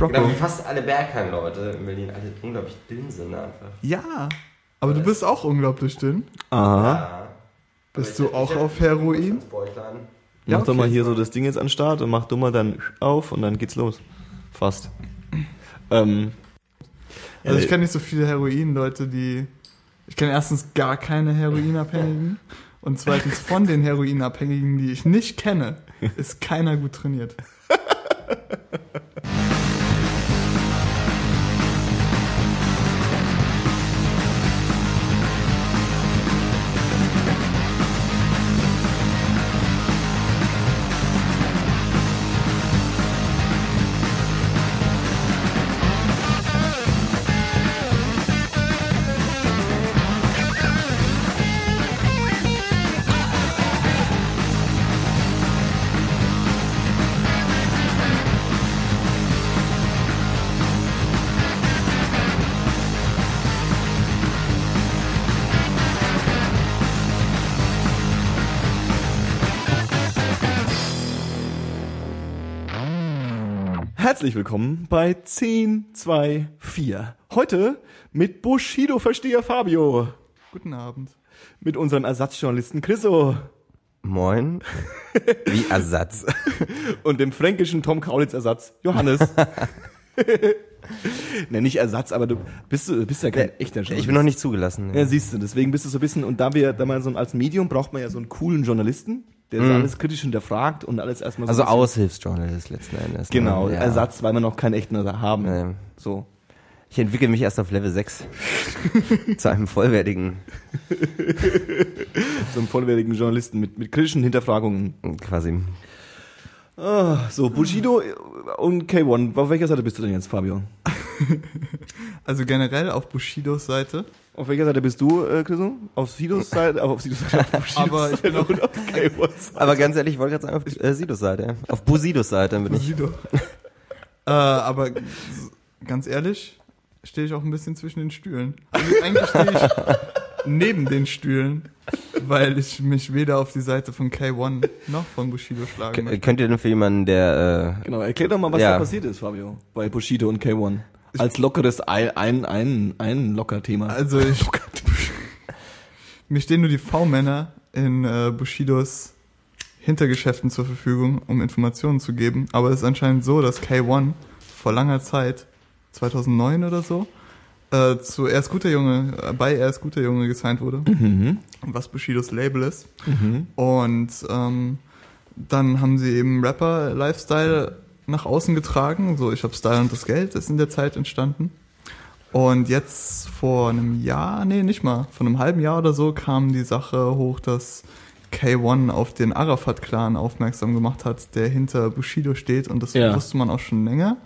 Crocco. Genau, wie fast alle Bergheim-Leute in Berlin alle unglaublich dünn sind einfach. Ja, aber du bist auch unglaublich dünn. Aha. Ja. Bist du ich- auch ich- auf Heroin? Ja, mach doch okay. mal hier so das Ding jetzt an den Start und mach du mal dann auf und dann geht's los. Fast. Ähm, Also ich äh, kenne nicht so viele Heroin-Leute, die... Ich kenne erstens gar keine Heroinabhängigen und zweitens von den Heroinabhängigen, die ich nicht kenne, ist keiner gut trainiert. Herzlich willkommen bei 1024. Heute mit Bushido-Versteher Fabio. Guten Abend. Mit unserem Ersatzjournalisten Chriso. Moin. Wie Ersatz. Und dem fränkischen Tom Kaulitz-Ersatz Johannes. ne, nicht Ersatz, aber du bist, du bist ja kein echter Journalist. Ich bin noch nicht zugelassen. Ja, siehst du, deswegen bist du so ein bisschen, und da wir, da man so als Medium braucht man ja so einen coolen Journalisten, der so Mhm. alles kritisch hinterfragt und alles erstmal so Also Aushilfsjournalist letzten Endes. ne? Genau, Ja. Ersatz, weil wir noch keinen echten haben. Ähm, So. Ich entwickle mich erst auf Level 6 zu einem vollwertigen, So einen vollwertigen Journalisten mit, mit kritischen Hinterfragungen. quasi. Ah, so, Bushido und K1. Auf welcher Seite bist du denn jetzt, Fabio? Also generell auf Bushidos Seite. Auf welcher Seite bist du, äh, Chriso? Auf Sidos Seite? Auf Sidos Seite. Auf Bushidos Aber ich bin auch- auf K1 Seite. Aber ganz ehrlich, ich wollte gerade sagen, auf äh, Sidos Seite. Auf Busidos Seite bin ich. Bushido. äh, aber ganz ehrlich, stehe ich auch ein bisschen zwischen den Stühlen. Also eigentlich stehe ich neben den Stühlen, weil ich mich weder auf die Seite von K1 noch von Bushido schlagen K möchte. könnt ihr denn für jemanden, der, äh, Genau, erklär doch mal, was Ja. da passiert ist, Fabio. Bei Bushido und K1. Als lockeres ein, ein, ein, ein locker Thema. Also ich, mir stehen nur die V-Männer in äh, Bushidos Hintergeschäften zur Verfügung, um Informationen zu geben. Aber es ist anscheinend so, dass K1 vor langer Zeit, 2009 oder so, äh, zu Er ist guter Junge, äh, bei Er ist guter Junge gesigned wurde, mhm. was Bushidos Label ist. Mhm. Und ähm, dann haben sie eben Rapper-Lifestyle nach außen getragen. So, ich hab Style und das Geld ist in der Zeit entstanden. Und jetzt vor einem Jahr, nee, nicht mal, vor einem halben Jahr oder so kam die Sache hoch, dass K1 auf den Arafat-Clan aufmerksam gemacht hat, der hinter Bushido steht. Und das Ja. wusste man auch schon länger.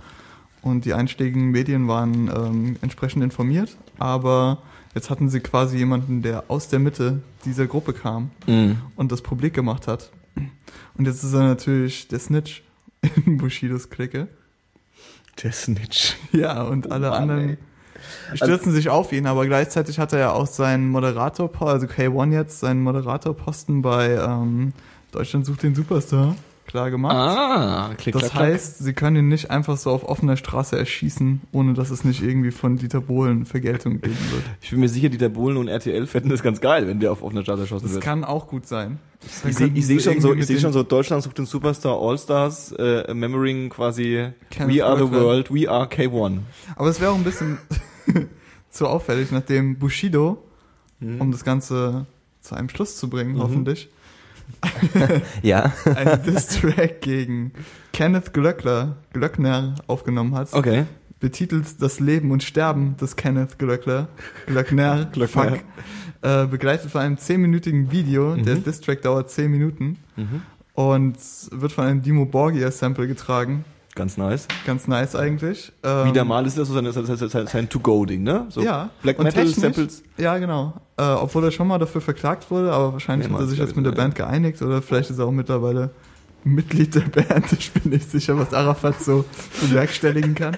Und die einschlägigen Medien waren ähm, entsprechend informiert. Aber jetzt hatten sie quasi jemanden, der aus der Mitte dieser Gruppe kam Mhm. und das publik gemacht hat. Und jetzt ist er natürlich der Snitch in Bushidos Clique. Der Snitch. Ja, und alle Mann, anderen ey. stürzen sich auf ihn, aber gleichzeitig hat er ja auch seinen Moderator, also K1 jetzt, seinen Moderatorposten bei ähm, Deutschland sucht den Superstar klar gemacht. Ah, klick, das klack, klack. heißt, sie können ihn nicht einfach so auf offener Straße erschießen, ohne dass es nicht irgendwie von Dieter Bohlen Vergeltung geben wird. Ich bin mir sicher, Dieter Bohlen und RTL fänden das ganz geil, wenn der auf offener Straße erschossen Das wird. kann auch gut sein. Dann Ich sehe ich seh schon so, ich sehe mit schon so Deutschland sucht den Superstar All-Stars, äh, Memorying quasi Kenneth We are the world, we are K1. Aber es wäre auch ein bisschen zu auffällig, nachdem Bushido, Mhm. um das Ganze zu einem Schluss zu bringen, Mhm. hoffentlich, ja, einen Diss-Track gegen Kenneth Glöckler, Glöckner aufgenommen hat, Okay. betitelt Das Leben und Sterben des Kenneth Glöckler, Glöckner, Glöckner. fuck, äh, begleitet von einem zehnminütigen Video, der Mhm. Diss-Track dauert zehn Minuten Mhm. und wird von einem Dimo Borgia-Sample getragen. Ganz nice. Ganz nice eigentlich. Ähm, Wieder mal ist das so sein, sein, sein, To-Go-Ding, ne? So Ja. Black Metal Samples. Ja, genau. Äh, obwohl er schon mal dafür verklagt wurde, aber wahrscheinlich hat er sich jetzt mit der. Band geeinigt oder vielleicht ist er auch mittlerweile Mitglied der Band. Ich bin nicht sicher, was Arafat so bewerkstelligen kann.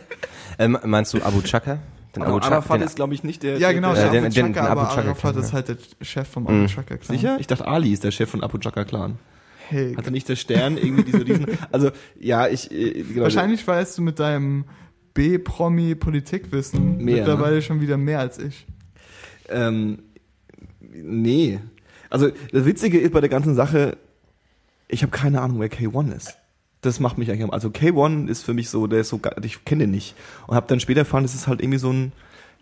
ähm, meinst du Abu Chaka? Den Aber Chaka- Arafat den- ist, glaube ich, nicht der. Ja, genau, Der, der den- Abu Chaka, den Abu aber Chaka Arafat ist halt der Chef vom Mhm. Abu Chaka Clan. Sicher? Ich dachte, Ali ist der Chef von Abu Chaka Clan. Hey, Hatte nicht der Stern irgendwie diese riesen. Also, ja, ich. Äh, genau, wahrscheinlich weißt du mit deinem B-Promi-Politikwissen Mehr, mittlerweile schon wieder mehr als ich. Ähm, nee. Also das Witzige ist bei der ganzen Sache, ich habe keine Ahnung, wer K1 ist. Das macht mich eigentlich am. Also K1 ist für mich so, der ist so, ich kenne den nicht. Und habe dann später erfahren, es ist halt irgendwie so ein,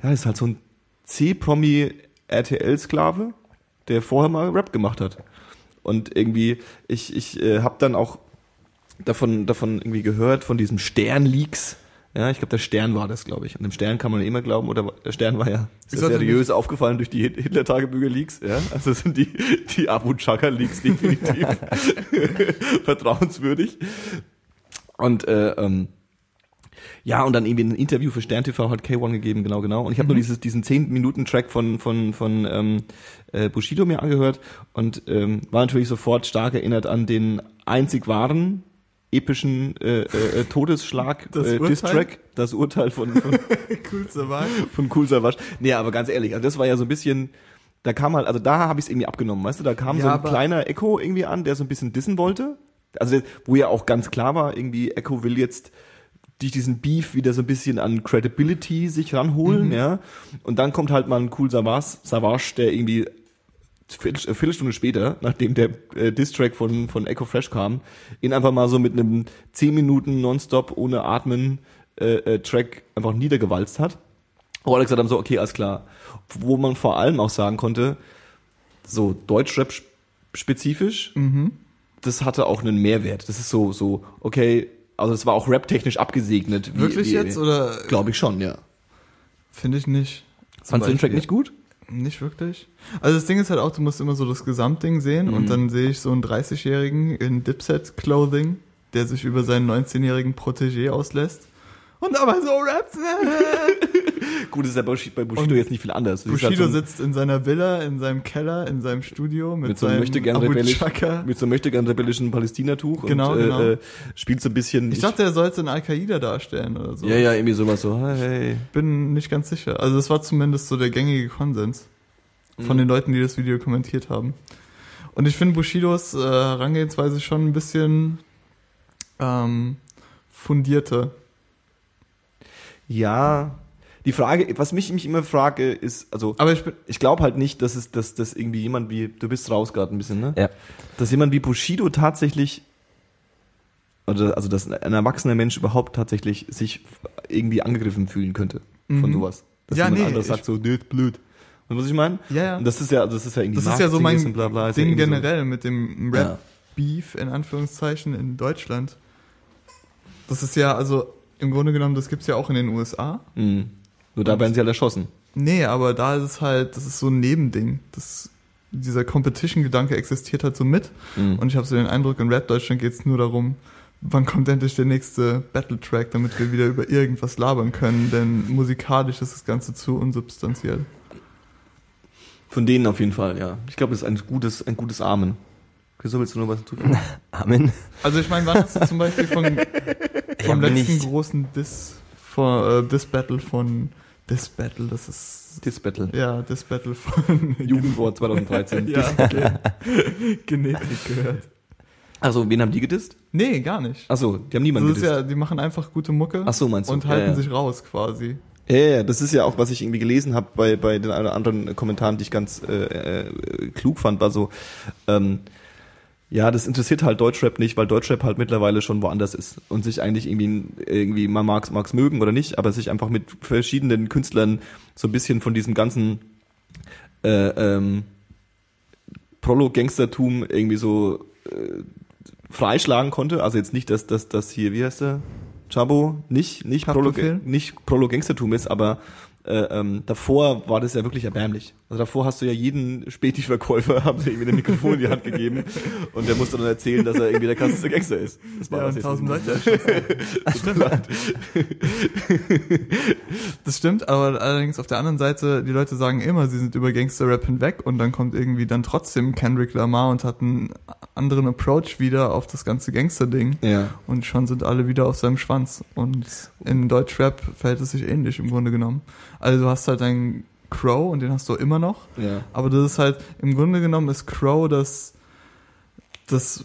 ja, ist halt so ein C-Promi RTL-Sklave, der vorher mal Rap gemacht hat. Und irgendwie, ich, ich äh, habe dann auch davon, davon irgendwie gehört, von diesem Stern-Leaks. Ja, ich glaube, der Stern war das, glaube ich. Und dem Stern kann man immer glauben, oder der Stern war ja sehr seriös aufgefallen durch die Hit- Hitler-Tagebücher-Leaks. Ja, also sind die, die Abu Chaka-Leaks definitiv vertrauenswürdig. Und äh, ähm, ja, und dann irgendwie ein Interview für Stern TV hat K1 gegeben, genau, genau. Und ich habe nur dieses, diesen 10-Minuten-Track von, von, von ähm, äh, Bushido mir angehört und ähm, war natürlich sofort stark erinnert an den einzig wahren epischen äh, äh, äh, Todesschlag Das äh, Urteil? Distrack, das Urteil von, von, Wahl. von Cool Savage. Nee, aber ganz ehrlich, also das war ja so ein bisschen, da kam halt, also da habe ich es irgendwie abgenommen, weißt du, da kam Ja, so ein kleiner Echo irgendwie an, der so ein bisschen dissen wollte. Also wo ja auch ganz klar war, irgendwie Echo will jetzt durch diesen Beef wieder so ein bisschen an Credibility sich ranholen, ja. Und dann kommt halt mal ein Cool Savage, Savage der irgendwie Viertel- äh, Viertelstunde später, nachdem der äh, Distrack von, von Echo Fresh kam, ihn einfach mal so mit einem 10 Minuten nonstop ohne Atmen äh, äh, Track einfach niedergewalzt hat. Wo alle gesagt haben, so, okay, alles klar. Wo man vor allem auch sagen konnte, so Deutschrap sp- spezifisch, das hatte auch einen Mehrwert. Das ist so, so, okay, also das war auch raptechnisch abgesegnet. wie- Wirklich wie, jetzt oder Glaube ich schon, ja. finde ich nicht? Fandst du den Track nicht gut? Nicht wirklich. Also das Ding ist halt auch, du musst immer so das Gesamtding sehen Mhm. und dann sehe ich so einen 30-Jährigen in Dipset-Clothing, der sich über seinen 19-jährigen Protégé auslässt. Und aber so rappt. Gut, ist ja bei Bushi- bei Bushido Und jetzt nicht viel anders. Halt Bushido so sitzt in seiner Villa, in seinem Keller, in seinem Studio mit, mit so einem seinem möchte gern rebellisch, mit so einem möchte gern rebellischen Palästinatuch Genau, und äh, genau. äh, spielt so ein bisschen Ich dachte, er sollte einen Al-Qaida darstellen oder so. ja ja irgendwie sowas so hey Bin nicht ganz sicher. Also das war zumindest so der gängige Konsens von Mhm. den Leuten, die das Video kommentiert haben. Und ich finde Bushidos äh, Herangehensweise schon ein bisschen ähm, fundierte. Ja die Frage was mich mich immer frage ist also Aber ich ich glaube halt nicht dass es dass dass irgendwie jemand wie du bist raus gerade ein bisschen ne Ja. dass jemand wie Bushido tatsächlich oder also dass ein erwachsener Mensch überhaupt tatsächlich sich irgendwie angegriffen fühlen könnte von Mhm. sowas dass Ja, jemand nee, anderes sagt so das ist blöd und was ich meine ja, ja. Und das ist ja das ist ja irgendwie Das ist ja so mein bla bla, ist ja Ding irgendwie so- generell mit dem Ja. Rap-Beef in Anführungszeichen in Deutschland. Das ist ja, also im Grunde genommen, das gibt's ja auch in den USA. Mhm. Nur da werden sie halt erschossen. Nee, aber da ist es halt, das ist so ein Nebending. Das, dieser Competition-Gedanke existiert halt so mit. Mhm. Und ich habe so den Eindruck, in Rap Deutschland geht's nur darum, wann kommt endlich der nächste Battle-Track, damit wir wieder über irgendwas labern können. Denn musikalisch ist das Ganze zu unsubstanziell. Von denen auf jeden Fall, ja. Ich glaube, das ist ein gutes, ein gutes Amen. Wieso willst du noch was hinzufügen? Amen. Also ich meine, wann hast du zum Beispiel von, vom letzten nicht, großen Diss, von, äh, Diss Battle von Diss Battle, das ist This Battle. ja Diss Battle von Jugendwort 2013. ja, okay. Genetik gehört. Also, wen haben die gedisst? Nee, gar nicht. Achso, die haben niemanden das ist gedisst. ja, die machen einfach gute Mucke Ach so, meinst du? und Ja, halten ja. sich raus quasi. Ja, ja, das ist ja auch, was ich irgendwie gelesen habe bei, bei den anderen Kommentaren, die ich ganz äh, äh, klug fand, war so, ähm, ja, das interessiert halt Deutschrap nicht, weil Deutschrap halt mittlerweile schon woanders ist und sich eigentlich irgendwie, irgendwie man mag's, mag's mögen oder nicht, aber sich einfach mit verschiedenen Künstlern so ein bisschen von diesem ganzen äh, ähm, Prolo-Gangstertum irgendwie so äh, freischlagen konnte. Also jetzt nicht, dass das dass hier, wie heißt der? Chabo, nicht, nicht Prolo, nicht Prolo-Gangstertum ist, aber äh, ähm, davor war das ja wirklich erbärmlich. Also davor hast du ja jeden Späti-Verkäufer, haben sie irgendwie ein Mikrofon in die Hand gegeben und der musste dann erzählen, dass er irgendwie der krasseste Gangster ist. Das Ja, das und tausend. Leute. Das stimmt. das stimmt, aber allerdings auf der anderen Seite, die Leute sagen immer, sie sind über Gangster-Rap hinweg und dann kommt irgendwie dann trotzdem Kendrick Lamar und hat einen anderen Approach wieder auf das ganze Gangster-Ding. Ja. Und schon sind alle wieder auf seinem Schwanz. Und in Deutschrap verhält es sich ähnlich im Grunde genommen. Also du hast halt einen Crow und den hast du immer noch. Ja. Aber das ist halt, im Grunde genommen ist Crow das, das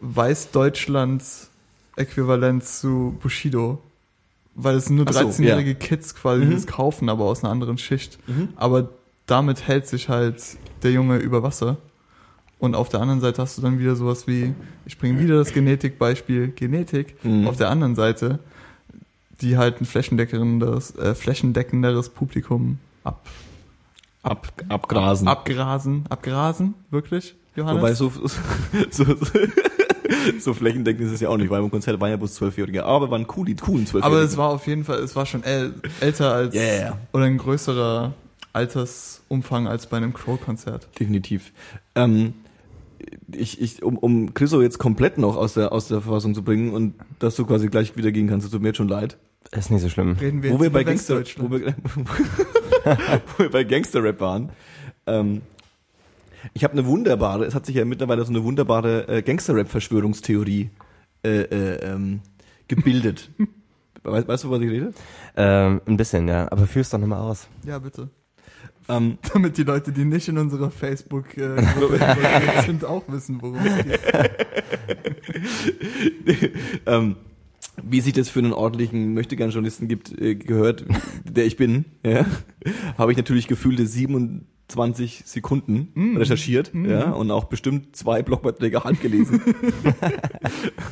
Weißdeutschlands Äquivalent zu Bushido. weil es sind nur Ach so, 13-jährige Kids quasi, die das kaufen, aber aus einer anderen Schicht. Aber damit hält sich halt der Junge über Wasser. Und auf der anderen Seite hast du dann wieder sowas wie, ich bringe wieder das Genetikbeispiel, Genetik. Mhm. Auf der anderen Seite, die halt ein flächendeckenderes, äh, flächendeckenderes Publikum ab, Ab, abgrasen. abgrasen, abgrasen, wirklich, Johannes? Wobei so, so, so, so flächendeckend ist es ja auch nicht, weil im Konzert waren ja bloß Zwölfjährige. Aber waren cool, die coolen Zwölfjährige. Aber es war auf jeden Fall, es war schon äl älter als ja. oder ein größerer Altersumfang als bei einem Crow-Konzert. Definitiv. Ähm, ich, ich, um, um Chriso jetzt komplett noch aus der, aus der Verfassung zu bringen und dass du quasi gleich wieder gehen kannst, es tut mir jetzt schon leid. Ist nicht so schlimm. Reden wir wo jetzt wir über bei Gangster, wo wir, wo wir bei Gangster-Rap waren. Ähm, ich habe eine wunderbare, es hat sich ja mittlerweile so eine wunderbare äh, Gangster-Rap-Verschwörungstheorie äh, äh, ähm, gebildet. weißt, weißt du, was ich rede? Ähm, ein bisschen, ja. Aber führ's doch nochmal aus. Ja, bitte. Ähm, Damit die Leute, die nicht in unserer Facebook äh, sind, auch wissen, worum es geht. ähm, wie sich das für einen ordentlichen Möchtegern-Journalisten gibt, äh, gehört, der ich bin, ja, habe ich natürlich gefühlte 27 Sekunden Mm. recherchiert, ja, und auch bestimmt zwei Blogbeiträge halb gelesen.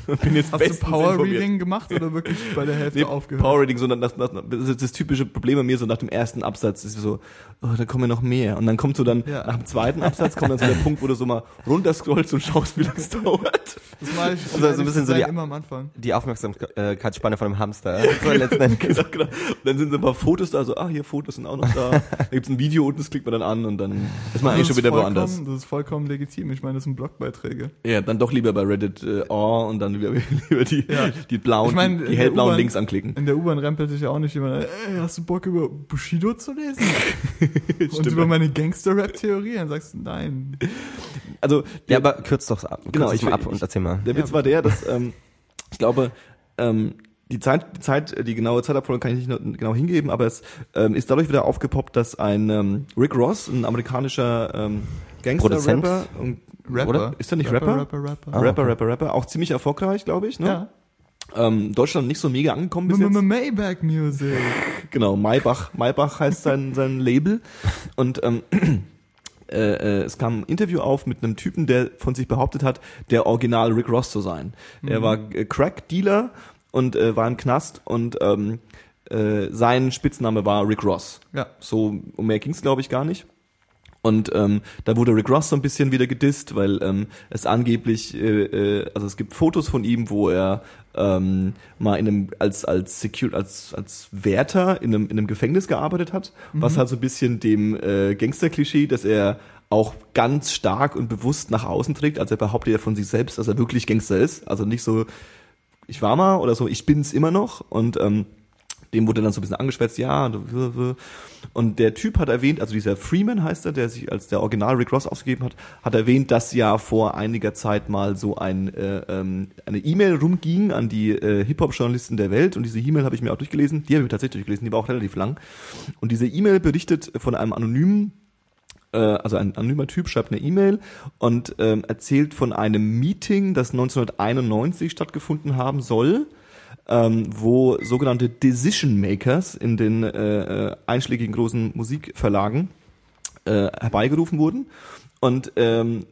und bin jetzt Hast du Power informiert. Reading gemacht oder wirklich bei der Hälfte Nee, aufgehört? Power Reading, sondern das, das, das ist das typische Problem bei mir, so nach dem ersten Absatz ist so, oh, da kommen ja noch mehr. Und dann kommt so dann, Ja. nach dem zweiten Absatz kommt dann so der Punkt, wo du so mal runterscrollst und schaust, wie lange es dauert. Das mache ich Also so ein bisschen so die- immer am Anfang. Die Aufmerksamkeitsspanne von einem Hamster. So letzten Endes. Genau, genau. Und dann sind so ein paar Fotos da, so, ah, hier Fotos sind auch noch da. Da gibt's ein Video und das klickt man dann an und dann ist man eigentlich schon wieder woanders. Das ist vollkommen legitim. Ich meine, das sind Blogbeiträge. Ja, dann doch lieber bei Reddit äh, oh, und dann lieber, lieber die, Ja. die blauen, Ich meine, die, hellblauen Links anklicken. In der U-Bahn rempelt sich ja auch nicht jemand, ey, hast du Bock über Bushido zu lesen? Und über meine Gangster-Rap-Theorie? Dann sagst du, nein. Also, Ja, der, aber kürz doch ab. Kürz Genau, ich- mal ab ich- und erzähl mal. der Witz war der, dass, ähm, ich glaube, ähm, die Zeit, die Zeit, die genaue Zeitabfolge kann ich nicht genau hingeben, aber es ähm, ist dadurch wieder aufgepoppt, dass ein ähm, Rick Ross, ein amerikanischer ähm? Gangster-Rapper, Rapper. oder? Ist er nicht Rapper? Rapper, Rapper. Ah, Rapper, okay. Rapper, Rapper, auch ziemlich erfolgreich, glaube ich. Ne? Ja. Ähm, Deutschland nicht so mega angekommen bis jetzt. Maybach Music. Genau, Maybach, Maybach heißt sein, sein Label. Und ähm, äh, äh, es kam ein Interview auf mit einem Typen, der von sich behauptet hat, der Original Rick Ross zu sein. Er war äh, Crack-Dealer und äh, war im Knast und ähm, äh, sein Spitzname war Rick Ross. Ja. So, um mehr ging's glaube ich gar nicht. Und ähm, da wurde Rick Ross so ein bisschen wieder gedisst, weil ähm, es angeblich, äh, äh, also es gibt Fotos von ihm, wo er ähm, mal in einem als als Secure als als Wärter in einem in einem Gefängnis gearbeitet hat, was halt so ein bisschen dem äh, Gangster-Klischee, dass er auch ganz stark und bewusst nach außen trägt. Also er behauptet ja von sich selbst, dass er wirklich Gangster ist. Also nicht so, ich war mal oder so, ich bin's immer noch. Und ähm, dem wurde dann so ein bisschen angeschwätzt, ja, und der Typ hat erwähnt, also dieser Freeman heißt er, der sich als der Original Rick Ross ausgegeben hat, hat erwähnt, dass ja vor einiger Zeit mal so ein äh, ähm, eine E-Mail rumging an die äh, Hip-Hop-Journalisten der Welt und diese E-Mail habe ich mir auch durchgelesen, die habe ich mir tatsächlich durchgelesen, die war auch relativ lang und diese E-Mail berichtet von einem anonymen äh, also ein anonymer Typ schreibt eine E-Mail und ähm, erzählt von einem Meeting, das 1991 stattgefunden haben soll, ähm, wo sogenannte Decision Makers in den äh, äh, einschlägigen großen Musikverlagen äh, herbeigerufen wurden. Und ähm,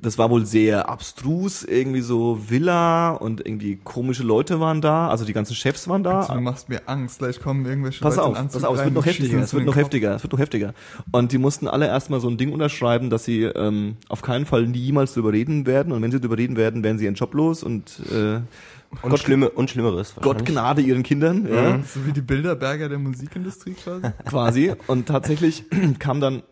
das war wohl sehr abstrus, irgendwie so Villa und irgendwie komische Leute waren da, also die ganzen Chefs waren da. Also, du machst mir Angst. Gleich kommen irgendwelche Pass Leute auf, in pass auf, es wird noch heftiger, es wird noch Kopf. heftiger, es wird noch heftiger. Und die mussten alle erstmal so ein Ding unterschreiben, dass sie ähm, auf keinen Fall niemals drüber reden werden. Und wenn sie drüber reden werden, werden sie ihren Job los und äh, Und, Gott, Schlimme, und Schlimmeres. Gott. Gnade ihren Kindern, ja, So wie die Bilderberger der Musikindustrie quasi. quasi. Und tatsächlich kam dann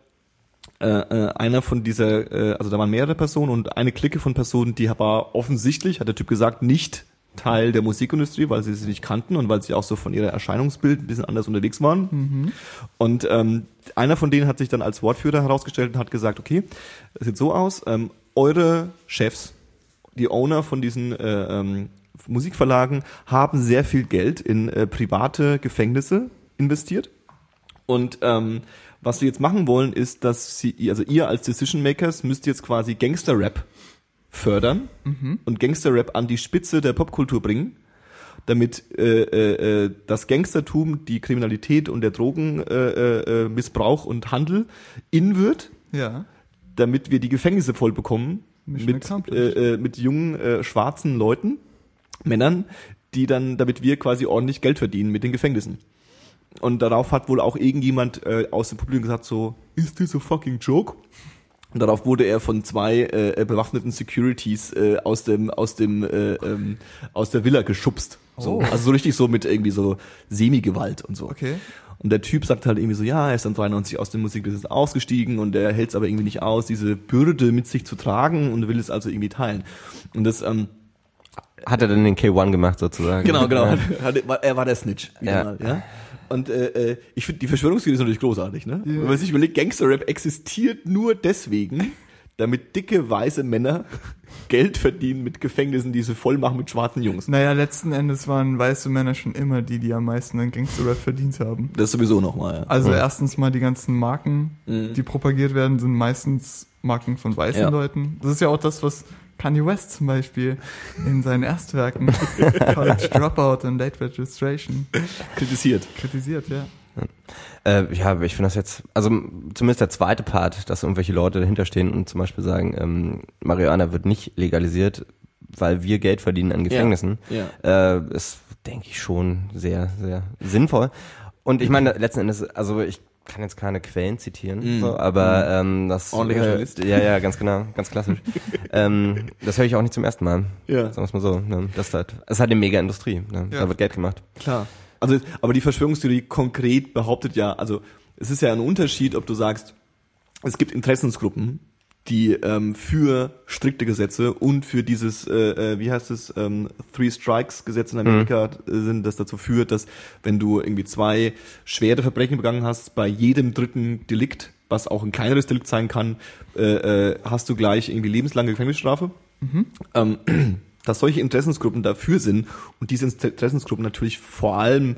äh, äh, einer von dieser, äh, also da waren mehrere Personen und eine Clique von Personen, die war offensichtlich, hat der Typ gesagt, nicht Teil der Musikindustrie, weil sie sie nicht kannten und weil sie auch so von ihrer Erscheinungsbild ein bisschen anders unterwegs waren. Und ähm, einer von denen hat sich dann als Wortführer herausgestellt und hat gesagt, okay, es sieht so aus, ähm, eure Chefs, die Owner von diesen äh, ähm, Musikverlagen haben sehr viel Geld in äh, private Gefängnisse investiert. Und ähm, was wir jetzt machen wollen, ist, dass sie, also ihr als Decision Makers müsst jetzt quasi Gangster-Rap fördern und Gangster-Rap an die Spitze der Popkultur bringen, damit äh, äh, äh, das Gangstertum, die Kriminalität und der Drogenmissbrauch äh, äh, Missbrauch und Handel in wird, Ja. damit wir die Gefängnisse voll bekommen mit, äh, äh, mit jungen äh, schwarzen Leuten, Männern, die dann, damit wir quasi ordentlich Geld verdienen mit den Gefängnissen. Und darauf hat wohl auch irgendjemand äh, aus dem Publikum gesagt so, is this a fucking joke? Und darauf wurde er von zwei äh, bewaffneten Securities äh, aus dem aus dem äh, ähm, aus der Villa geschubst. So. Oh. Also so richtig so mit irgendwie so Semi-Gewalt und so. Okay. Und der Typ sagt halt irgendwie so, ja, er ist dann 93 aus dem Musikbusiness ausgestiegen und er hält es aber irgendwie nicht aus, diese Bürde mit sich zu tragen und will es also irgendwie teilen. Und das, ähm, Hat er dann den K1 gemacht sozusagen? genau, genau, Ja. hat, hat, war- er war der Snitch. Ja. Mal, ja? Und äh, äh, ich finde, die Verschwörungstheorie ist natürlich großartig, ne? Ja. Wenn man sich überlegt, Gangster-Rap existiert nur deswegen, damit dicke, weiße Männer Geld verdienen mit Gefängnissen, die sie voll machen mit schwarzen Jungs. Naja, letzten Endes waren weiße Männer schon immer die, die am meisten an Gangster-Rap verdient haben. Das sowieso nochmal, ja. Also erstens mal die ganzen Marken, Mhm. die propagiert werden, sind meistens Marken von weißen Ja. Leuten. Das ist ja auch das, was Kanye West zum Beispiel in seinen Erstwerken College Dropout und Late Registration Kritisiert. kritisiert, ja. Äh, ja, aber ich finde das jetzt, also zumindest der zweite Part, dass irgendwelche Leute dahinter stehen und zum Beispiel sagen, ähm, Marihuana wird nicht legalisiert, weil wir Geld verdienen an Gefängnissen, Ja. äh, ist, denke ich, schon sehr, sehr sinnvoll. Und ich meine, letzten Endes, also ich kann jetzt keine Quellen zitieren, so, aber ähm, das Mhm. Ordentlicher äh, Journalist. ja, ja, ganz genau, ganz klassisch. ähm, das höre ich auch nicht zum ersten Mal. Ja. Sagen wir es mal so. Ne? Das ist halt, es ist halt eine mega Industrie. Ne? Ja. Da wird Geld gemacht. Klar. Also, aber die Verschwörungstheorie konkret behauptet ja, also es ist ja ein Unterschied, ob du sagst, es gibt Interessensgruppen, die ähm, für strikte Gesetze und für dieses, äh, äh, wie heißt es, ähm, Three Strikes Gesetz in Amerika äh, sind, das dazu führt, dass wenn du irgendwie zwei schwere Verbrechen begangen hast, bei jedem dritten Delikt, was auch ein kleineres Delikt sein kann, äh, äh, hast du gleich irgendwie lebenslange Gefängnisstrafe. Ähm, dass solche Interessensgruppen dafür sind und diese Interessensgruppen natürlich vor allem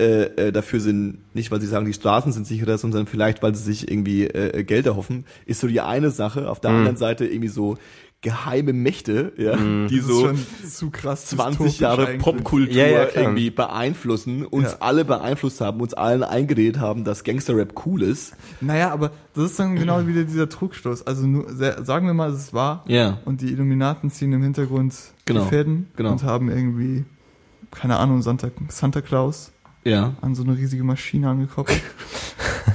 äh, äh, dafür sind, nicht weil sie sagen, die Straßen sind sicherer, sondern vielleicht, weil sie sich irgendwie äh, Geld erhoffen, ist so die eine Sache. Auf der anderen Seite irgendwie so geheime Mächte, ja, die Das so zu krass 20 dystopisch Jahre eigentlich. Popkultur Ja, ja, irgendwie beeinflussen, uns Ja. alle beeinflusst haben, uns allen eingeredet haben, dass Gangster-Rap cool ist. Naja, aber das ist dann genau wieder dieser Trugstoß. Also nur, sehr, sagen wir mal, es ist wahr. Ja. Und die Illuminaten ziehen im Hintergrund Genau, die Fäden genau. und haben irgendwie, keine Ahnung, Santa, Santa Claus Ja. an so eine riesige Maschine angekoppelt.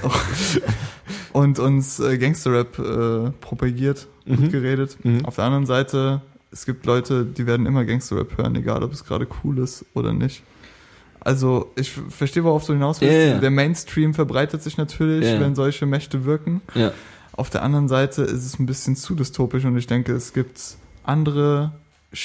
und uns äh, Gangsterrap äh, propagiert, Mhm. gut geredet. Mhm. Auf der anderen Seite, es gibt Leute, die werden immer Gangsterrap hören, egal ob es gerade cool ist oder nicht. Also ich verstehe, worauf du hinaus willst. Ja, ja. Der Mainstream verbreitet sich natürlich, Ja. wenn solche Mächte wirken. Auf der anderen Seite ist es ein bisschen zu dystopisch und ich denke, es gibt andere,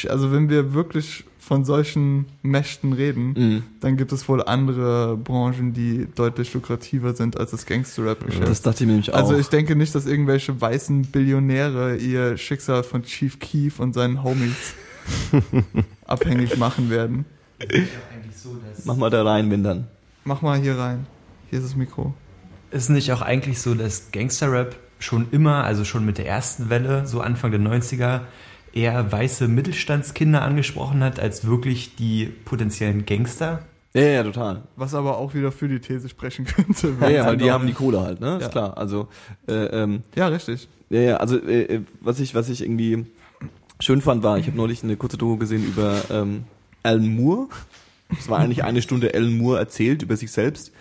also wenn wir wirklich von solchen Mächten reden, Mhm. dann gibt es wohl andere Branchen, die deutlich lukrativer sind als das Gangster-Rap-Geschäft. Das dachte ich mir nämlich auch. Also ich denke nicht, dass irgendwelche weißen Billionäre ihr Schicksal von Chief Keef und seinen Homies abhängig machen werden. Mach mal da rein, wenn dann. Mach mal hier rein. Hier ist das Mikro. Ist nicht auch eigentlich so, dass Gangsterrap schon immer, also schon mit der ersten Welle, so Anfang der 90er, eher weiße Mittelstandskinder angesprochen hat, als wirklich die potenziellen Gangster? Ja, ja, total. Was aber auch wieder für die These sprechen könnte. Ja, ja, weil die haben die Kohle halt, ne? Ist Ja. klar. Also, äh, ähm, Ja, richtig. ja, ja, also äh, äh, was ich, was ich irgendwie schön fand, war, ich habe neulich eine kurze Doku gesehen über ähm, Alan Moore. Es war eigentlich eine Stunde Alan Moore erzählt über sich selbst.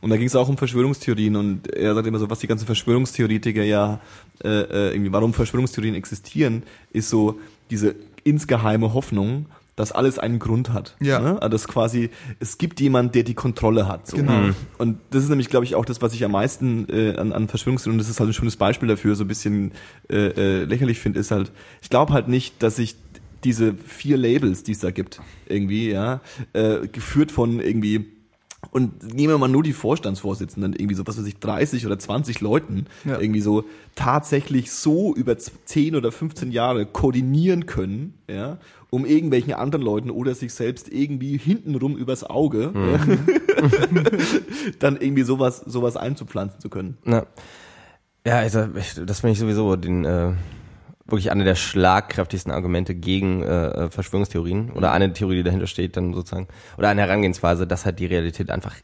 Und da ging es auch um Verschwörungstheorien und er sagt immer so, was die ganzen Verschwörungstheoretiker ja äh, äh, irgendwie, warum Verschwörungstheorien existieren, ist so diese insgeheime Hoffnung, dass alles einen Grund hat. Ja. Ne? Also dass quasi, es gibt jemand, der die Kontrolle hat. So. Genau. Und das ist nämlich, glaube ich, auch das, was ich am meisten äh, an, an Verschwörungstheorien, und das ist halt ein schönes Beispiel dafür, so ein bisschen äh, äh, lächerlich finde, ist halt, ich glaube halt nicht, dass ich diese vier Labels, die es da gibt, irgendwie, ja, äh, geführt von irgendwie und nehmen wir mal nur die Vorstandsvorsitzenden, irgendwie so, was weiß ich, 30 oder 20 Leuten, Ja. irgendwie so tatsächlich so über z- 10 oder 15 Jahre koordinieren können, ja, um irgendwelchen anderen Leuten oder sich selbst irgendwie hintenrum übers Auge, ja, dann irgendwie sowas, sowas einzupflanzen zu können. Na, ja, also ich, das finde ich sowieso den äh, wirklich eine der schlagkräftigsten Argumente gegen äh, Verschwörungstheorien oder eine Theorie, die dahinter steht, dann sozusagen, oder eine Herangehensweise, dass halt die Realität einfach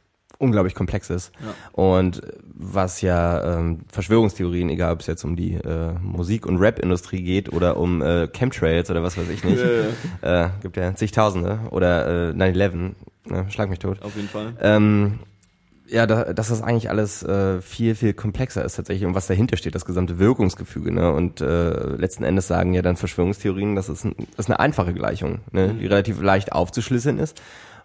unglaublich komplex ist. Ja. Und was ja ähm, Verschwörungstheorien, egal ob es jetzt um die äh, Musik- und Rap-Industrie geht oder um äh, Chemtrails oder was weiß ich nicht, äh, gibt ja zigtausende oder äh, 9-11, ne, schlag mich tot. Auf jeden Fall. Ähm, ja, da, dass das eigentlich alles äh, viel, viel komplexer ist tatsächlich und was dahinter steht, das gesamte Wirkungsgefüge. Ne? Und äh, letzten Endes sagen ja dann Verschwörungstheorien, das ist, ein, das ist eine einfache Gleichung, ne? die relativ leicht aufzuschlüsseln ist.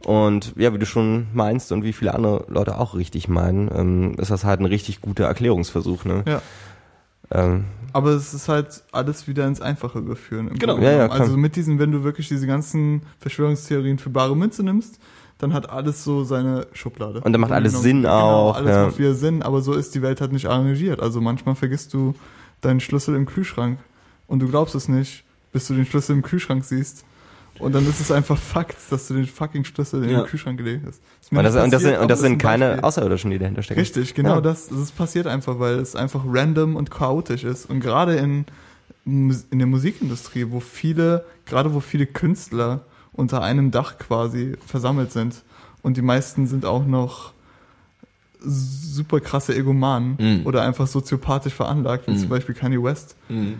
Und ja, wie du schon meinst und wie viele andere Leute auch richtig meinen, ähm, ist das halt ein richtig guter Erklärungsversuch. Ne? Ja. Ähm, Aber es ist halt alles wieder ins Einfache geführt. im Genau. Ja, ja, also mit diesen, wenn du wirklich diese ganzen Verschwörungstheorien für bare Münze nimmst, dann hat alles so seine Schublade. Und dann macht Im alles Sinn genommen. auch, Genau, alles ja. macht wieder Sinn, aber so ist die Welt halt nicht arrangiert. Also manchmal vergisst du deinen Schlüssel im Kühlschrank und du glaubst es nicht, bis du den Schlüssel im Kühlschrank siehst. Und dann ist es einfach Fakt, dass du den fucking Schlüssel in Ja. den Kühlschrank gelegt hast. Mir und, das, und das sind, und das sind ein keine Beispiel. Außerirdischen, die dahinter stecken. Richtig, genau Ja. das, das passiert einfach, weil es einfach random und chaotisch ist. Und gerade in, in der Musikindustrie, wo viele, gerade wo viele Künstler unter einem Dach quasi versammelt sind und die meisten sind auch noch super krasse Egomanen Mhm. oder einfach soziopathisch veranlagt, wie Mhm. zum Beispiel Kanye West. Mhm.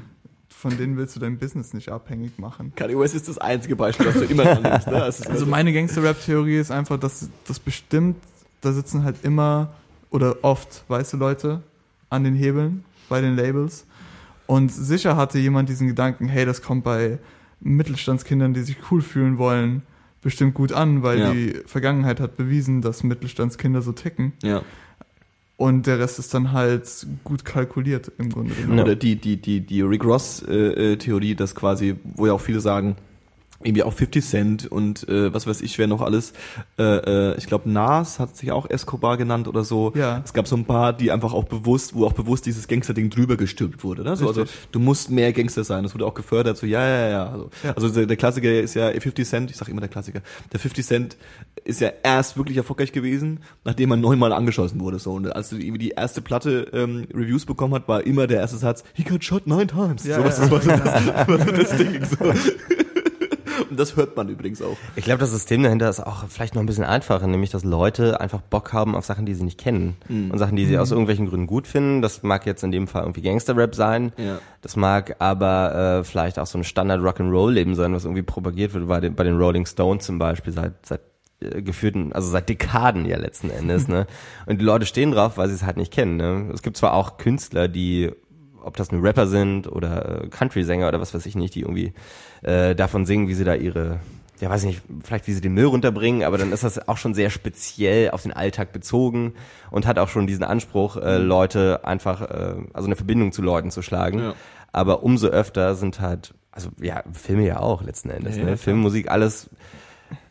Von denen willst du dein Business nicht abhängig machen. Kanye West ist das einzige Beispiel, das du immer dran nimmst. Ne? Ist Also meine Gangster-Rap-Theorie ist einfach, dass das bestimmt, da sitzen halt immer oder oft weiße Leute an den Hebeln bei den Labels. Und sicher hatte jemand diesen Gedanken, hey, das kommt bei Mittelstandskindern, die sich cool fühlen wollen, bestimmt gut an, weil Ja. die Vergangenheit hat bewiesen, dass Mittelstandskinder so ticken. ja. Und der Rest ist dann halt gut kalkuliert im Grunde genommen. Oder die, die, die, die Rick Ross äh, äh, Theorie, das quasi, wo ja auch viele sagen, irgendwie auch 50 Cent und äh, was weiß ich, wer noch alles. Äh, äh, ich glaube, Nas hat sich auch Escobar genannt oder so. Ja. Es gab so ein paar, die einfach auch bewusst, wo auch bewusst dieses Gangster-Ding drüber gestülpt wurde. Ne? So, also du musst mehr Gangster sein. Das wurde auch gefördert. So ja, ja, ja. Also, Ja. also der, der Klassiker ist ja 50 Cent. Ich sage immer der Klassiker. Der 50 Cent ist ja erst wirklich erfolgreich gewesen, nachdem er neunmal angeschossen wurde. So und als irgendwie die erste Platte ähm, Reviews bekommen hat, war immer der erste Satz: He got shot nine times. Ja, so, was, ja. das war so das, war so das Ding. So. Und das hört man übrigens auch. Ich glaube, das System dahinter ist auch vielleicht noch ein bisschen einfacher, nämlich dass Leute einfach Bock haben auf Sachen, die sie nicht kennen Mhm. und Sachen, die sie aus irgendwelchen Gründen gut finden. Das mag jetzt in dem Fall irgendwie Gangster-Rap sein. Ja. Das mag aber äh, vielleicht auch so ein Standard Rock'n'Roll-Leben sein, was irgendwie propagiert wird bei den, bei den Rolling Stones zum Beispiel seit seit äh, geführten, also seit Dekaden ja letzten Endes, ne? Und die Leute stehen drauf, weil sie es halt nicht kennen, ne? Es gibt zwar auch Künstler, die ob das nun Rapper sind oder äh, Country-Sänger oder was weiß ich nicht, die irgendwie äh, davon singen, wie sie da ihre, ja weiß ich nicht, vielleicht wie sie den Müll runterbringen, aber dann ist das auch schon sehr speziell auf den Alltag bezogen und hat auch schon diesen Anspruch, äh, Leute einfach, äh, also eine Verbindung zu Leuten zu schlagen. Ja. Aber umso öfter sind halt, also ja, Filme ja auch letzten Endes, Ja, ja, ne? klar. Film, Musik, alles,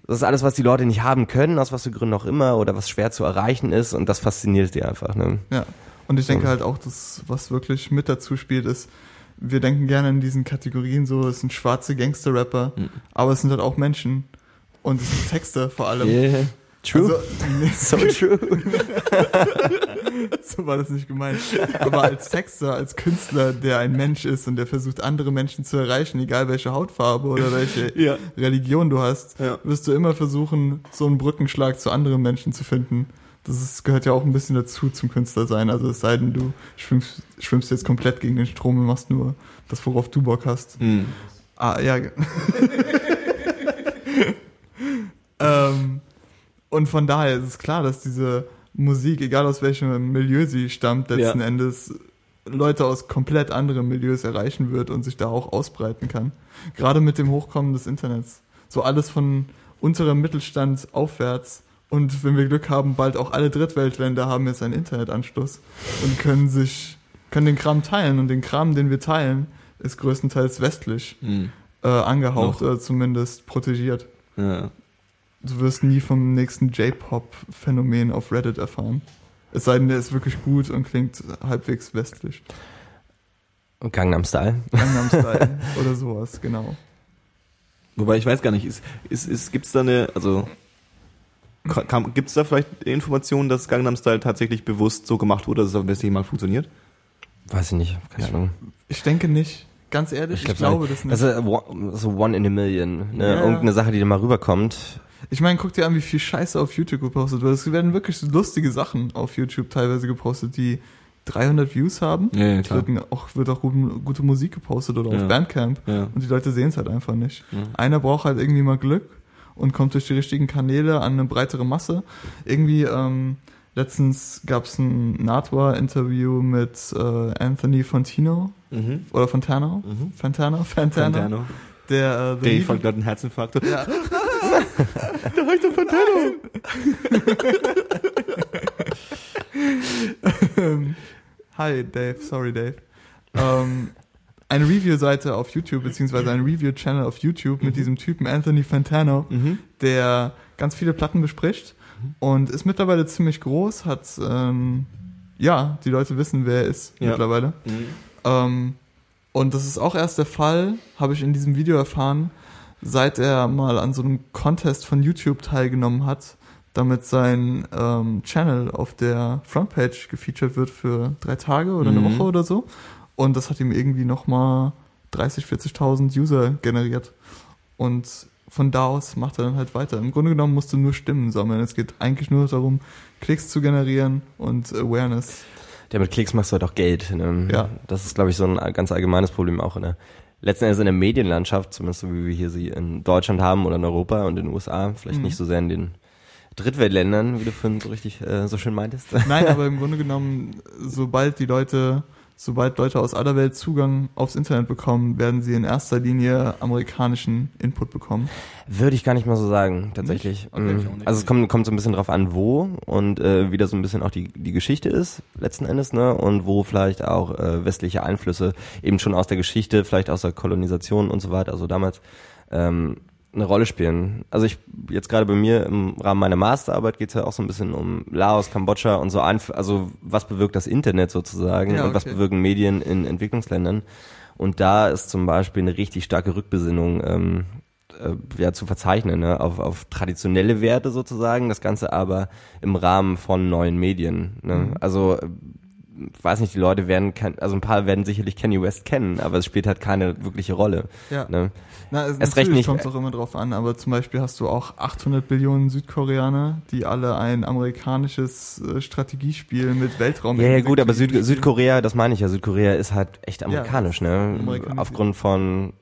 das ist alles, was die Leute nicht haben können, aus was für Gründen auch immer, oder was schwer zu erreichen ist, und das fasziniert die einfach, ne? Ja. Und ich denke halt auch, dass was wirklich mit dazu spielt, ist, wir denken gerne in diesen Kategorien so, es sind schwarze Gangster-Rapper, Mhm. aber es sind halt auch Menschen. Und es sind Texte vor allem. Yeah. True. Also, so true. so war das nicht gemeint. Aber als Texter, als Künstler, der ein Mensch ist und der versucht, andere Menschen zu erreichen, egal welche Hautfarbe oder welche Ja. Religion du hast, Ja. wirst du immer versuchen, so einen Brückenschlag zu anderen Menschen zu finden. Das ist, gehört ja auch ein bisschen dazu zum Künstler sein. Also es sei denn, du schwimmst, schwimmst jetzt komplett gegen den Strom und machst nur das, worauf du Bock hast. Hm. Ah, ja. ähm, und von daher ist es klar, dass diese Musik, egal aus welchem Milieu sie stammt, letzten Ja. Endes Leute aus komplett anderen Milieus erreichen wird und sich da auch ausbreiten kann. Gerade mit dem Hochkommen des Internets. So alles von unterem Mittelstand aufwärts. Und wenn wir Glück haben, bald auch alle Drittweltländer haben jetzt einen Internetanschluss und können sich, können den Kram teilen. Und den Kram, den wir teilen, ist größtenteils westlich Hm. äh, angehaucht Noch. oder zumindest protegiert. Ja. Du wirst nie vom nächsten J-Pop-Phänomen auf Reddit erfahren. Es sei denn, der ist wirklich gut und klingt halbwegs westlich. Und Gangnam Style. Gangnam Style oder sowas, genau. Wobei ich weiß gar nicht, ist, ist, ist, gibt's da eine, also kam, gibt's da vielleicht Informationen, dass Gangnam Style tatsächlich bewusst so gemacht wurde, dass es am besten mal funktioniert? Weiß ich nicht, keine Ahnung. Ich denke nicht. ganz ehrlich, ich, glaub's glaube auch das nicht. Das ist one- so one in a million. Ne? Ja, ja. Irgendeine Sache, die da mal rüberkommt. Ich meine, guck dir an, wie viel Scheiße auf YouTube gepostet wird. Es werden wirklich so lustige Sachen auf YouTube teilweise gepostet, die 300 Views haben. Ja, ja, Es klar. wird auch, wird auch gute, Musik gepostet oder Ja. auf Bandcamp. Ja. Und die Leute sehen es halt einfach nicht. Einer braucht halt irgendwie mal Glück und kommt durch die richtigen Kanäle an eine breitere Masse. Irgendwie, ähm, letztens gab es ein Natwa-Interview mit äh, Anthony Fontino Mhm. oder Fontano? Mhm. Fantano? Fantano? Fantano. Der, äh, The Dave hat gerade einen Herzinfarkt. Ja. Habe ich doch Fantano. Hi Dave, sorry Dave. Ähm, eine Review-Seite auf YouTube, beziehungsweise ein Review-Channel auf YouTube mit diesem Typen Anthony Fantano, Mhm. der ganz viele Platten bespricht und ist mittlerweile ziemlich groß, hat, ähm, ja, die Leute wissen, wer er ist Ja. mittlerweile. Mhm. Ähm, und das ist auch erst der Fall, habe ich in diesem Video erfahren, seit er mal an so einem Contest von YouTube teilgenommen hat, damit sein ähm, Channel auf der Frontpage gefeatured wird für drei Tage oder eine Mhm. Woche oder so. Und das hat ihm irgendwie nochmal 30, 40.000 User generiert. Und von da aus macht er dann halt weiter. Im Grunde genommen musst du nur Stimmen sammeln. Es geht eigentlich nur darum, Klicks zu generieren und Awareness. Ja, mit Klicks machst du halt auch Geld. Ne? Ja. Das ist, glaube ich, so ein ganz allgemeines Problem auch in der, letzten Endes in der Medienlandschaft, zumindest so wie wir hier sie in Deutschland haben oder in Europa und in den USA, vielleicht Mhm. nicht so sehr in den Drittweltländern, wie du vorhin so richtig äh, so schön meintest. Nein, aber im Grunde genommen, sobald die Leute, sobald Leute aus aller Welt Zugang aufs Internet bekommen, werden sie in erster Linie amerikanischen Input bekommen. Würde ich gar nicht mal so sagen, tatsächlich. Okay, nicht. also es kommt, kommt so ein bisschen drauf an, wo und äh, wie da so ein bisschen auch die, die Geschichte ist, letzten Endes, ne? Und wo vielleicht auch äh, westliche Einflüsse eben schon aus der Geschichte, vielleicht aus der Kolonisation und so weiter, also damals ähm, eine Rolle spielen. Also ich, jetzt gerade bei mir im Rahmen meiner Masterarbeit geht es ja auch so ein bisschen um Laos, Kambodscha und so, Einf also was bewirkt das Internet sozusagen Ja, und was okay. bewirken Medien in Entwicklungsländern. Und da ist zum Beispiel eine richtig starke Rückbesinnung ähm, äh, ja, zu verzeichnen, ne? auf, auf traditionelle Werte sozusagen, das Ganze aber im Rahmen von neuen Medien. Ne? Mhm. Also äh, ich weiß nicht, die Leute werden, also ein paar werden sicherlich Kanye West kennen, aber es spielt halt keine wirkliche Rolle. Ja. Ne? Na, es, Erst recht nicht- kommt es auch immer drauf an, aber zum Beispiel hast du auch 800 Billionen Südkoreaner, die alle ein amerikanisches äh, Strategiespiel mit Weltraum Ja, ja gut, aber Süd, spielen. Südkorea, das meine ich ja, Südkorea ist halt echt amerikanisch, ne? amerikanisiert. Aufgrund von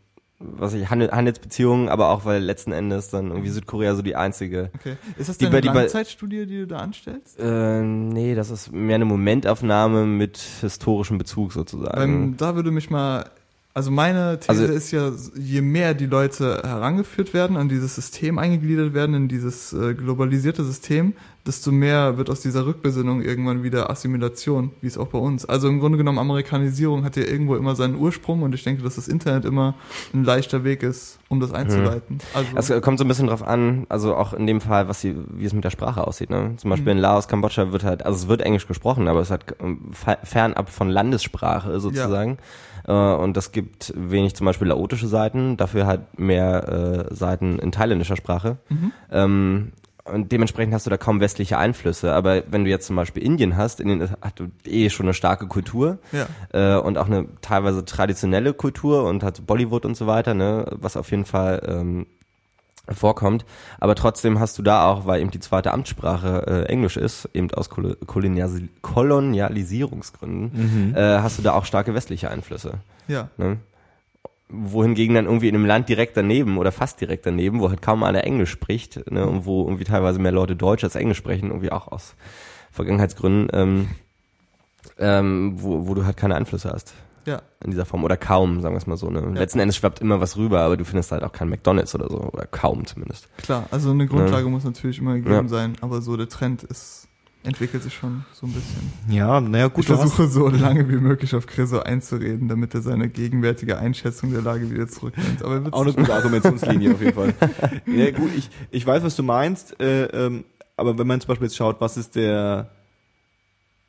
was ich, Handel, Handelsbeziehungen, aber auch weil letzten Endes dann irgendwie Südkorea so die einzige Okay. Ist das Die denn eine die Langzeitstudie, die du da anstellst? Äh, nee, das ist mehr eine Momentaufnahme mit historischem Bezug sozusagen. Weil da würde mich mal, also meine These Also- ist ja, je mehr die Leute herangeführt werden, an dieses System eingegliedert werden, in dieses äh, globalisierte System, desto mehr wird aus dieser Rückbesinnung irgendwann wieder Assimilation, wie es auch bei uns. Also im Grunde genommen Amerikanisierung hat ja irgendwo immer seinen Ursprung und ich denke, dass das Internet immer ein leichter Weg ist, um das einzuleiten. Also, Es kommt so ein bisschen drauf an, also auch in dem Fall, was sie, wie es mit der Sprache aussieht. Ne? Zum Beispiel Mhm. in Laos, Kambodscha wird halt, also es wird Englisch gesprochen, aber es hat ähm, fe- fernab von Landessprache sozusagen. Äh, und das gibt wenig zum Beispiel laotische Seiten, dafür halt mehr äh, Seiten in thailändischer Sprache. Mhm. Ähm, und dementsprechend hast du da kaum westliche Einflüsse. Aber wenn du jetzt zum Beispiel Indien hast, Indien hat du eh schon eine starke Kultur ja. äh, und auch eine teilweise traditionelle Kultur und hat Bollywood und so weiter, ne, was auf jeden Fall ähm, vorkommt. Aber trotzdem hast du da auch, weil eben die zweite Amtssprache äh, Englisch ist, eben aus Kol Koloniasi Kolonialisierungsgründen, äh, hast du da auch starke westliche Einflüsse. Ja. Ne? Wohingegen dann irgendwie in einem Land direkt daneben oder fast direkt daneben, wo halt kaum einer Englisch spricht ne, und wo irgendwie teilweise mehr Leute Deutsch als Englisch sprechen, irgendwie auch aus Vergangenheitsgründen, ähm, ähm, wo, wo du halt keine Einflüsse hast Ja. in dieser Form oder kaum, sagen wir es mal so. Ne? Letzten Endes schwappt immer was rüber, aber du findest halt auch kein McDonalds oder so oder kaum zumindest. Klar, also eine Grundlage muss natürlich immer gegeben Ja. sein, aber so der Trend ist, entwickelt sich schon so ein bisschen. Ja, naja, gut, ich versuche so lange wie möglich auf Creso einzureden, damit er seine gegenwärtige Einschätzung der Lage wieder zurücknimmt. Aber er Auch eine gute Argumentationslinie auf jeden Fall. Ja, gut, ich, ich weiß, was du meinst, äh, ähm, aber wenn man zum Beispiel jetzt schaut, was ist der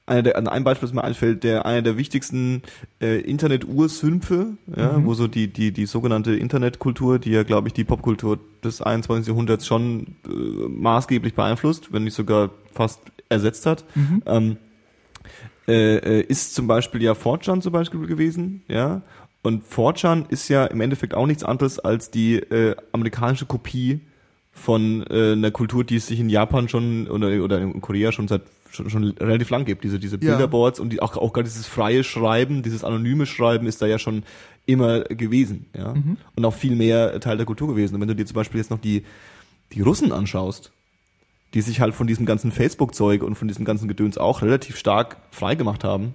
einer der, an ein Beispiel, das mir einfällt, der einer der wichtigsten äh, Internet-Ursümpfe, ja, Mhm. wo so die, die, die sogenannte Internetkultur, die ja, glaube ich, die Popkultur des 21. Jahrhunderts schon äh, maßgeblich beeinflusst, wenn nicht sogar fast ersetzt hat. Mhm. Ähm, äh, äh, ist zum Beispiel ja Fortran zum Beispiel gewesen, ja. Und 4chan ist ja im Endeffekt auch nichts anderes als die äh, amerikanische Kopie von äh, einer Kultur, die es sich in Japan schon oder, oder in Korea schon seit schon, schon relativ lang gibt. Diese, diese Ja. Bilderboards und die, auch, auch gerade dieses freie Schreiben, dieses anonyme Schreiben ist da ja schon immer gewesen. Ja? Und auch viel mehr Teil der Kultur gewesen. Und wenn du dir zum Beispiel jetzt noch die, die Russen anschaust, die sich halt von diesem ganzen Facebook-Zeug und von diesem ganzen Gedöns auch relativ stark frei gemacht haben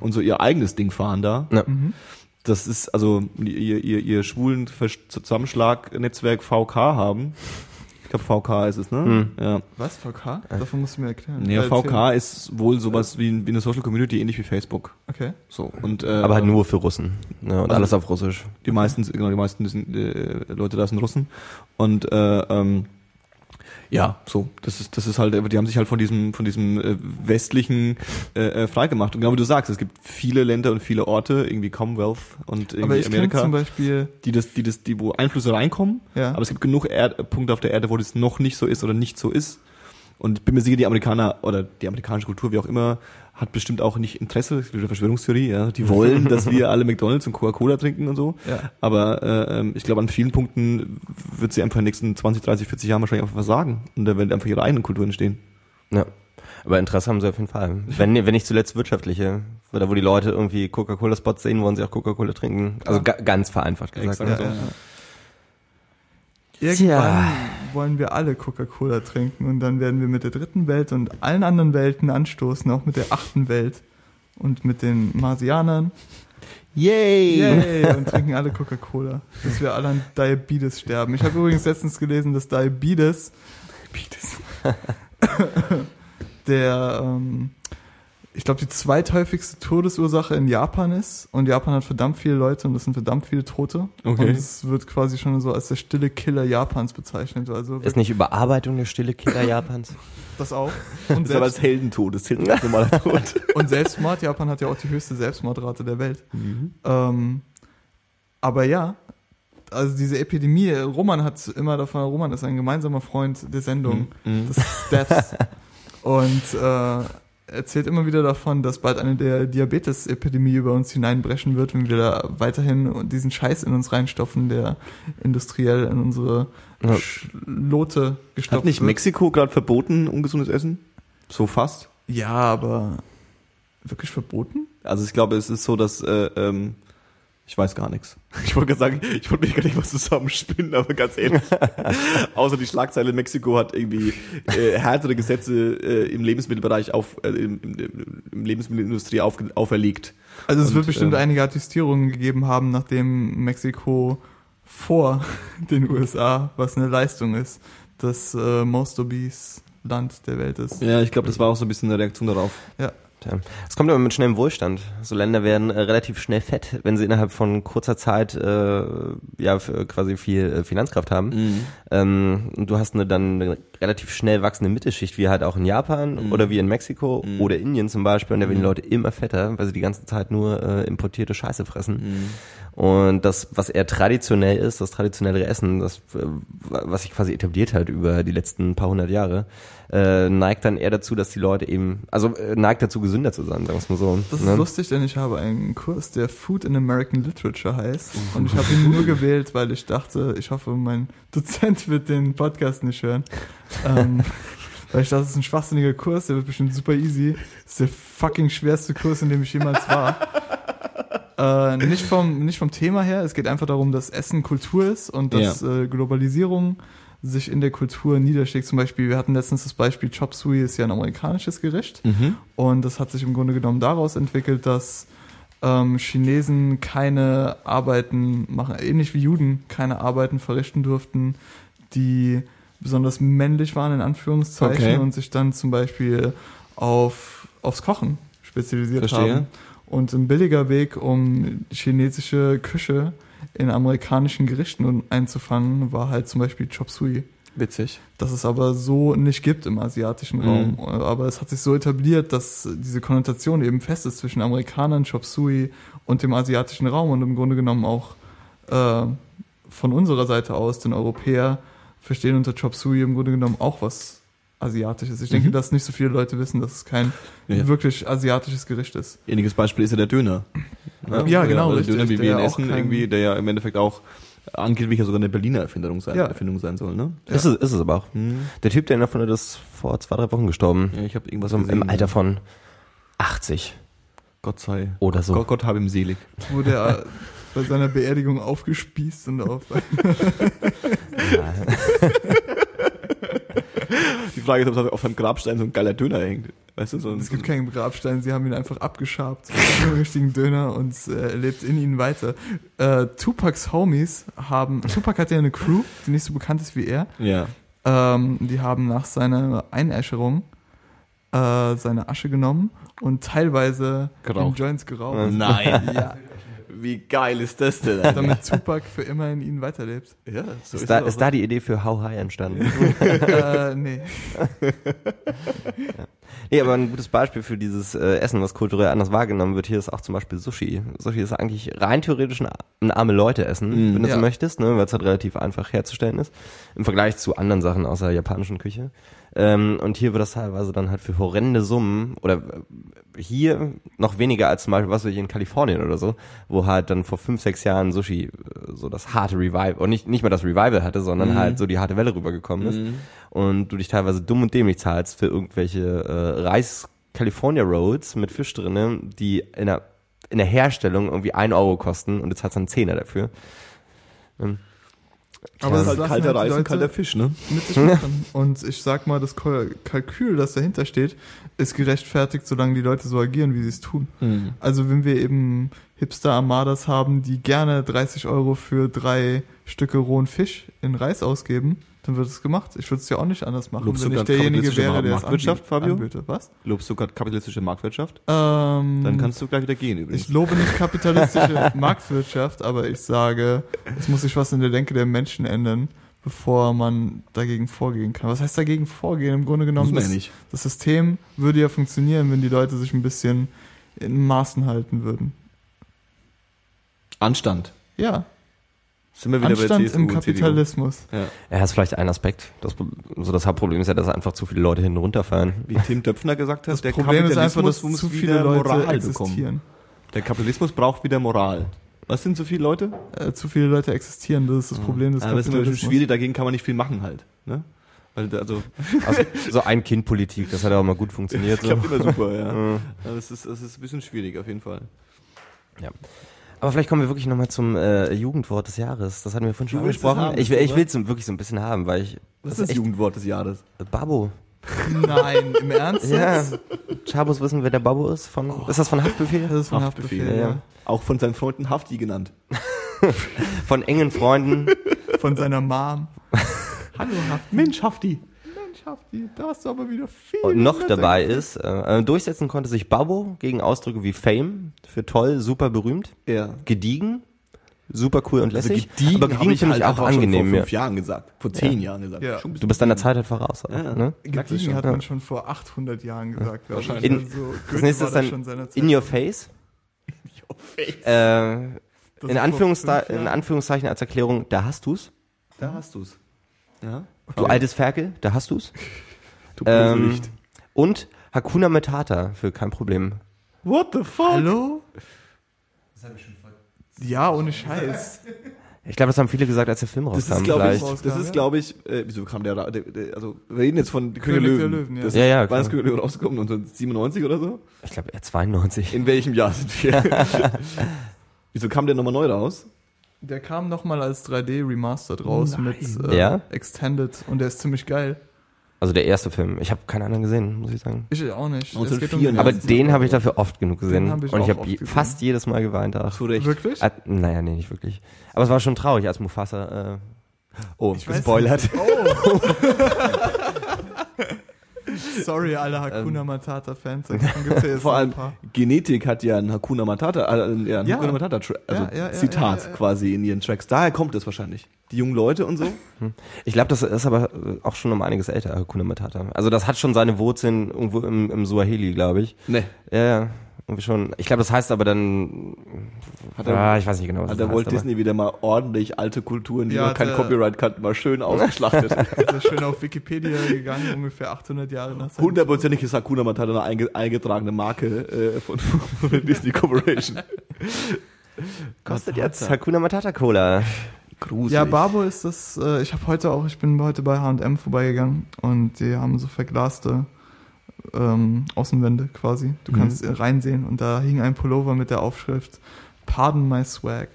und so ihr eigenes Ding fahren da. Ja. Das ist also ihr, ihr, ihr schwulen Zusammenschlag-Netzwerk VK haben. Ich glaube VK ist es, ne? Ja. Was? VK? Davon musst du mir erklären. Ja, Äh, VK ist wohl sowas wie, wie eine Social Community, ähnlich wie Facebook. Okay. So und äh, Aber halt nur für Russen. Ne? Und Also- alles auf Russisch. die meisten, genau, die meisten sind, äh, Leute da sind Russen und äh, ähm, ja, so, das ist, das ist halt, die haben sich halt von diesem, von diesem äh, westlichen äh, äh, freigemacht. Und genau wie du sagst, es gibt viele Länder und viele Orte, irgendwie Commonwealth und irgendwie Amerika, zum Beispiel, die das, die das, die wo Einflüsse reinkommen. Ja. Aber es gibt genug Erd Punkte auf der Erde, wo das noch nicht so ist oder nicht so ist. Und ich bin mir sicher, die Amerikaner oder die amerikanische Kultur, wie auch immer, hat bestimmt auch nicht Interesse, das ist wieder Verschwörungstheorie, ja. Die wollen, dass wir alle McDonalds und Coca-Cola trinken und so. Ja. Aber äh, ähm, ich glaube, an vielen Punkten wird sie einfach in den nächsten 20, 30, 40 Jahren wahrscheinlich einfach versagen. Und da werden einfach ihre eigenen Kulturen entstehen. Ja. Aber Interesse haben sie auf jeden Fall. Wenn, wenn nicht zuletzt wirtschaftliche, oder wo die Leute irgendwie Coca-Cola-Spots sehen, wollen sie auch Coca-Cola trinken. Also ga, ganz vereinfacht gesagt. Exakt. ne? ja, so. ja. Irgendwann Tja. wollen wir alle Coca-Cola trinken und dann werden wir mit der dritten Welt und allen anderen Welten anstoßen, auch mit der achten Welt und mit den Marsianern. Yay! Yay! Und trinken alle Coca-Cola, bis wir alle an Diabetes sterben. Ich habe übrigens letztens gelesen, dass Diabetes, der, ähm, ich glaube, die zweithäufigste Todesursache in Japan ist. Und Japan hat verdammt viele Leute und das sind verdammt viele Tote. Okay. Und es wird quasi schon so als der stille Killer Japans bezeichnet. Also Ist nicht Überarbeitung der stille Killer Japans? das auch. Und, Das ist aber selbst, als Heldentod, das nicht als normaler Tod. und Selbstmord, Japan hat ja auch die höchste Selbstmordrate der Welt. Mhm. Ähm, aber ja, also diese Epidemie, Roman hat immer davon, Roman ist ein gemeinsamer Freund der Sendung, Mhm. des Deaths. und äh, erzählt immer wieder davon, dass bald eine der Diabetes-Epidemie über uns hineinbrechen wird, wenn wir da weiterhin diesen Scheiß in uns reinstopfen, der industriell in unsere Ja. Hat Schlote gestopft nicht wird. Mexiko gerade verboten, ungesundes Essen? So fast? Ja, aber wirklich verboten? Also ich glaube, es ist so, dass äh, ähm, ich weiß gar nichts. Ich wollte gerade sagen, ich wollte mich gar nicht was zusammenspinnen, aber ganz ehrlich. Außer die Schlagzeile Mexiko hat irgendwie äh, härtere Gesetze äh, im Lebensmittelbereich auf äh, im, im, im Lebensmittelindustrie auf, auferlegt. Also es Und, wird bestimmt ähm, einige Attestierungen gegeben haben, nachdem Mexiko vor den USA, was eine Leistung ist, das äh, most obese Land der Welt ist. Ja, ich glaube, das war auch so ein bisschen eine Reaktion darauf. Ja. Es kommt aber mit schnellem Wohlstand. So Länder werden äh, relativ schnell fett, wenn sie innerhalb von kurzer Zeit äh, ja quasi viel äh, Finanzkraft haben. Ähm, und du hast eine dann eine relativ schnell wachsende Mittelschicht, wie halt auch in Japan oder wie in Mexiko oder Indien zum Beispiel. Und da werden die Leute immer fetter, weil sie die ganze Zeit nur äh, importierte Scheiße fressen. Und das, was eher traditionell ist, das traditionellere Essen, das, äh, was sich quasi etabliert hat über die letzten paar hundert Jahre, äh, neigt dann eher dazu, dass die Leute eben, also äh, neigt dazu, gesünder zu sein, sagen wir es mal so. Das ist ne? lustig, denn ich habe einen Kurs, der Food in American Literature heißt. Und ich habe ihn nur gewählt, weil ich dachte, ich hoffe, mein Dozent wird den Podcast nicht hören. Ähm, weil ich dachte, es ist ein schwachsinniger Kurs, der wird bestimmt super easy. Das ist der fucking schwerste Kurs, in dem ich jemals war. Äh, nicht, vom, nicht vom Thema her, es geht einfach darum, dass Essen Kultur ist und dass äh, Globalisierung sich in der Kultur niederschlägt. Zum Beispiel, wir hatten letztens das Beispiel Chop Suey ist ja ein amerikanisches Gericht. Und das hat sich im Grunde genommen daraus entwickelt, dass ähm, Chinesen keine Arbeiten machen, ähnlich wie Juden keine Arbeiten verrichten durften, die besonders männlich waren, in Anführungszeichen, Okay. und sich dann zum Beispiel auf, aufs Kochen spezialisiert Verstehe. haben. Und ein billiger Weg, um chinesische Küche in amerikanischen Gerichten einzufangen, war halt zum Beispiel Chop Suey Witzig. das es aber so nicht gibt im asiatischen Raum. Aber es hat sich so etabliert, dass diese Konnotation eben fest ist zwischen Amerikanern, Chop Suey und dem asiatischen Raum und im Grunde genommen auch äh, von unserer Seite aus, den Europäer, verstehen unter Chop Suey im Grunde genommen auch was Asiatisches. Ich denke, dass nicht so viele Leute wissen, dass es kein Ja. wirklich asiatisches Gericht ist. Ähnliches Beispiel ist ja der Döner. Ne? Ja, genau, Also richtig, Döner, wie der wir ihn essen, irgendwie, der ja im Endeffekt auch angeblich ja sogar eine Berliner Erfindung sein, Ja. Erfindung sein soll, ne? Ist, es, ist es aber auch. Der Typ, der ihn erfunden hat, ist vor zwei, drei Wochen gestorben. Ja, ich habe irgendwas so im- gesehen, im Alter ja. von 80 Gott sei. oder so. Gott, Gott habe ihm selig. Wurde er bei seiner Beerdigung aufgespießt und auf. Die Frage ist, ob auf seinem Grabstein so ein geiler Döner hängt. Weißt du, so Es gibt keinen Grabstein, sie haben ihn einfach abgeschabt. Einen richtigen Döner und äh, er lebt in ihnen weiter. Äh, Tupacs Homies haben. Tupac hat ja eine Crew, die nicht so bekannt ist wie er. ja. Ähm, die haben nach seiner Einäscherung äh, seine Asche genommen und teilweise Geraucht. in Joints geraucht. Nein. Ja, Wie geil ist das denn? Alter? damit Tupac für immer in ihnen weiterlebt. ja, so Ist da, es auch. ist da die Idee für How High entstanden? äh, nee. nee, aber ein gutes Beispiel für dieses äh, Essen, was kulturell anders wahrgenommen wird, hier ist auch zum Beispiel Sushi. Sushi ist eigentlich rein theoretisch ein, ein arme Leute-Essen, wenn du Ja. so möchtest, ne, weil es halt relativ einfach herzustellen ist. Im Vergleich zu anderen Sachen außer der japanischen Küche. Ähm, und hier wird das teilweise dann halt für horrende Summen oder äh, hier noch weniger als zum Beispiel, was weiß ich, in Kalifornien oder so, wo halt dann vor fünf, sechs Jahren Sushi äh, so das harte Revival, und nicht, nicht mal das Revival hatte, sondern halt so die harte Welle rübergekommen ist. Und du dich teilweise dumm und dämlich zahlst für irgendwelche äh, Reis California Rolls mit Fisch drinnen, die in der, in der Herstellung irgendwie ein Euro kosten und du zahlst dann Zehner dafür. Ähm, Aber Das ist halt kalter Reis und kalter Fisch, ne? mit sich machen. Und ich sag mal, das Kal- Kalkül, das dahinter steht, ist gerechtfertigt, solange die Leute so agieren, wie sie es tun. Also wenn wir eben Hipster-Armadas haben, die gerne 30 Euro für drei Stücke rohen Fisch in Reis ausgeben, dann wird es gemacht. Ich würde es ja auch nicht anders machen, Lobst du wenn ich derjenige wäre, der es Marktwirtschaft, Fabio? anbietet. Was? Lobst du gerade kapitalistische Marktwirtschaft? Ähm, Dann kannst du gleich wieder gehen übrigens. ich lobe nicht kapitalistische Marktwirtschaft, aber ich sage, es muss sich was in der Denke der Menschen ändern, bevor man dagegen vorgehen kann. Was heißt dagegen vorgehen? Im Grunde genommen, ja das, nicht. das System würde ja funktionieren, wenn die Leute sich ein bisschen in Maßen halten würden. Anstand. Ja, Sind wir wieder Anstand bei im CSU CDU. Kapitalismus. Ja. Er ist vielleicht ein Aspekt. Das, Pro- so das Hauptproblem ist ja, dass einfach zu viele Leute hinten runterfallen. Wie Tim Döpfner gesagt hat, Das der Problem ist einfach, dass Kapitalismus muss zu viele wieder Leute Moral existieren. bekommen. Der Kapitalismus braucht wieder Moral. Was sind so viele Leute? Äh, zu viele Leute existieren, das ist das Problem des Aber das ist natürlich Kapitalismus. schwierig, dagegen kann man nicht viel machen halt. Ne? Also Also, so ein Kind-Politik, das hat auch mal gut funktioniert. So. klappt immer super, ja. Aber das ist, das ist ein bisschen schwierig auf jeden Fall. Ja. Aber vielleicht kommen wir wirklich nochmal zum äh, Jugendwort des Jahres. Das hatten wir vorhin schon angesprochen. ich will, ich will es wirklich so ein bisschen haben, weil ich. Was ist das Jugendwort des Jahres? Babo. Nein, im Ernst Ja. Chabos wissen, wer der Babo ist? Von, Ist das von Haftbefehl? Das ist von Haftbefehl, Haftbefehl, ja. ja. Auch von seinen Freunden Hafti genannt. Von engen Freunden. Von seiner Mom. Hallo Hafti. Mensch, Hafti. Mensch, Hafti, da hast du aber wieder viel. Und noch dabei ist, äh, durchsetzen konnte sich Babo gegen Ausdrücke wie Fame, für toll, super berühmt, Ja. gediegen, super cool und lässig. gediegen aber gediegen finde ich auch einfach schon angenehm. vor Ja. fünf Jahren gesagt. Vor zehn Jahren gesagt. Ja. Du bist deiner Zeit halt voraus. Ja. ne? Gediegen hat man schon vor 800 Jahren gesagt. Wahrscheinlich. In- Also, Das nächste ist da dann schon seiner Zeit. In Your Face. Äh, in, fünf in. Anführungszeichen als Erklärung, da hast du's. Da hast du's. Ja. Du altes Ferkel, da hast du's. Du Ähm, und Hakuna Matata für kein Problem. What the fuck? Hallo? Ja, ohne Scheiß. Ich glaube, das haben viele gesagt, als der Film Das rauskam. ist, glaube ich, das ist, ja. glaube ich, äh, wieso kam der, ra- der, der, also, wir reden jetzt von König, König der der Löwen. Löwen, ja. Das Ja, ja, Wann klar. ist König der Löwen rausgekommen? 1997 oder so? Ich glaube, er 92. In welchem Jahr sind wir? wieso kam der nochmal neu raus? Der kam nochmal als 3D Remastered raus mit äh, Ja? Extended und der ist ziemlich geil. Also der erste Film. Ich habe keine anderen gesehen, muss ich sagen. Ich auch nicht. Es 1994. geht um den Aber ersten. den habe ich dafür oft genug gesehen. hab ich und ich auch habe oft je- gesehen. fast jedes Mal geweint. Ach. Zu Recht. Wirklich? Ah, naja, nee, nicht wirklich. Aber es war schon traurig, als Mufasa. Äh, Oh, Ich weiß gespoilert. Oh. Sorry, alle Hakuna Matata Fans. Davon gibt's ja jetzt Vor allem, ein paar. Genetik hat ja ein Hakuna Matata, äh, ja, ein Ja. Hakuna Matata, also Ja, ja, ja, Zitat ja, ja, ja. quasi in ihren Tracks. Daher kommt es wahrscheinlich. Die jungen Leute und so. ich glaube, das ist aber äh, auch schon um einiges älter, Hakuna Matata. Also das hat schon seine Wurzeln irgendwo im, im Suaheli, glaube ich. Ne. Ja, ja, irgendwie schon. Ich glaube, das heißt aber dann. Hat er- ah, ich weiß nicht genau, was Hat das der Walt heißt. aber- Disney wieder mal ordentlich alte Kulturen, die Ja, noch kein Copyright kannten, mal schön ausgeschlachtet. Also schön auf Wikipedia gegangen, ungefähr 800 Jahre nach Hundertprozentig ist Hakuna Matata eine einge eingetragene Marke äh, von, von der Disney Corporation. Kostet jetzt Hakuna Matata Cola. Gruselig. Ja, Barbo ist das, äh, ich habe heute auch, ich bin heute bei H&M vorbeigegangen und die haben so verglaste ähm, Außenwände quasi. Du kannst äh, reinsehen und da hing ein Pullover mit der Aufschrift Pardon my swag.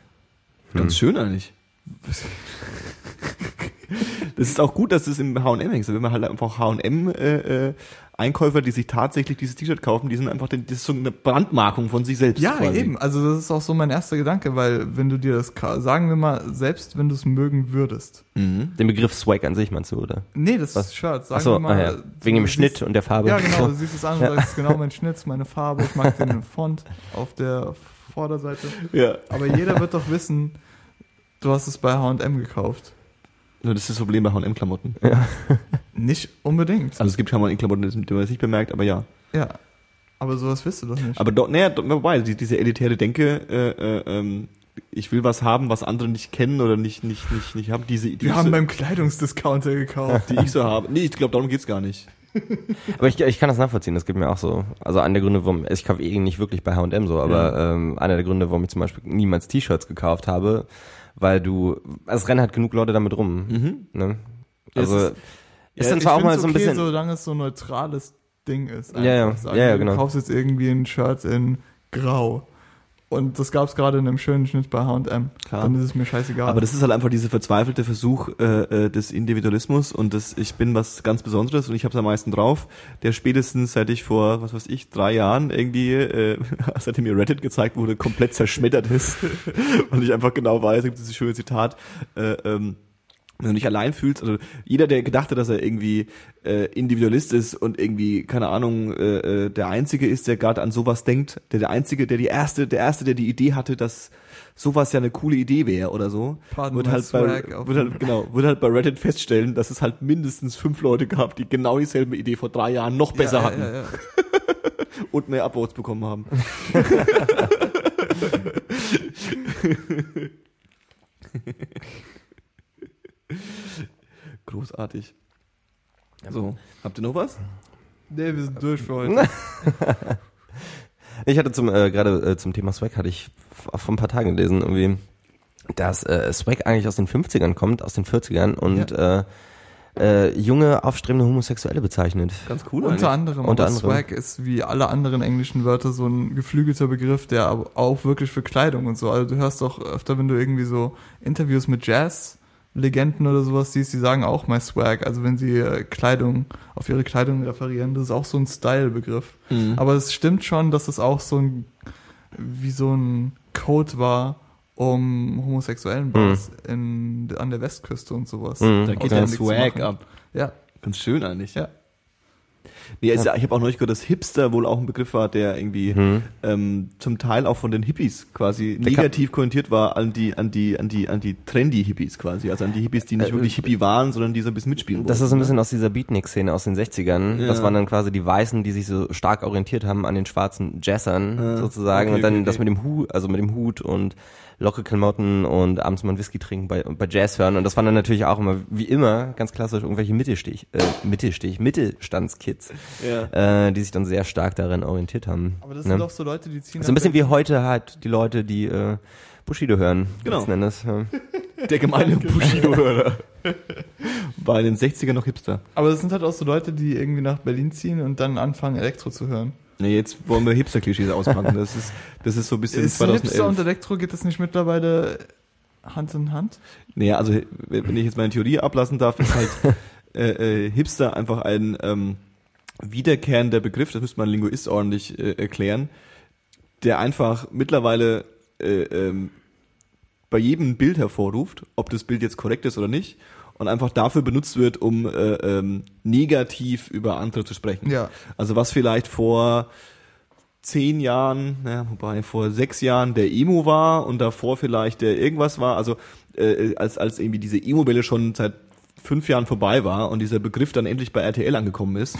Ganz schön eigentlich. Das ist auch gut, dass es im H&M hängt. Wenn man halt einfach H&M äh, äh, Einkäufer, die sich tatsächlich dieses T-Shirt kaufen, die sind einfach, den- das ist so eine Brandmarkung von sich selbst. Ja, quasi. eben. Also das ist auch so mein erster Gedanke, weil wenn du dir das, sagen wir mal, selbst wenn du es mögen würdest. Mhm. Den Begriff Swag an sich meinst du, oder? Nee, das Was? Shirt, sagen Achso, wir mal. ah, ja. wegen dem siehst- Schnitt und der Farbe. Ja, genau, du siehst es an und sagst, das ist genau mein Schnitt, meine Farbe, ich mag den Font auf der Vorderseite. Ja. Aber jeder wird doch wissen, du hast es bei H&M gekauft. Nur das ist das Problem bei H&M-Klamotten. Nicht unbedingt. Also es gibt H&M-Klamotten, die man es nicht bemerkt, aber ja. Ja. Aber sowas wirst du doch nicht. Aber doch, naja, doch, wobei, die, diese elitäre Denke, äh, äh, ähm, ich will was haben, was andere nicht kennen oder nicht, nicht, nicht, nicht haben, diese, die, wir haben so, beim Kleidungsdiscounter gekauft. die ich so habe. Nee, ich glaube, darum geht's gar nicht. Aber ich, ich kann das nachvollziehen, das geht mir auch so. Also einer der Gründe, warum, ich kaufe eh nicht wirklich bei H&M so, aber ähm, einer der Gründe, warum ich zum Beispiel niemals T-Shirts gekauft habe, weil du, also es rennen halt genug Leute damit rum. Mhm. Ne? Also ist- ist, ja, dann zwar auch mal so ein okay, bisschen, solange es so ein neutrales Ding ist. Ja, ja. Sagen Ja, ja, genau. Du kaufst jetzt irgendwie ein Shirt in Grau. Und das gab es gerade in einem schönen Schnitt bei H&M. Dann ist es mir scheißegal. Aber das ist halt einfach dieser verzweifelte Versuch äh, äh, des Individualismus und das ich bin was ganz Besonderes und ich habe es am meisten drauf, der spätestens seit ich vor, was weiß ich, drei Jahren irgendwie, äh, seitdem mir Reddit gezeigt wurde, komplett zerschmettert ist. und ich einfach genau weiß, gibt dieses schöne Zitat, äh, ähm, wenn du dich allein fühlst, also jeder, der gedacht hat, dass er irgendwie äh, Individualist ist und irgendwie, keine Ahnung, äh, äh, der Einzige ist, der gerade an sowas denkt, der der Einzige, der die Erste, der Erste, der die Idee hatte, dass sowas ja eine coole Idee wäre oder so, Pardon wird my halt, bei, wird halt, genau, wird halt bei Reddit feststellen, dass es halt mindestens fünf Leute gab, die genau dieselbe Idee vor drei Jahren noch besser ja, hatten ja, ja. und mehr Upvotes bekommen haben. Großartig. So, habt ihr noch was? Nee, wir sind durch für heute. Ich hatte zum äh, gerade äh, zum Thema Swag hatte ich vor ein paar Tagen gelesen irgendwie, dass äh, Swag eigentlich aus den 50ern kommt, aus den 40ern und äh, äh, junge aufstrebende Homosexuelle bezeichnet. Ganz cool Unter anderem, Unter anderem. Swag ist wie alle anderen englischen Wörter so ein geflügelter Begriff, der aber auch wirklich für Kleidung und so. Also du hörst doch öfter, wenn du irgendwie so Interviews mit Jazz-Legenden oder sowas siehst, die sagen auch my Swag. Also wenn sie äh, Kleidung, auf ihre Kleidung referieren, das ist auch so ein Style-Begriff. Mhm. Aber es stimmt schon, dass es auch so ein, wie so ein Code war, um homosexuellen Bars in, an der Westküste und sowas. Mhm. Da geht der Swag ab. Ja, Ganz schön eigentlich. ja. Nee, ist ja. ich habe auch neulich gehört, dass Hipster wohl auch ein Begriff war, der irgendwie Mhm. ähm, zum Teil auch von den Hippies quasi Der negativ konnotiert war an die an die an die an die trendy Hippies quasi, also an die Hippies, die nicht Äh, wirklich Hippie waren, sondern die so ein bisschen mitspielen Das ist so ein wollten, bisschen aus dieser Beatnik-Szene aus den 60ern. Ja. Das waren dann quasi die Weißen, die sich so stark orientiert haben an den schwarzen Jazzern Ja. sozusagen. Okay, und dann okay, das okay. mit dem Hut, also mit dem Hut und locke Klamotten und abends mal einen Whisky trinken bei, bei Jazz hören. Und das waren dann natürlich auch immer, wie immer, ganz klassisch irgendwelche Mittelstich, äh, Mittelstich, Mittelstandskids, Ja. äh, die sich dann sehr stark darin orientiert haben. Aber das ne? sind doch so Leute, die ziehen so ein bisschen wie heute halt die Leute, die äh, Bushido hören, Genau. letzten Endes. Ja. Der gemeine Bushido-Hörer. War in den 60ern noch Hipster. Aber das sind halt auch so Leute, die irgendwie nach Berlin ziehen und dann anfangen, Elektro zu hören. Nee, jetzt wollen wir Hipster-Klischees auspacken. Das ist, das ist so ein bisschen Ist Hipster und 2011. Elektro, geht das nicht mittlerweile Hand in Hand? Nee, also wenn ich jetzt meine Theorie ablassen darf, ist halt äh, äh, Hipster einfach ein ähm, wiederkehrender Begriff, das müsste man Linguist ordentlich äh, erklären, der einfach mittlerweile äh, ähm, bei jedem Bild hervorruft, ob das Bild jetzt korrekt ist oder nicht, und einfach dafür benutzt wird, um äh, ähm, negativ über andere zu sprechen. Ja. Also was vielleicht vor zehn Jahren, naja, wobei vor sechs Jahren der Emo war und davor vielleicht der irgendwas war, also äh, als, als irgendwie diese Emo-Welle schon seit fünf Jahren vorbei war und dieser Begriff dann endlich bei RTL angekommen ist,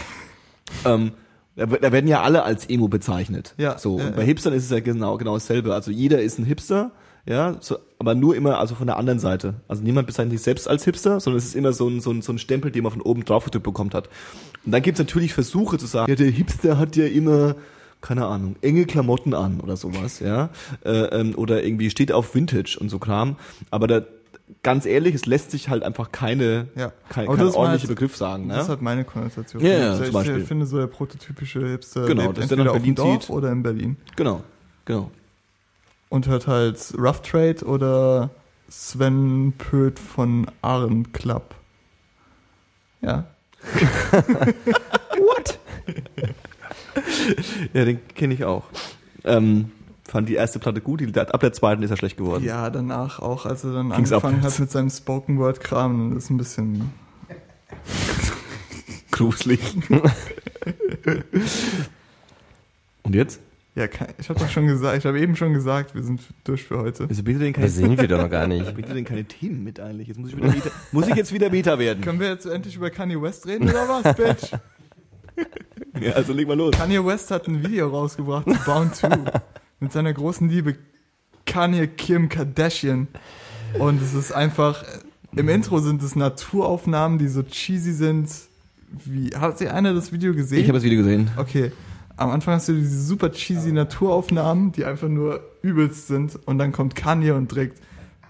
ähm, da, da werden ja alle als Emo bezeichnet. Ja, So, ja, und bei ja. Hipstern ist es ja genau, genau dasselbe. Also jeder ist ein Hipster, ja, so, aber nur immer also von der anderen Seite. Also niemand bezeichnet sich selbst als Hipster, sondern es ist immer so ein, so ein, so ein Stempel, den man von oben drauf gedrückt bekommen hat. Und dann gibt es natürlich Versuche zu sagen, ja, der Hipster hat ja immer keine Ahnung, enge Klamotten an oder sowas, ja, äh, ähm, oder irgendwie steht auf Vintage und so Kram. Aber da, ganz ehrlich, es lässt sich halt einfach keine, Ja. kein, kein das ordentlicher halt- Begriff sagen. Das ist Ne? halt meine Konnotation. Ja, ja, ich, zum ich Beispiel. finde so der prototypische Hipster Genau, lebt dass der entweder nach auf dem Berlin Dorf zieht. oder in Berlin Genau, genau. Und hört halt Rough Trade oder Sven Pöth von Arn Club. Ja. Ja, den kenne ich auch. Ähm, fand die erste Platte gut, die, ab der zweiten ist er schlecht geworden. Ja, danach auch, als er dann Ging's angefangen abwärts. hat mit seinem Spoken Word Kram, das ist ein bisschen Gruselig. Und jetzt? Ja, ich habe doch schon gesagt, ich habe eben schon gesagt, wir sind durch für heute. Wieso ihr denn keine, sind wir doch noch gar nicht. ihr denn keine Themen mit eigentlich? Jetzt muss ich wieder Meta, muss ich jetzt wieder Meta werden? Können wir jetzt endlich über Kanye West reden oder was, Bitch? Ja, also leg mal los. Kanye West hat ein Video rausgebracht zu Bound 2 mit seiner großen Liebe Kanye Kim Kardashian. Und es ist einfach, im Intro sind es Naturaufnahmen, die so cheesy sind. Wie, hat sie einer das Video gesehen? Ich habe das Video gesehen. Okay. Am Anfang hast du diese super cheesy Naturaufnahmen, die einfach nur übelst sind. Und dann kommt Kanye und trägt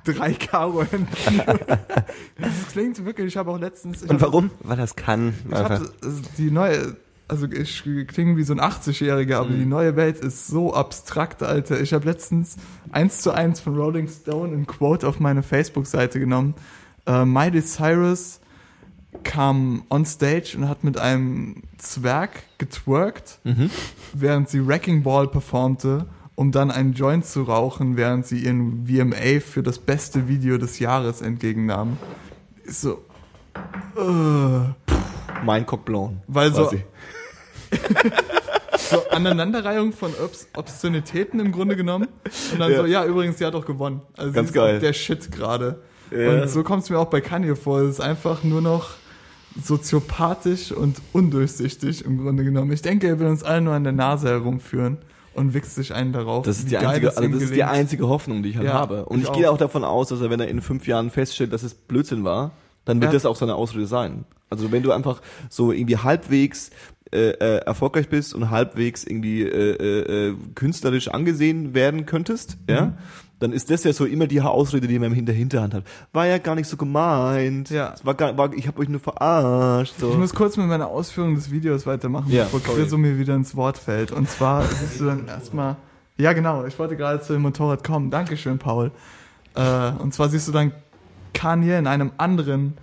drei Karo. Das klingt wirklich, ich habe auch letztens... Und hab- warum? Weil das kann. ich hab also die neue, also ich klinge wie so ein 80-Jähriger, aber die neue Welt ist so abstrakt, Alter. Ich habe letztens eins zu eins von Rolling Stone ein Quote auf meine Facebook-Seite genommen. Äh, Miley Cyrus kam on stage und hat mit einem Zwerg getwerkt, während sie Wrecking Ball performte, um dann einen Joint zu rauchen, während sie ihren VMA für das beste Video des Jahres entgegennahm. Ist so, äh, Mein Coq Blanc. Weil so- so Aneinanderreihung von Obs Obszönitäten im Grunde genommen. Und dann Ja. so, ja, übrigens, sie hat doch gewonnen. Also Ganz sie ist geil. Der Shit gerade. Ja. Und so kommt es mir auch bei Kanye vor. Es ist einfach nur noch soziopathisch und undurchsichtig im Grunde genommen. Ich denke, er will uns alle nur an der Nase herumführen und wichst sich einen darauf. Das ist die einzige, also das ist die einzige Hoffnung, die ich halt Ja, habe. Und ich ich, gehe auch. auch davon aus, dass er, wenn er in fünf Jahren feststellt, dass es Blödsinn war, dann wird Ja. das auch seine Ausrede sein. Also wenn du einfach so irgendwie halbwegs äh, äh, erfolgreich bist und halbwegs irgendwie äh, äh, äh, künstlerisch angesehen werden könntest, Mhm. ja, dann ist das ja so immer die Ausrede, die man in der Hinterhand hat. War ja gar nicht so gemeint. Ja. War gar, war, ich habe euch nur verarscht. So. Ich muss kurz mit meiner Ausführung des Videos weitermachen, Ja, bevor. Chriso mir wieder ins Wort fällt. Und zwar siehst du dann erstmal, ja genau, ich wollte gerade zu dem Motorrad kommen. Dankeschön, Paul. Äh, und zwar siehst du dann Kanye in einem anderen.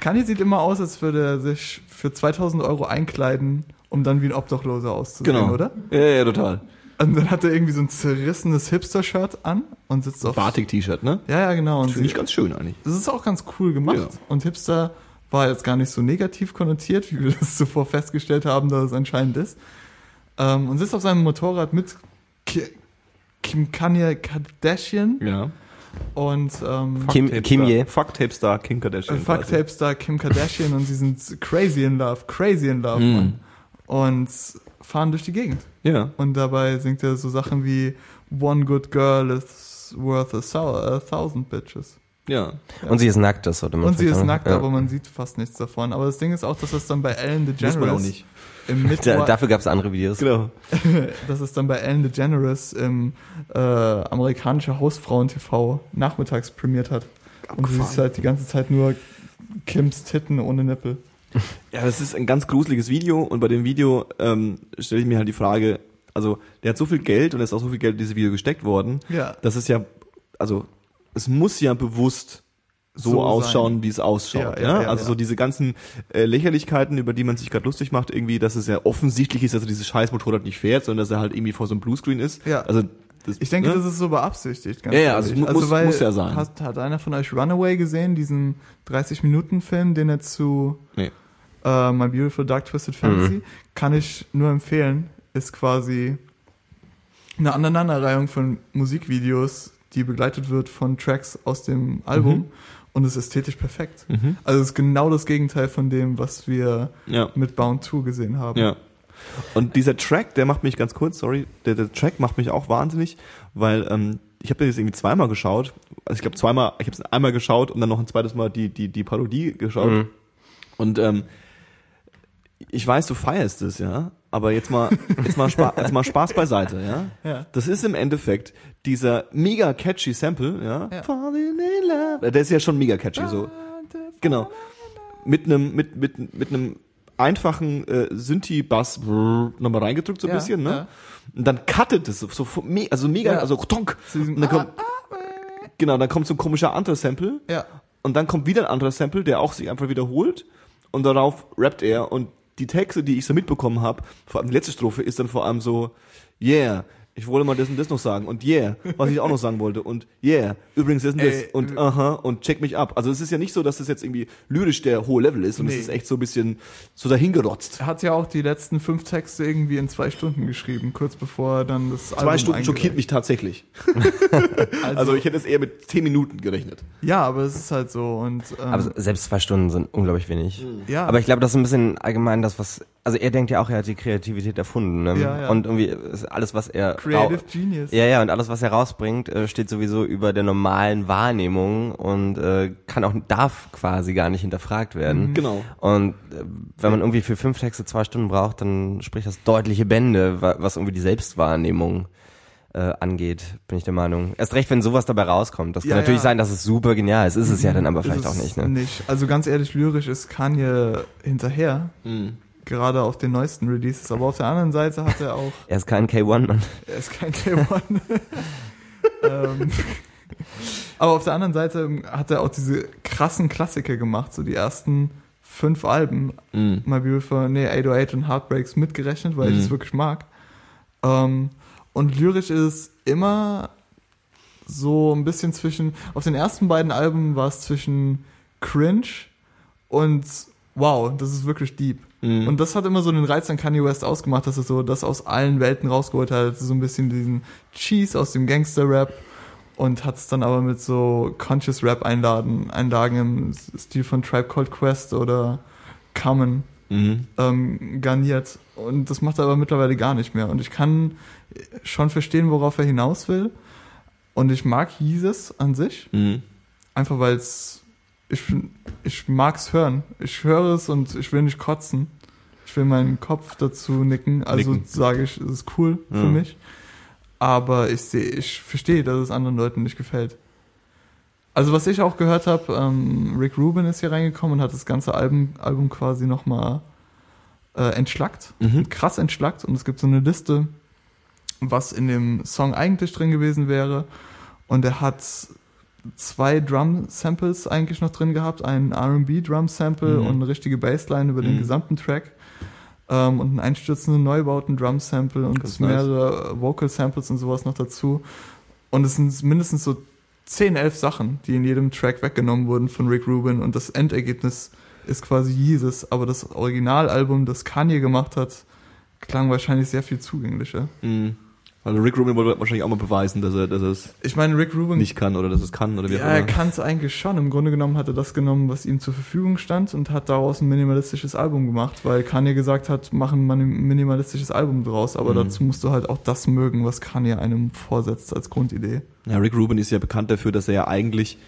Kanye sieht immer aus, als würde er sich für 2000 Euro einkleiden, um dann wie ein Obdachloser auszusehen, genau. oder? Ja, ja, total. Und dann hat er irgendwie so ein zerrissenes Hipster-Shirt an und sitzt auf. Batik-T-Shirt, ne? Ja, ja, genau. Und Finde ich ganz schön eigentlich. das ist auch ganz cool gemacht. Ja. Und Hipster war jetzt gar nicht so negativ konnotiert, wie wir das zuvor festgestellt haben, dass es anscheinend ist. Ähm, und sitzt auf seinem Motorrad mit Ki Kim Kanye Kardashian Ja. und ähm, Kim, Tape Kim Star- Ye. Fuck Tape Star Kim Kardashian. Fuck quasi. Tape Star Kim Kardashian und sie sind crazy in love, crazy in love, Hm. Mann. Und fahren durch die Gegend. Ja. Und dabei singt er so Sachen wie One good girl is worth a, thou a thousand bitches. Ja. Und sie ist nackt, das sollte man Und sie ist sagen. nackt, Ja. aber man sieht fast nichts davon. Aber das Ding ist auch, dass das dann bei Ellen DeGeneres Muss man auch nicht. im Da, dafür gab es andere Videos. Genau. dass es dann bei Ellen DeGeneres im äh, amerikanische Hausfrauen-TV nachmittags prämiert hat. Und du siehst halt die ganze Zeit nur Kims Titten ohne Nippel. Ja, das ist ein ganz gruseliges Video und bei dem Video ähm, stelle ich mir halt die Frage, also der hat so viel Geld und es ist auch so viel Geld in dieses Video gesteckt worden, Ja. dass es ja, also es muss ja bewusst so, So ausschauen, sein. wie es ausschaut. Ja, Ja, ja, ja, also ja. so diese ganzen äh, Lächerlichkeiten, über die man sich gerade lustig macht, irgendwie, dass es ja offensichtlich ist, dass er dieses scheiß Motorrad nicht fährt, sondern dass er halt irgendwie vor so einem Bluescreen ist. Ja. Also das, Ich denke, ne? das ist so beabsichtigt. Ganz Ja, ja, also ehrlich. es muss- muss ja sein. Hat, hat einer von euch Runaway gesehen, diesen 30-Minuten-Film, den er zu nee. äh, My Beautiful Dark Twisted Fantasy? Kann ich nur empfehlen. Ist quasi eine Aneinanderreihung von Musikvideos, die begleitet wird von Tracks aus dem Album Mhm. und ist ästhetisch perfekt. Mhm. Also es ist genau das Gegenteil von dem, was wir Ja. mit Bound 2 gesehen haben. Ja. Und dieser Track, der macht mich ganz kurz, sorry, der, der Track macht mich auch wahnsinnig, weil ähm, ich habe jetzt irgendwie zweimal geschaut. Also ich glaube zweimal, ich habe es einmal geschaut und dann noch ein zweites Mal die die die Parodie geschaut. Mhm. Und ähm, ich weiß, du feierst es, ja, Aber jetzt mal, jetzt mal, Spa jetzt mal Spaß beiseite, ja? Ja. Das ist im Endeffekt dieser mega catchy Sample, ja? Ja. Falling in love. Der ist ja schon mega catchy, so. Genau. Mit einem, mit, mit, mit einem einfachen äh, Synthi-Bass nochmal reingedrückt so ein Ja, bisschen, ne? ja. Und dann cuttet es so, so me also mega, Ja. also tonk. Und dann kommt, genau, dann kommt so ein komischer anderer Sample. Ja. Und dann kommt wieder ein anderer Sample, der auch sich einfach wiederholt. Und darauf rappt er. Und die Texte, die ich so mitbekommen habe, vor allem die letzte Strophe, ist dann vor allem so, yeah, ich wollte mal das und das noch sagen. Und yeah, was ich auch noch sagen wollte. Und yeah, übrigens das und das. Ey, Und äh, aha, und check mich ab. Also es ist ja nicht so, dass das jetzt irgendwie lyrisch der hohe Level ist. Und es Nee. ist echt so ein bisschen so dahingerotzt. Er hat ja auch die letzten fünf Texte irgendwie in zwei Stunden geschrieben, kurz bevor er dann das Zwei Stunden schockiert mich tatsächlich. Also, Also ich hätte es eher mit zehn Minuten gerechnet. ja, aber es ist halt so und ähm, Aber selbst zwei Stunden sind unglaublich wenig. ja, Aber ich glaube, das ist ein bisschen allgemein das, was, also er denkt ja auch, er hat die Kreativität erfunden. Ne? Ja, ja. Und irgendwie ist alles, was er Creative Genius. Ja, ja, und alles, was er rausbringt, äh, steht sowieso über der normalen Wahrnehmung und äh, kann auch, darf quasi gar nicht hinterfragt werden. Genau. Und äh, wenn man irgendwie für fünf Texte zwei Stunden braucht, dann spricht das deutliche Bände, wa- was irgendwie die Selbstwahrnehmung äh, angeht, bin ich der Meinung. Erst recht, wenn sowas dabei rauskommt. Das kann Ja, natürlich ja. sein, dass es super genial ist. Ist es ja dann aber vielleicht auch nicht, ne? Nicht. Also ganz ehrlich, lyrisch ist Kanye hinterher, Mhm. Gerade auf den neuesten Releases. Aber auf der anderen Seite hat er auch, Er ist kein K1-Mann. er ist kein K1. ähm, aber auf der anderen Seite hat er auch diese krassen Klassiker gemacht, so die ersten fünf Alben. Mhm. My Beautiful, nee, 808 und Heartbreaks mitgerechnet, weil ich Mhm. es wirklich mag. Ähm, und lyrisch ist immer so ein bisschen zwischen, auf den ersten beiden Alben war es zwischen cringe und wow, das ist wirklich deep. Mhm. Und das hat immer so den Reiz an Kanye West ausgemacht, dass er so das aus allen Welten rausgeholt hat, so ein bisschen diesen Cheese aus dem Gangster-Rap und hat es dann aber mit so Conscious Rap Einladen, Einlagen im Stil von Tribe Called Quest oder Common Mhm. ähm, garniert. Und das macht er aber mittlerweile gar nicht mehr. Und ich kann schon verstehen, worauf er hinaus will. Und ich mag Jesus an sich, Mhm. einfach weil es, ich, ich mag's hören. Ich höre es und ich will nicht kotzen. Ich will meinen Kopf dazu nicken. Also Nicken. sage ich, es ist cool für Ja. mich. Aber ich sehe, ich verstehe, dass es anderen Leuten nicht gefällt. Also was ich auch gehört habe, ähm, Rick Rubin ist hier reingekommen und hat das ganze Album, Album quasi nochmal äh, entschlackt. Mhm. Krass entschlackt. Und es gibt so eine Liste, was in dem Song eigentlich drin gewesen wäre. Und er hat zwei Drum-Samples eigentlich noch drin gehabt. Ein R&B-Drum-Sample Mhm. und eine richtige Bassline über den Mhm. gesamten Track. Ähm, und einen einstürzenden Neubauten Drum-Sample und mehrere Vocal-Samples und sowas noch dazu. Und es sind mindestens so 10, 11 Sachen, die in jedem Track weggenommen wurden von Rick Rubin. Und das Endergebnis ist quasi Jesus. Aber das Originalalbum, das Kanye gemacht hat, klang wahrscheinlich sehr viel zugänglicher. Mhm. Also Rick Rubin wollte wahrscheinlich auch mal beweisen, dass er, dass er es Ich meine, Rick Rubin nicht kann oder dass es kann oder wie auch Ja, er immer. kann es eigentlich schon. Im Grunde genommen hat er das genommen, was ihm zur Verfügung stand und hat daraus ein minimalistisches Album gemacht, weil Kanye gesagt hat, machen wir ein minimalistisches Album draus, aber Mhm. dazu musst du halt auch das mögen, was Kanye einem vorsetzt als Grundidee. Ja, Rick Rubin ist ja bekannt dafür, dass er ja eigentlich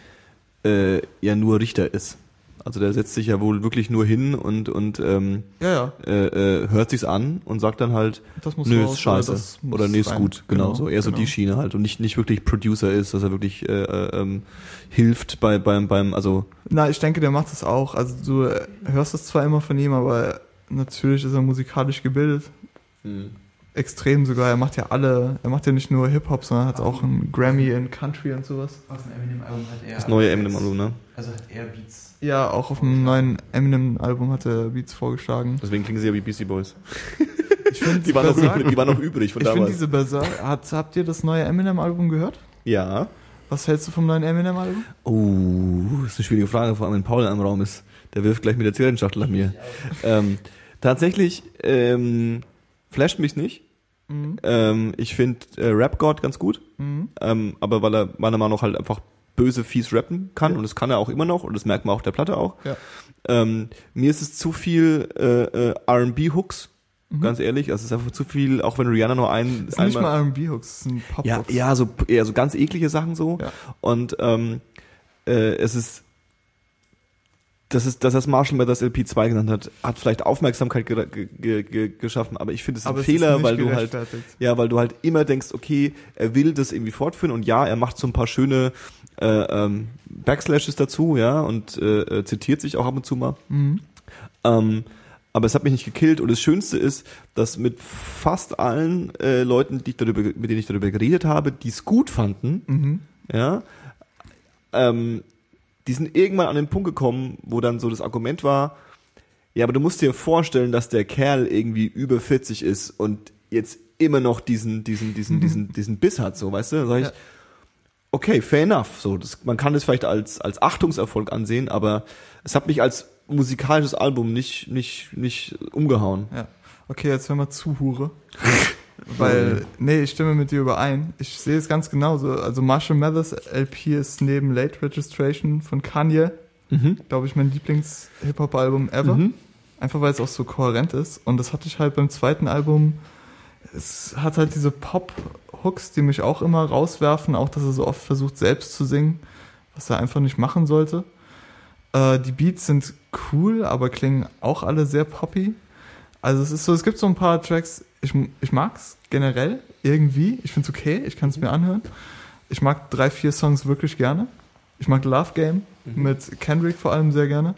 äh, ja nur Richter ist. Also der setzt sich ja wohl wirklich nur hin und und ähm, Ja, ja, äh, äh, hört sich's an und sagt dann halt, das nö, raus, ist scheiße oder das oder nee, ist gut, genau, so eher so genau. die Schiene halt und nicht nicht wirklich Producer ist, dass er wirklich äh, äh, ähm, hilft bei beim beim also Na, ich denke, der macht das auch. Also du hörst es zwar immer von ihm, aber natürlich ist er musikalisch gebildet. Extrem sogar. Er macht ja alle, er macht ja nicht nur Hip-Hop, sondern hat auch einen Grammy in Country und sowas. Aus dem Eminem-Album hat er. das neue Eminem-Album, ne? Also hat er Beats. Ja, auch auf dem neuen Eminem-Album hat er Beats vorgeschlagen. Deswegen klingen sie ja wie Beastie Boys. Ich finde, Die waren noch übrig, die waren noch übrig von ich finde damals. diese Berserk. Hat, habt ihr das neue Eminem-Album gehört? Ja. Was hältst du vom neuen Eminem-Album? Oh, ist eine schwierige Frage, vor allem wenn Paul im Raum ist. Der wirft gleich mit der Zigarettenschachtel an mir. Ähm, tatsächlich ähm, flasht mich nicht. Mhm. Ähm, ich finde äh, Rap God ganz gut, Mhm. ähm, aber weil er meiner Meinung nach halt einfach böse, fies rappen kann Ja. und das kann er auch immer noch und das merkt man auch der Platte auch. Ja. Ähm, mir ist es zu viel äh, äh, R&B-Hooks, ganz ehrlich. Also es ist einfach zu viel, auch wenn Rihanna nur ein, Das sind nicht mal R&B-Hooks, das sind ja, Pop-Hooks. ja, so eher so ganz eklige Sachen so. Ja. Und ähm, äh, es ist dass es, dass das Marshall Mathers LP2 genannt hat, hat vielleicht Aufmerksamkeit ge ge ge geschaffen, aber ich finde es ein Aber ist Fehler, nicht weil du halt, ja, weil du halt immer denkst, okay, er will das irgendwie fortführen. Und ja, er macht so ein paar schöne äh, ähm, Backslashes dazu, ja, und äh, äh, zitiert sich auch ab und zu mal. Ähm, aber es hat mich nicht gekillt. Und das Schönste ist, dass mit fast allen äh, Leuten, die ich darüber, mit denen ich darüber geredet habe, die es gut fanden, ja, ähm, die sind irgendwann an den Punkt gekommen, wo dann so das Argument war, ja, aber du musst dir vorstellen, dass der Kerl irgendwie über 40 ist und jetzt immer noch diesen, diesen, diesen, diesen, diesen Biss hat, so, weißt du? Dann sag ich, Ja. okay, fair enough. So, das, man kann das vielleicht als, als Achtungserfolg ansehen, aber es hat mich als musikalisches Album nicht, nicht, nicht umgehauen. Ja. Okay, jetzt hör mal zu, Hure. Weil, nee, ich stimme mit dir überein. Ich sehe es ganz genauso. Also Marshall Mathers LP ist neben Late Registration von Kanye, glaube ich, mein Lieblings-Hip-Hop-Album ever. Mhm. Einfach weil es auch so kohärent ist. Und das hatte ich halt beim zweiten Album. Es hat halt diese Pop-Hooks, die mich auch immer rauswerfen, auch dass er so oft versucht, selbst zu singen, was er einfach nicht machen sollte. Äh, die Beats sind cool, aber klingen auch alle sehr poppy. Also es ist so, es gibt so ein paar Tracks, ich, ich mag's generell irgendwie. Ich find's okay, ich kann es mir anhören. Ich mag drei, vier Songs wirklich gerne. Ich mag Love Game mit Kendrick vor allem sehr gerne.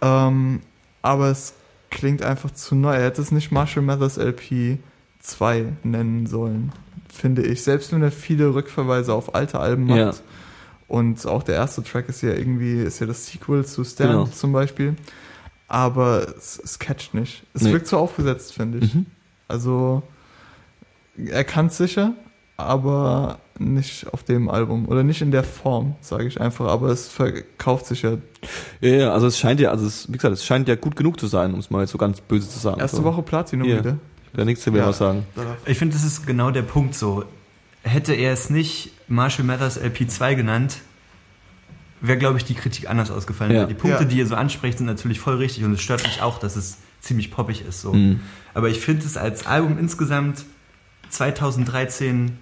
Ähm, aber es klingt einfach zu neu. Er hätte es nicht Marshall Mathers LP 2 nennen sollen, finde ich. Selbst wenn er viele Rückverweise auf alte Alben macht. Ja. Und auch der erste Track ist ja irgendwie, ist ja das Sequel zu Stand Genau. zum Beispiel. Aber es, es catcht nicht. Es Nee. wirkt so aufgesetzt, finde ich. Mhm. Also, er kann sicher, aber nicht auf dem Album. Oder nicht in der Form, sage ich einfach. Aber es verkauft sich ja. Ja, ja, also es scheint ja, also es, wie gesagt, es scheint ja gut genug zu sein, um es mal jetzt so ganz böse zu sagen. Erste so. Woche Platinum Hier. wieder. Der nächste will Ja. was sagen. Ich finde, das ist genau der Punkt so. Hätte er es nicht Marshall Mathers LP2 genannt, wäre, glaube ich, die Kritik anders ausgefallen. Ja. Die Punkte, Ja. die ihr so ansprecht, sind natürlich voll richtig und es stört mich auch, dass es ziemlich poppig ist. So. Mhm. Aber ich finde es als Album insgesamt 2013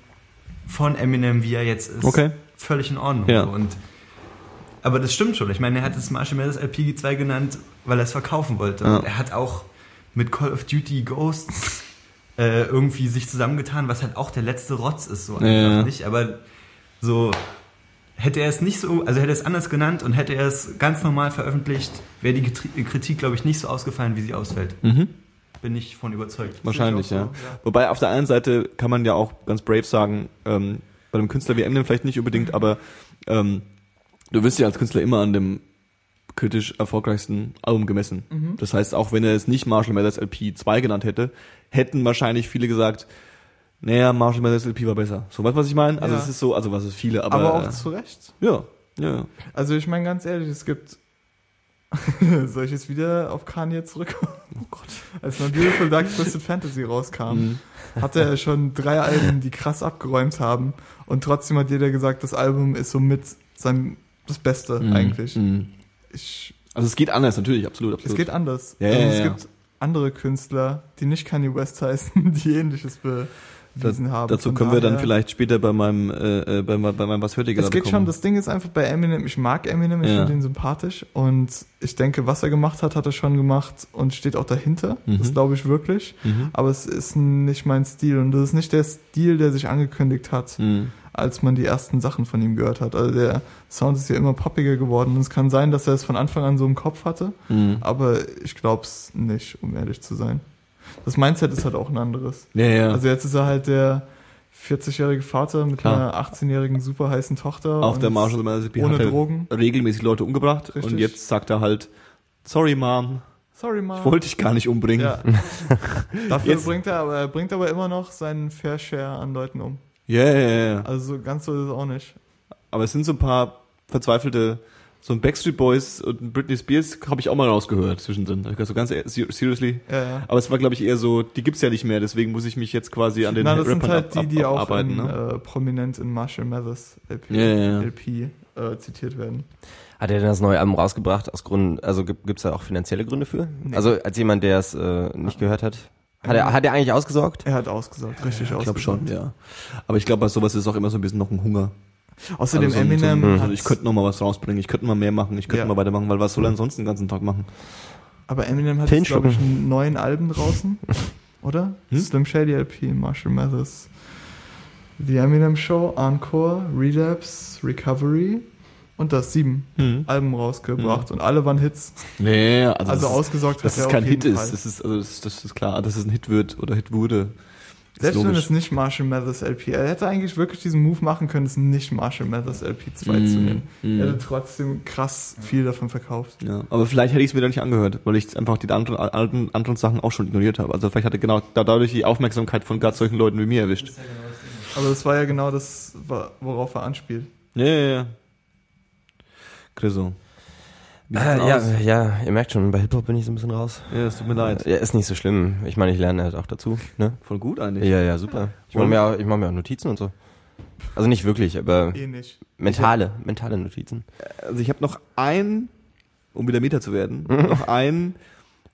von Eminem, wie er jetzt ist, Okay. völlig in Ordnung. Ja. Und, aber das stimmt schon. Ich meine, er hat es Marshall Mathers LP2 genannt, weil er es verkaufen wollte. Ja. Und er hat auch mit Call of Duty Ghosts äh, irgendwie sich zusammengetan, was halt auch der letzte Rotz ist, so einfach Ja. nicht. Aber so hätte er es nicht so, also hätte er es anders genannt und hätte er es ganz normal veröffentlicht, wäre die Kritik, glaube ich, nicht so ausgefallen, wie sie ausfällt. Mhm. Bin ich von überzeugt. Wahrscheinlich, ja. so, ja. Wobei auf der einen Seite kann man ja auch ganz brave sagen, ähm, bei einem Künstler wie Eminem vielleicht nicht unbedingt, aber ähm, du wirst ja als Künstler immer an dem kritisch erfolgreichsten Album gemessen. Das heißt, auch wenn er es nicht Marshall Mathers LP 2 genannt hätte, hätten wahrscheinlich viele gesagt, naja, Marshall Mathers LP war besser. So, weißt du, was ich meine? Also Ja. es ist so, also was ist viele, aber, Aber, auch äh, zu Recht. ja, ja. Also ich meine ganz ehrlich, es gibt. Soll ich jetzt wieder auf Kanye zurückkommen? Oh Gott. Als My Beautiful Dark Twisted Fantasy rauskam, Mhm. hatte er schon drei Alben, die krass abgeräumt haben. Und trotzdem hat jeder gesagt, das Album ist somit sein das Beste Mhm. eigentlich. Mhm. Ich, Also es geht anders, natürlich, absolut, es absolut. geht anders. Ja, also ja, es ja. gibt andere Künstler, die nicht Kanye West heißen, die ähnliches bewiesen haben. Dazu können wir dann vielleicht später bei meinem, äh, äh, bei, meinem- bei meinem Was hört ihr Es gerade geht kommen. schon, das Ding ist einfach bei Eminem, ich mag Eminem, ich Ja. finde ihn sympathisch und ich denke, was er gemacht hat, hat er schon gemacht und steht auch dahinter. Mhm. Das glaube ich wirklich. Mhm. Aber es ist nicht mein Stil und das ist nicht der Stil, der sich angekündigt hat, Mhm. als man die ersten Sachen von ihm gehört hat. Also der Sound ist ja immer poppiger geworden und es kann sein, dass er es von Anfang an so im Kopf hatte, Mhm. aber ich glaube es nicht, um ehrlich zu sein. Das Mindset ist halt auch ein anderes. Ja, ja. Also jetzt ist er halt der 40-jährige Vater mit Klar. einer 18-jährigen super heißen Tochter. Und der Marshall LP ohne hat er Drogen. regelmäßig Leute umgebracht Richtig. und jetzt sagt er halt, sorry Mom, Sorry, Mom. ich wollte dich gar nicht umbringen. Ja. Dafür Jetzt- bringt er, aber er bringt aber immer noch seinen Fair Share an Leuten um. Ja, ja, ja, ja. Also so ganz so ist es auch nicht. Aber es sind so ein paar verzweifelte, so ein Backstreet Boys und ein Britney Spears habe ich auch mal rausgehört zwischendrin. Hab ich gedacht, so ganz ser- seriously. Ja, ja. Aber es war, glaube ich, eher so, die gibt's ja nicht mehr, deswegen muss ich mich jetzt quasi an den Na, das sind Rappern halt ab- die, die ab- auch in, ne? äh, prominent in Marshall Mathers LP, Ja, ja, ja. LP äh, zitiert werden. Hat er denn das neue Album rausgebracht aus Gründen, also gibt es da auch finanzielle Gründe für? Nee. Also als jemand, der es äh, nicht gehört hat. Hat er, hat er eigentlich ausgesorgt? Er hat ausgesagt, richtig Ich ausgesagt. glaube schon, ja. Aber ich glaube, bei sowas ist auch immer so ein bisschen noch ein Hunger. Außerdem Also Eminem so hat, ich könnte noch mal was rausbringen, ich könnte mal mehr machen, ich könnte Ja. mal weitermachen, weil was soll er ansonsten den ganzen Tag machen? aber Eminem hat glaube ich, neuen Alben draußen, oder? Hm? Slim Shady LP, Marshall Mathers, The Eminem Show, Encore, Relapse, Recovery und das sieben Hm. Alben rausgebracht und alle waren Hits. Nee, also, Also das ausgesorgt dass hat es er kein Hit ist, das ist, also das, das ist klar, dass es ein Hit wird oder Hit wurde. Selbst wenn es nicht Marshall Mathers LP, er hätte eigentlich wirklich diesen Move machen können, es nicht Marshall Mathers LP 2 Mm, zu nehmen. mm. Er hätte trotzdem krass viel davon verkauft. Ja, aber vielleicht hätte ich es mir da nicht angehört, weil ich einfach die anderen, anderen, anderen Sachen auch schon ignoriert habe. Also vielleicht hatte genau da- dadurch die Aufmerksamkeit von gerade solchen Leuten wie mir erwischt. Aber das war ja genau das, worauf er anspielt. Ja, ja, ja. Chriso. Äh, ja, ja, ihr merkt schon, bei Hip-Hop bin ich so ein bisschen raus. Ja, es tut mir leid. Ja, ist nicht so schlimm. Ich meine, ich lerne halt auch dazu. Ne? Voll gut eigentlich. Ja, ja, super. Ich mache mir, auch- ich mach mir auch Notizen und so. Also nicht wirklich, aber Eh nicht. mentale, mentale Notizen. Also ich habe noch ein, um wieder Meta zu werden, noch ein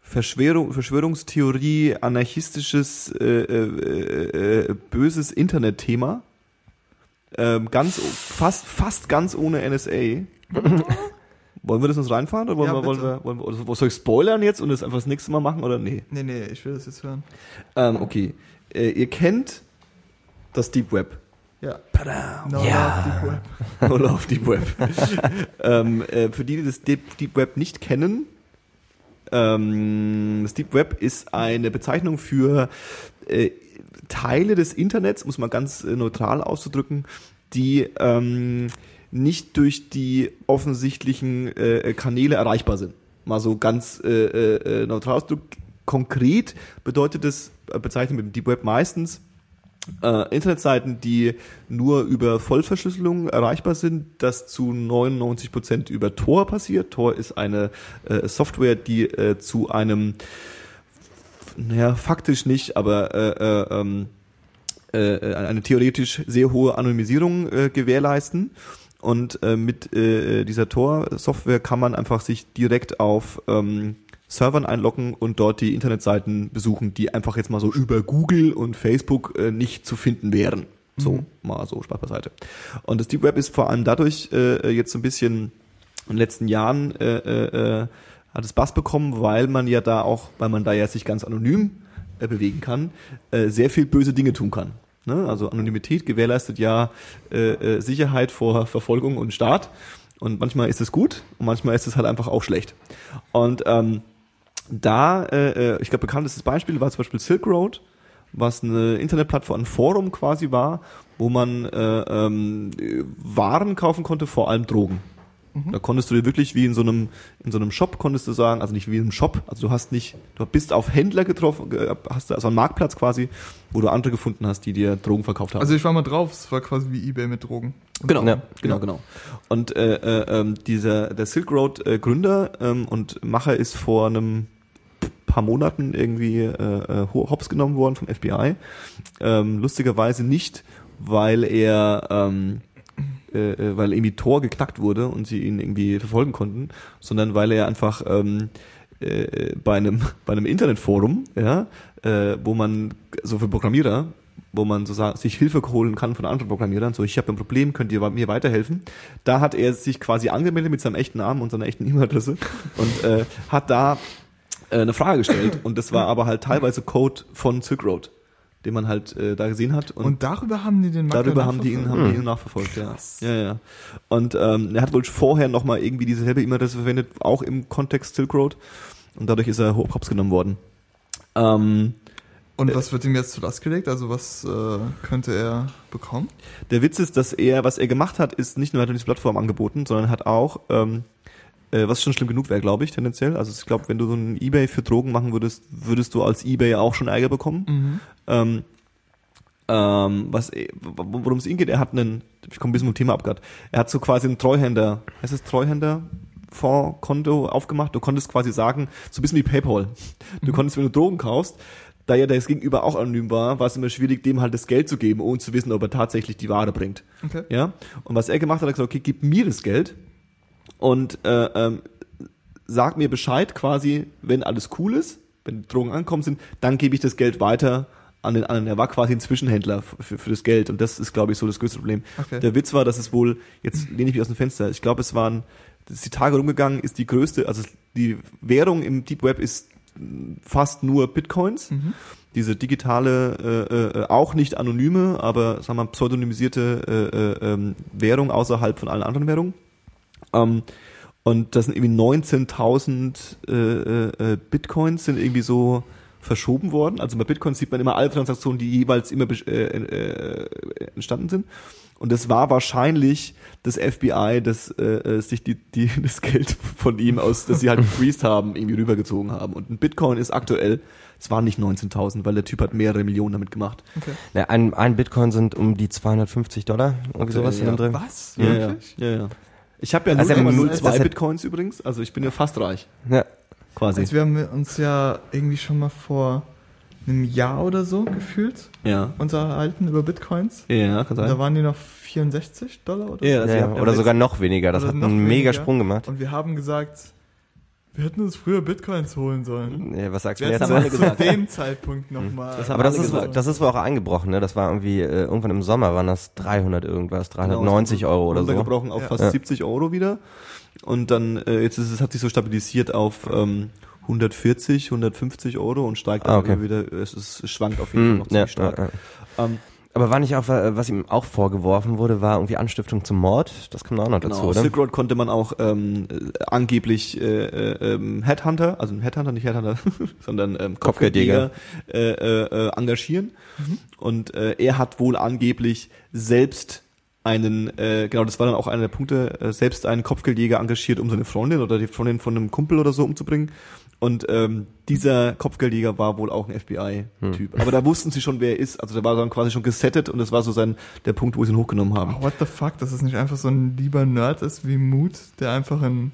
Verschwörung, Verschwörungstheorie, anarchistisches, äh, äh, äh, böses Internetthema. Ähm, ganz, fast, fast ganz ohne NSA. wollen wir das uns reinfahren oder wollen, Ja, wir, wollen, wir, wollen wir, oder soll ich spoilern jetzt und das einfach das nächste Mal machen oder nee? Nee, nee, ich will das jetzt hören. Ähm, okay. Äh, ihr kennt das Deep Web. Ja. No Ja. Love, Deep Web. No Love Deep Web. ähm, äh, für die, die das Deep, Deep Web nicht kennen, ähm, das Deep Web ist eine Bezeichnung für äh, Teile des Internets, muss man ganz äh, neutral auszudrücken, die ähm, nicht durch die offensichtlichen äh, Kanäle erreichbar sind. Mal so ganz äh, äh, neutral ausgedrückt. Konkret bedeutet es, äh, bezeichnet mit dem Deep Web meistens äh, Internetseiten, die nur über Vollverschlüsselung erreichbar sind, das zu 99% über Tor passiert. Tor ist eine äh, Software, die äh, zu einem, naja, faktisch nicht, aber äh, äh, ähm, äh, eine theoretisch sehr hohe Anonymisierung äh, gewährleisten. Und äh, mit äh, dieser Tor-Software kann man einfach sich direkt auf ähm, Servern einloggen und dort die Internetseiten besuchen, die einfach jetzt mal so über Google und Facebook äh, nicht zu finden wären. So, mal so Spaß beiseite. Und das Deep Web ist vor allem dadurch äh, jetzt so ein bisschen in den letzten Jahren äh, äh, äh, hat es Bass bekommen, weil man ja da auch, weil man da ja sich ganz anonym äh, bewegen kann, äh, sehr viel böse Dinge tun kann. Ne? Also Anonymität gewährleistet ja äh, äh, Sicherheit vor Verfolgung und Staat. Und manchmal ist es gut und manchmal ist es halt einfach auch schlecht. Und ähm, da, äh, äh, ich glaube, bekanntestes Beispiel war zum Beispiel Silk Road, was eine Internetplattform, ein Forum quasi war, wo man äh, ähm, äh, Waren kaufen konnte, vor allem Drogen. Da konntest du dir wirklich wie in so einem in so einem Shop konntest du sagen, also nicht wie in einem Shop, also du hast nicht, du bist auf Händler getroffen, ge- hast du also einen Marktplatz quasi, wo du andere gefunden hast, die dir Drogen verkauft haben. Also ich war mal drauf, es war quasi wie Ebay mit Drogen. Genau, Ja. genau, genau. Und äh, äh, ähm, dieser der Silk Road äh, Gründer ähm, und Macher ist vor einem paar Monaten irgendwie äh, äh, ho- hops genommen worden vom FBI. Ähm, lustigerweise nicht, weil er ähm, äh, äh, weil irgendwie Tor geknackt wurde und sie ihn irgendwie verfolgen konnten, sondern weil er einfach ähm, äh, bei einem bei einem Internetforum, ja, äh, wo man so für Programmierer, wo man so sa- sich Hilfe holen kann von anderen Programmierern, so ich habe ein Problem, könnt ihr mir weiterhelfen? Da hat er sich quasi angemeldet mit seinem echten Namen und seiner echten E-Mail-Adresse und äh, hat da äh, eine Frage gestellt und das war aber halt teilweise Code von Silk Road, den man halt äh, da gesehen hat und, Und darüber haben die den Macker Darüber haben die ihn, nachverfolgt? haben die ihn nachverfolgt, ja. Ja, ja. Und ähm, er hat wohl vorher nochmal irgendwie dieselbe E-Mail-Adresse verwendet, auch im Kontext Silk Road. Und dadurch ist er hops genommen worden. Ähm, Und was wird ihm jetzt zur Last gelegt? Also was äh, könnte er bekommen? der Witz ist, dass er, was er gemacht hat, ist nicht nur hat er diese Plattform angeboten, sondern hat auch, ähm, äh, was schon schlimm genug wäre, glaube ich, tendenziell. Also ich glaube, wenn du so ein Ebay für Drogen machen würdest, würdest du als Ebay auch schon Ärger bekommen. Ähm, ähm, was, worum es ihm geht, er hat einen, ich komme ein bisschen vom Thema ab grad. er hat so quasi einen Treuhänder, heißt es Treuhänder? Fondskonto aufgemacht. Du konntest quasi sagen, so ein bisschen wie PayPal. Du konntest, wenn du Drogen kaufst, da ja das Gegenüber auch anonym war, war es immer schwierig, dem halt das Geld zu geben, ohne zu wissen, ob er tatsächlich die Ware bringt. Okay. Ja. Und was er gemacht hat, hat er gesagt, okay, gib mir das Geld und äh, ähm, sag mir Bescheid quasi, wenn alles cool ist, wenn die Drogen angekommen sind, dann gebe ich das Geld weiter an den anderen. Er war quasi ein Zwischenhändler für, für das Geld und das ist, glaube ich, so das größte Problem. Okay. Der Witz war, dass es wohl, jetzt lehne ich mich aus dem Fenster, ich glaube, es waren, ist die Tage rumgegangen, ist die größte, also die Währung im Deep Web ist fast nur Bitcoins. Diese digitale, äh, äh, auch nicht anonyme, aber sagen wir mal, pseudonymisierte äh, äh, ähm, Währung außerhalb von allen anderen Währungen. Ähm, und das sind irgendwie 19.000 äh, äh, äh, Bitcoins sind irgendwie so verschoben worden. Also bei Bitcoins sieht man immer alle Transaktionen, die jeweils immer besch- äh, äh, entstanden sind. Und das war wahrscheinlich das FBI, das äh, äh, sich die, die, das Geld von ihm aus, das sie halt gefreezed haben, irgendwie rübergezogen haben. Und ein Bitcoin ist aktuell, es waren nicht 19.000, weil der Typ hat mehrere Millionen damit gemacht. Ja, ein, ein Bitcoin sind um die 250 Dollar, irgendwie sowas in ja. dem Dreh. Was? Ja, ja, Wirklich? ja, ja. Ich habe ja Also, 0,02 das ist- Bitcoins übrigens, also ich bin ja fast reich, Ja. quasi. Also wir haben uns ja irgendwie schon mal vor einem Jahr oder so gefühlt Ja, unterhalten über Bitcoins. ja, kann Und da sein. waren die noch 64 Dollar oder Ja, so. also Ja, habt ja oder sogar noch weniger. Das hat einen mega. Sprung gemacht. Und wir haben gesagt, wir hätten uns früher Bitcoins holen sollen. Ja, was sagst du Wir jetzt? hätten alle aber zu dem Zeitpunkt nochmal. Das haben Aber das ist, gesagt. das ist wohl auch eingebrochen, ne? Das war irgendwie, äh, irgendwann im Sommer waren das 300 irgendwas, 390 Euro oder so. Runtergebrochen auf Ja. fast Ja. 70 Euro wieder. Und dann, äh, jetzt ist es, hat sich so stabilisiert auf ähm, 140, 150 Euro und steigt dann Ah, okay. immer wieder, es, ist, es schwankt auf jeden Fall Hm, noch ja, ziemlich stark. ja, ja. Ähm, Aber war nicht auch, was ihm auch vorgeworfen wurde, war irgendwie Anstiftung zum Mord? Das kommt auch noch dazu, Genau, oder? Silk Road konnte man auch ähm, äh, angeblich äh, äh, ähm, Headhunter, also ein Headhunter, nicht Headhunter, sondern ähm, Kopfgeldjäger. Äh, äh, äh, engagieren. Und äh, er hat wohl angeblich selbst einen, äh, genau, das war dann auch einer der Punkte, äh, selbst einen Kopfgeldjäger engagiert, um seine Freundin oder die Freundin von einem Kumpel oder so umzubringen. Und ähm, dieser Kopfgeldjäger war wohl auch ein FBI-Typ. Aber da wussten sie schon, wer er ist. Also der war dann quasi schon gesettet und das war so sein der Punkt, wo sie ihn hochgenommen haben. Oh, what the fuck, dass es nicht einfach so ein lieber Nerd ist wie Mood, der einfach ein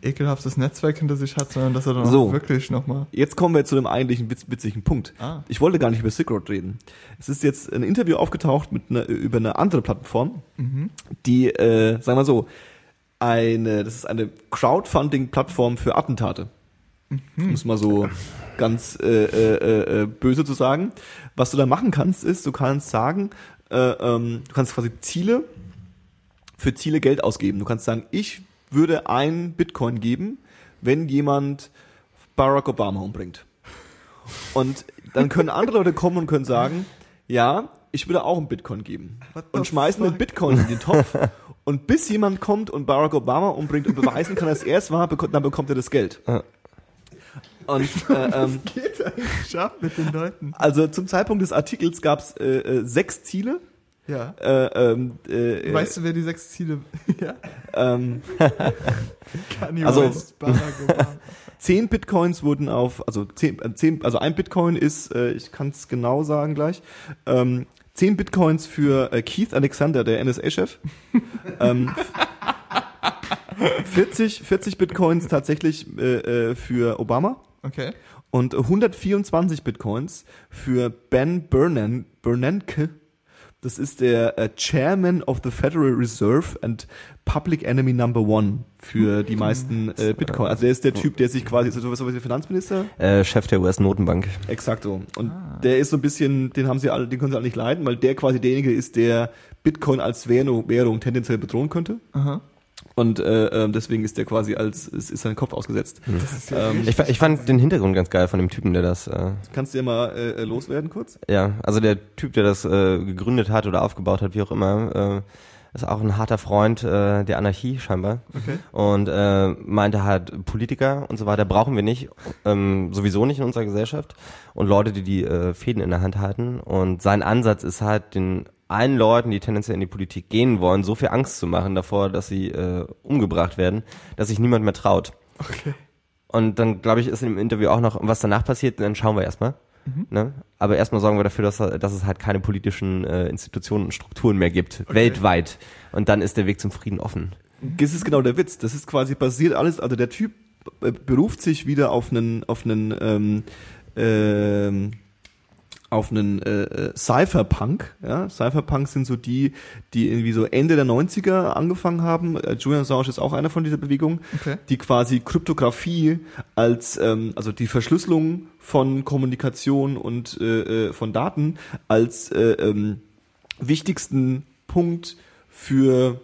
ekelhaftes Netzwerk hinter sich hat, sondern dass er dann So. auch wirklich nochmal. Jetzt kommen wir zu dem eigentlichen witz, witzigen Punkt. Ah. Ich wollte gar nicht über Silk Road reden. Es ist jetzt ein Interview aufgetaucht mit einer, über eine andere Plattform, die, äh, sagen wir so, eine, das ist eine Crowdfunding-Plattform für Attentate. Um es mal so ganz äh, äh, äh, böse zu sagen. Was du da machen kannst, ist, du kannst sagen, äh, ähm, du kannst quasi Ziele für Ziele Geld ausgeben. Du kannst sagen, ich würde ein Bitcoin geben, wenn jemand Barack Obama umbringt. Und dann können andere Leute kommen und können sagen, ja, ich würde auch einen Bitcoin geben. Und schmeißen den fuck? Bitcoin in den Topf. Und bis jemand kommt und Barack Obama umbringt und beweisen kann, dass er es war, dann bekommt er das Geld. Und äh, ähm, Geht eigentlich ab mit den Leuten. also zum Zeitpunkt des Artikels gab es äh, äh, sechs Ziele. Ja. Äh, ähm, äh, Weißt du, wer die sechs Ziele. ja. ähm, Kanye Also- West, Barack Obama. zehn Bitcoins wurden auf, also zehn, äh, zehn also ein Bitcoin ist, äh, ich kann es genau sagen gleich, ähm, zehn Bitcoins für äh, Keith Alexander, der NSA-Chef. ähm, 40, 40 Bitcoins tatsächlich äh, äh, für Obama Okay. und 124 Bitcoins für Ben Bernan, Bernanke. Das ist der äh, Chairman of the Federal Reserve and Public Enemy Number One für die meisten äh, Bitcoin. Also der ist der Typ, der sich quasi, ist sowas wie der Finanzminister? Äh, Chef der US-Notenbank. Exakt so. Und der ist so ein bisschen, den haben sie alle, den können sie alle nicht leiden, weil der quasi derjenige ist, der Bitcoin als Währung, Währung tendenziell bedrohen könnte. Aha. Und äh, ähm, deswegen ist der quasi als, ist, ist sein Kopf ausgesetzt. Ja Ähm, Ich, ich fand den Hintergrund ganz geil von dem Typen, der das, äh, Kannst du ja mal äh, loswerden kurz? ja, also der Typ, der das äh, gegründet hat oder aufgebaut hat, wie auch immer, äh, ist auch ein harter Freund äh, der Anarchie scheinbar. Okay. Und äh, meinte halt, Politiker und so weiter brauchen wir nicht, ähm, sowieso nicht in unserer Gesellschaft. Und Leute, die die äh, Fäden in der Hand halten. Und sein Ansatz ist halt, den allen Leuten, die tendenziell in die Politik gehen wollen, so viel Angst zu machen davor, dass sie äh, umgebracht werden, dass sich niemand mehr traut. Okay. Und dann, glaube ich, ist im Interview auch noch, was danach passiert, dann schauen wir erstmal. Ne? Aber erstmal sorgen wir dafür, dass, dass es halt keine politischen äh, Institutionen und Strukturen mehr gibt, weltweit. Und dann ist der Weg zum Frieden offen. Das ist genau der Witz. Das ist quasi basiert alles, also der Typ äh, beruft sich wieder auf einen, auf einen, ähm, ähm, auf einen äh, äh, Cypherpunk. Ja? Cypherpunk sind so die, die irgendwie so Ende der 90er angefangen haben. Äh, Julian Assange ist auch einer von dieser Bewegung, Okay. die quasi Kryptographie als, ähm, also die Verschlüsselung von Kommunikation und äh, äh, von Daten als äh, ähm, wichtigsten Punkt für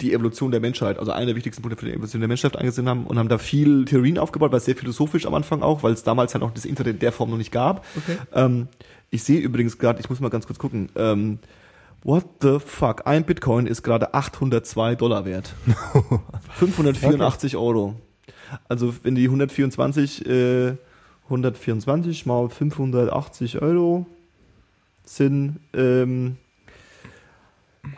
die Evolution der Menschheit, also einer der wichtigsten Punkte für die Evolution der Menschheit angesehen haben und haben da viel Theorien aufgebaut, war sehr philosophisch am Anfang auch, weil es damals halt auch das Internet in der Form noch nicht gab. Okay. Ähm, ich sehe übrigens gerade, ich muss mal ganz kurz gucken, ähm, what the fuck, ein Bitcoin ist gerade 802 Dollar wert. 584 Euro. Also wenn die 124, äh, 124 mal 580 Euro sind ähm,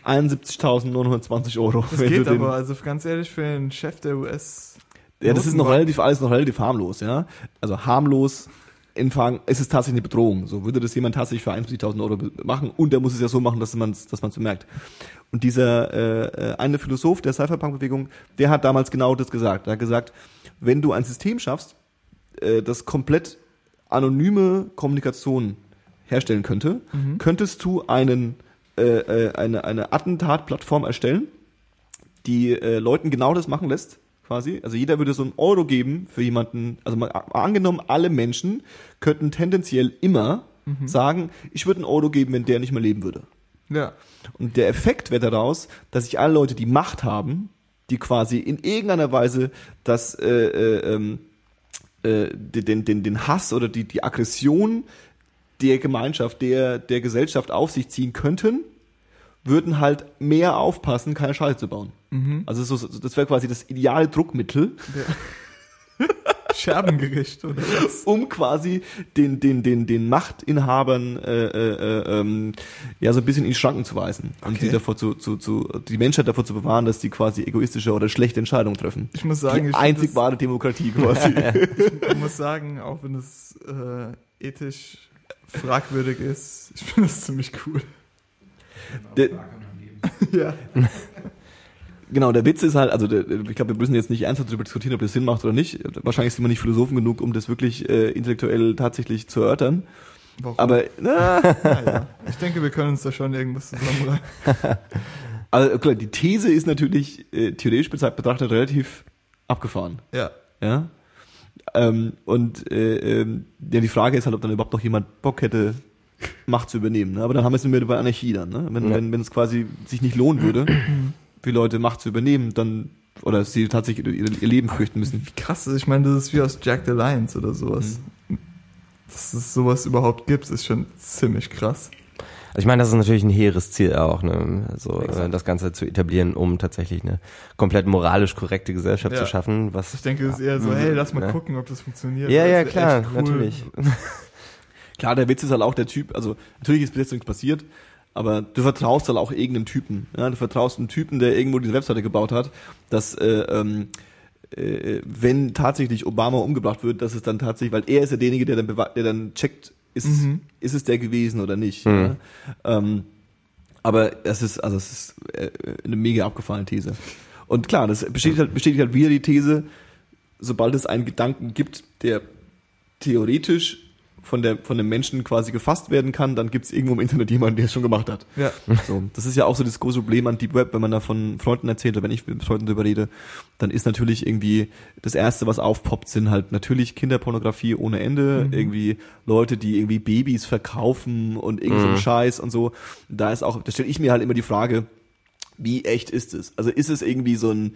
71.920 Euro. Das geht aber, also ganz ehrlich, für den Chef der US. ja, das ist noch relativ, alles noch relativ harmlos, ja. Also harmlos, in Fragen, es ist tatsächlich eine Bedrohung. So würde das jemand tatsächlich für 71.000 Euro machen und der muss es ja so machen, dass man es dass man's bemerkt. Und dieser äh, eine Philosoph der Cypherpunk-Bewegung, der hat damals genau das gesagt. Er hat gesagt, wenn du ein System schaffst, äh, das komplett anonyme Kommunikation herstellen könnte, könntest du einen, äh, äh, eine, eine Attentatplattform erstellen, die äh, Leuten genau das machen lässt, quasi. Also jeder würde so einen Euro geben für jemanden, also mal angenommen, alle Menschen könnten tendenziell immer sagen, ich würde einen Euro geben, wenn der nicht mehr leben würde. Ja. Und der Effekt wäre daraus, dass sich alle Leute, die Macht haben, die quasi in irgendeiner Weise das, äh, äh, ähm, äh, den, den, den Hass oder die, die Aggression der Gemeinschaft, der, der Gesellschaft auf sich ziehen könnten, würden halt mehr aufpassen, keine Scheiße zu bauen. Also so, das wäre quasi das ideale Druckmittel, Scherbengericht oder was? um quasi den, den, den, den Machtinhabern äh, äh, äh, ähm, ja so ein bisschen in die Schranken zu weisen und Okay. die davor zu, zu, zu die Menschheit davor zu bewahren, dass die quasi egoistische oder schlechte Entscheidungen treffen. Ich muss sagen, die ich einzig wahre Demokratie quasi. ich muss sagen, auch wenn es äh, ethisch fragwürdig ist, ich finde das ziemlich cool. Der- ja. genau, der Witz ist halt, also der, ich glaube, wir müssen jetzt nicht ernsthaft darüber diskutieren, ob das Sinn macht oder nicht. Wahrscheinlich sind wir nicht Philosophen genug, um das wirklich äh, intellektuell tatsächlich zu erörtern. Warum? Aber na, naja, ich denke, wir können uns da schon irgendwas zusammenreißen. also klar, die These ist natürlich äh, theoretisch betrachtet relativ abgefahren. Ja. Ja. Ähm, und äh, ähm, ja, die Frage ist halt, ob dann überhaupt noch jemand Bock hätte, Macht zu übernehmen. Ne? Aber dann haben wir es wieder bei Anarchie dann. Ne? Wenn, Ja. wenn, wenn es quasi sich nicht lohnen würde, für Leute Macht zu übernehmen, dann oder sie tatsächlich ihr, ihr Leben fürchten müssen. Wie krass ist, ich meine, das ist wie aus Jack the Lions oder sowas. Dass es sowas überhaupt gibt, ist schon ziemlich krass. Also ich meine, das ist natürlich ein hehres Ziel auch, ne? Also äh, Exakt. das Ganze zu etablieren, um tatsächlich eine komplett moralisch korrekte Gesellschaft Ja. zu schaffen. Was Ich denke, es ist eher so, Mhm. hey, lass mal Ja. gucken, ob das funktioniert. Ja, ja, klar, cool. natürlich. Klar, der Witz ist halt auch der Typ, also natürlich ist bis jetzt nichts passiert, aber du vertraust halt auch irgendeinem Typen. Ja? Du vertraust einem Typen, der irgendwo diese Webseite gebaut hat, dass äh, ähm, äh, wenn tatsächlich Obama umgebracht wird, dass es dann tatsächlich, weil er ist ja derjenige, der dann, der dann checkt, ist, Mhm. ist es der gewesen oder nicht. Mhm. Ja? Ähm, aber es ist, also es ist äh, eine mega abgefahrene These. Und klar, das bestätigt halt, bestätigt halt wieder die These, sobald es einen Gedanken gibt, der theoretisch von der von dem Menschen quasi gefasst werden kann, dann gibt es irgendwo im Internet jemanden, der es schon gemacht hat. Ja. So, das ist ja auch so das große Problem an Deep Web, wenn man da von Freunden erzählt oder wenn ich mit Freunden darüber rede, dann ist natürlich irgendwie das erste, was aufpoppt, sind halt natürlich Kinderpornografie ohne Ende, irgendwie Leute, die irgendwie Babys verkaufen und irgend so ein Mhm. Scheiß und so. Da ist auch, da stelle ich mir halt immer die Frage, wie echt ist es? Also ist es irgendwie so ein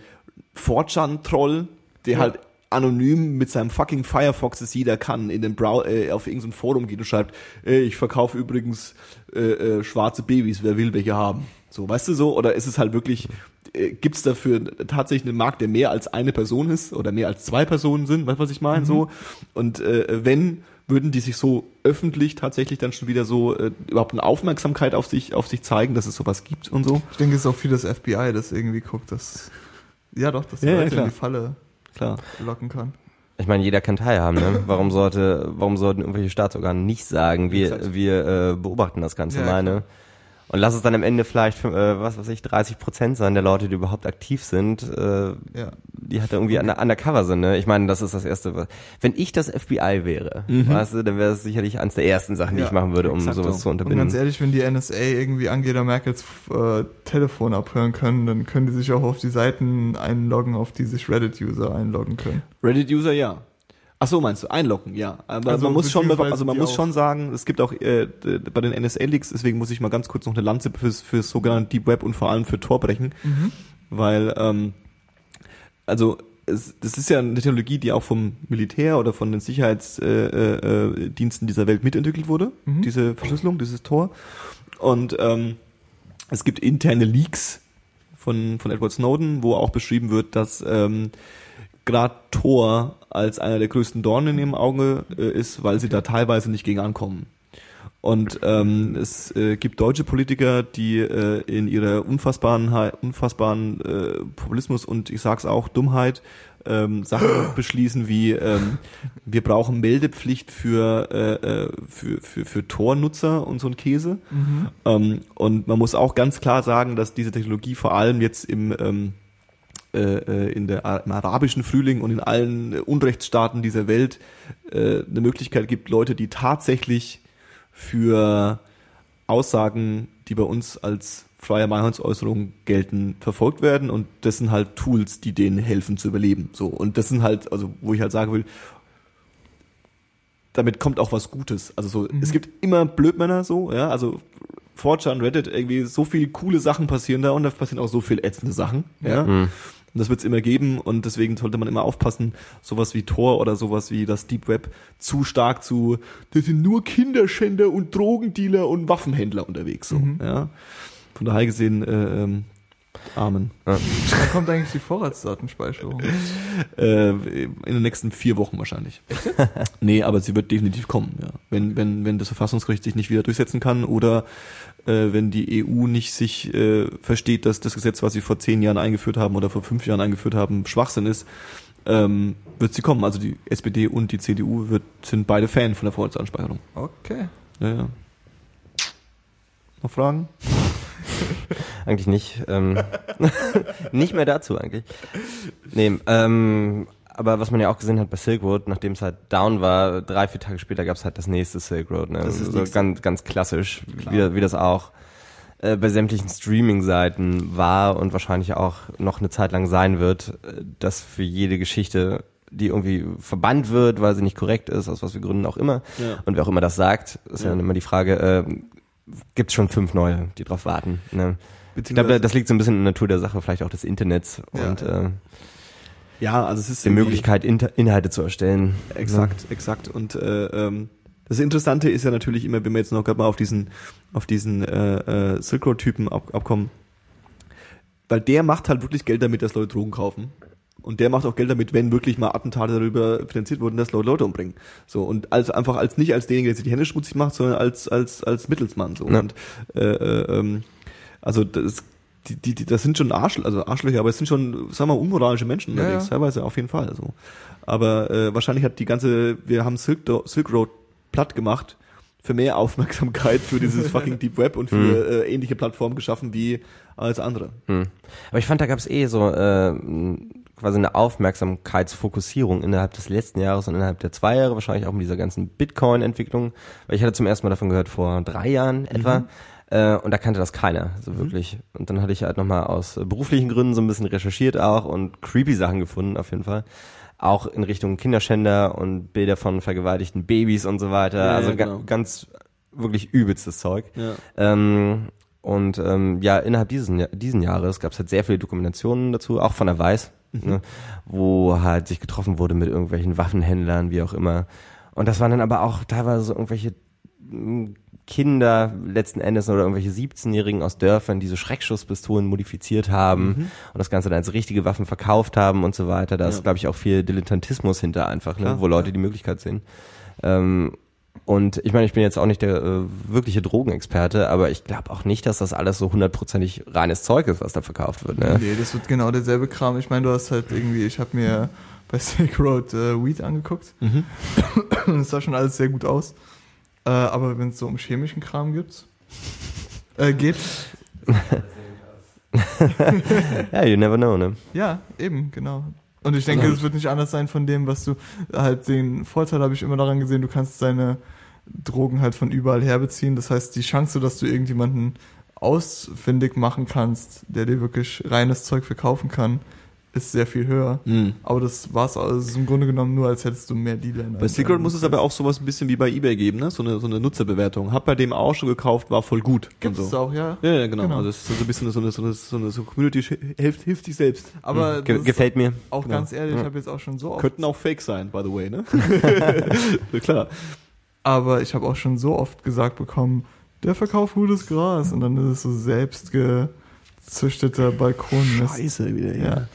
4chan-Troll, der Ja. halt anonym mit seinem fucking Firefox, das jeder kann, in den Brow äh, auf irgendein Forum geht und schreibt, ey, ich verkaufe übrigens äh, äh, schwarze Babys, wer will welche haben? So, weißt du so? Oder ist es halt wirklich, äh, gibt es dafür tatsächlich einen Markt, der mehr als eine Person ist oder mehr als zwei Personen sind, weißt du, was ich meine? So. Und äh, wenn, würden die sich so öffentlich tatsächlich dann schon wieder so äh, überhaupt eine Aufmerksamkeit auf sich, auf sich zeigen, dass es sowas gibt und so? Ich denke, es ist auch viel das FBI, das irgendwie guckt, dass, ja doch, dass die Ja, ja, Leute klar. in die Falle Klar. locken kann. Ich meine, jeder kann teilhaben, ne? Warum sollte, warum sollten irgendwelche Staatsorgane nicht sagen, wir, Exakt. wir äh, beobachten das Ganze Ja, mal, ne? Und lass es dann am Ende vielleicht, äh, was weiß ich, 30 Prozent sein der Leute, die überhaupt aktiv sind, äh, Ja. die halt irgendwie under, undercover sind. Ne? Ich meine, das ist das Erste. Was, wenn ich das FBI wäre, weißt du, dann wäre es sicherlich eines der ersten Sachen, die Ja, ich machen würde, um exakt sowas so. zu Und ganz unterbinden. ehrlich, wenn die NSA irgendwie Angela Merkels äh, Telefon abhören können, dann können die sich auch auf die Seiten einloggen, auf die sich Reddit-User einloggen können. Reddit-User, ja. Ach so, meinst du, einloggen, ja. Aber Also man muss schon, also man muss auch. schon sagen, es gibt auch äh, bei den NSA-Leaks, deswegen muss ich mal ganz kurz noch eine Lanze fürs, fürs sogenannte Deep Web und vor allem für Tor brechen, weil, ähm, also es, das ist ja eine Technologie, die auch vom Militär oder von den Sicherheitsdiensten äh, äh, dieser Welt mitentwickelt wurde, diese Verschlüsselung, dieses Tor. Und ähm, es gibt interne Leaks von, von Edward Snowden, wo auch beschrieben wird, dass ähm, gerade Tor als einer der größten Dornen in ihrem Auge äh, ist, weil sie da teilweise nicht gegen ankommen. Und ähm, es äh, gibt deutsche Politiker, die äh, in ihrer unfassbaren, unfassbaren äh, Populismus und ich sag's auch Dummheit ähm, Sachen beschließen wie ähm, wir brauchen Meldepflicht für, äh, äh, für, für, für Tor-Nutzer und so ein Käse. Ähm, und man muss auch ganz klar sagen, dass diese Technologie vor allem jetzt im ähm, äh, äh, in der, im arabischen Frühling und in allen äh, Unrechtsstaaten dieser Welt äh, eine Möglichkeit gibt, Leute, die tatsächlich für Aussagen, die bei uns als freie Meinungsäußerung gelten, verfolgt werden und das sind halt Tools, die denen helfen zu überleben. So und das sind halt, also wo ich halt sagen will, damit kommt auch was Gutes. Also so, es gibt immer Blödmänner so, ja, also 4chan, Reddit, irgendwie so viele coole Sachen passieren da und da passieren auch so viel ätzende Sachen, ja. Und das wird es immer geben und deswegen sollte man immer aufpassen, sowas wie Tor oder sowas wie das Deep Web zu stark zu, das sind nur Kinderschänder und Drogendealer und Waffenhändler unterwegs, so, ja. Von daher gesehen, äh, Amen. Wann kommt eigentlich die Vorratsdatenspeicherung? Äh, in den nächsten vier Wochen wahrscheinlich. nee, aber sie wird definitiv kommen, ja. Wenn, wenn, wenn das Verfassungsgericht sich nicht wieder durchsetzen kann oder äh, wenn die EU nicht sich äh, versteht, dass das Gesetz, was sie vor zehn Jahren eingeführt haben oder vor fünf Jahren eingeführt haben, Schwachsinn ist, ähm, wird sie kommen. Also die SPD und die CDU wird, sind beide Fan von der Vorratsanspeicherung. Okay. Ja, ja. Noch Fragen? Eigentlich nicht. Ähm, nicht mehr dazu eigentlich. Nee, ähm, aber was man ja auch gesehen hat bei Silk Road, nachdem es halt down war, drei, vier Tage später gab es halt das nächste Silk Road. Ne? Das ist so nächste. ganz, ganz klassisch, wie, wie das auch äh, bei sämtlichen Streaming-Seiten war und wahrscheinlich auch noch eine Zeit lang sein wird, äh, dass für jede Geschichte die irgendwie verbannt wird, weil sie nicht korrekt ist, aus was für Gründen auch immer. Ja. Und wer auch immer das sagt, ist ja, Ja. dann immer die Frage, äh, gibt es schon fünf neue, die drauf warten. Ne? Ich glaube, das liegt so ein bisschen in der Natur der Sache, vielleicht auch des Internets Ja. und äh, Ja, also es ist irgendwie- Möglichkeit, Inhalte zu erstellen. Exakt, exakt. Und äh, ähm, das Interessante ist ja natürlich immer, wenn wir jetzt noch gerade mal auf diesen, auf diesen äh, äh, Silk Road-Typen ab, abkommen, weil der macht halt wirklich Geld damit, dass Leute Drogen kaufen. Und der macht auch Geld damit, wenn wirklich mal Attentate darüber finanziert wurden, dass Leute Leute umbringen. So und also einfach als nicht als derjenige, der sich die Hände schmutzig macht, sondern als als als Mittelsmann. So Ja. und äh, äh, ähm, also das die, die, die, das sind schon Arschl also Arschlöcher, aber es sind schon, sagen wir mal, unmoralische Menschen Ja, unterwegs, ja. teilweise auf jeden Fall. So. Aber äh, wahrscheinlich hat die ganze, wir haben Silk, Silk Road platt gemacht für mehr Aufmerksamkeit für dieses fucking Deep Web und für äh, ähnliche Plattformen geschaffen wie alles andere. Hm. Aber ich fand, da gab es eh so äh, quasi eine Aufmerksamkeitsfokussierung innerhalb des letzten Jahres und innerhalb der zwei Jahre, wahrscheinlich auch mit dieser ganzen Bitcoin-Entwicklung, weil ich hatte zum ersten Mal davon gehört vor drei Jahren etwa. Äh, und da kannte das keiner, so wirklich. Und dann hatte ich halt nochmal aus äh, beruflichen Gründen so ein bisschen recherchiert auch und creepy Sachen gefunden, auf jeden Fall. Auch in Richtung Kinderschänder und Bilder von vergewaltigten Babys und so weiter. Ja, also ja, ga genau. ganz wirklich übelstes Zeug. Ja. Ähm, und ähm, ja, innerhalb diesen, diesen Jahres gab es halt sehr viele Dokumentationen dazu, auch von der Weiß, ne, wo halt sich getroffen wurde mit irgendwelchen Waffenhändlern, wie auch immer. Und das waren dann aber auch teilweise so irgendwelche mm, Kinder letzten Endes oder irgendwelche 17-Jährigen aus Dörfern, die so Schreckschusspistolen modifiziert haben und das Ganze dann als richtige Waffen verkauft haben und so weiter. Da ist, Ja. glaube ich, auch viel Dilettantismus hinter einfach, Klar, ne, wo Leute die Möglichkeit sehen. Ähm, und ich meine, ich bin jetzt auch nicht der äh, wirkliche Drogenexperte, aber ich glaube auch nicht, dass das alles so hundertprozentig reines Zeug ist, was da verkauft wird. Ne? Nee, das wird genau derselbe Kram. Ich meine, du hast halt irgendwie, ich habe mir bei Silk Road äh, Weed angeguckt. Das sah schon alles sehr gut aus. Äh, aber wenn es so um chemischen Kram geht, Äh, geht. Ja, you never know, ne? Ja, eben, genau. Und ich denke, es wird nicht anders sein von dem, was du halt den Vorteil habe ich immer daran gesehen, du kannst deine Drogen halt von überall her beziehen. Das heißt, die Chance, dass du irgendjemanden ausfindig machen kannst, der dir wirklich reines Zeug verkaufen kann, ist sehr viel höher. Mhm. Aber das war's also es ist im Grunde genommen nur, als hättest du mehr Dealer. in Bei Secret muss es aber auch sowas ein bisschen wie bei eBay geben, ne? So eine, so eine Nutzerbewertung. Hab bei dem auch schon gekauft, war voll gut. Gibt es so. auch, ja. Ja, ja, genau. Genau. Also es ist so ein bisschen so eine, so eine, so eine so Community hilft, hilft sich selbst. Aber Ge das gefällt mir. auch genau. ganz ehrlich, ich habe jetzt auch schon so oft, Könnten auch Fake sein, by the way, ne? klar. aber ich habe auch schon so oft gesagt bekommen, der verkauft gutes Gras und dann ist es so selbst gezüchteter Balkon. Scheiße wieder, Ja. ja.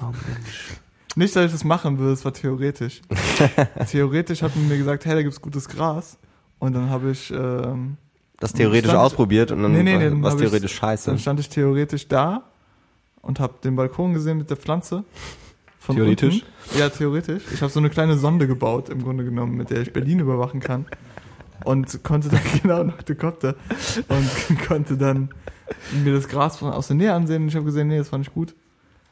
Oh Mensch. Nicht, dass ich das machen will, es war theoretisch. theoretisch hat man mir gesagt, hey, da gibt's gutes Gras. Und dann habe ich, ähm, Das theoretisch Stand- ausprobiert und dann Nee, nee, nee, war dann was hab ich- theoretisch scheiße. dann stand ich theoretisch da und habe den Balkon gesehen mit der Pflanze. Von Theoretisch? Unten. Ja, theoretisch. Ich habe so eine kleine Sonde gebaut, im Grunde genommen, mit der ich Berlin überwachen kann. Und konnte dann, genau, ein Helikopter. Und konnte dann mir das Gras von, aus der Nähe ansehen. Und ich habe gesehen, nee, das war nicht gut.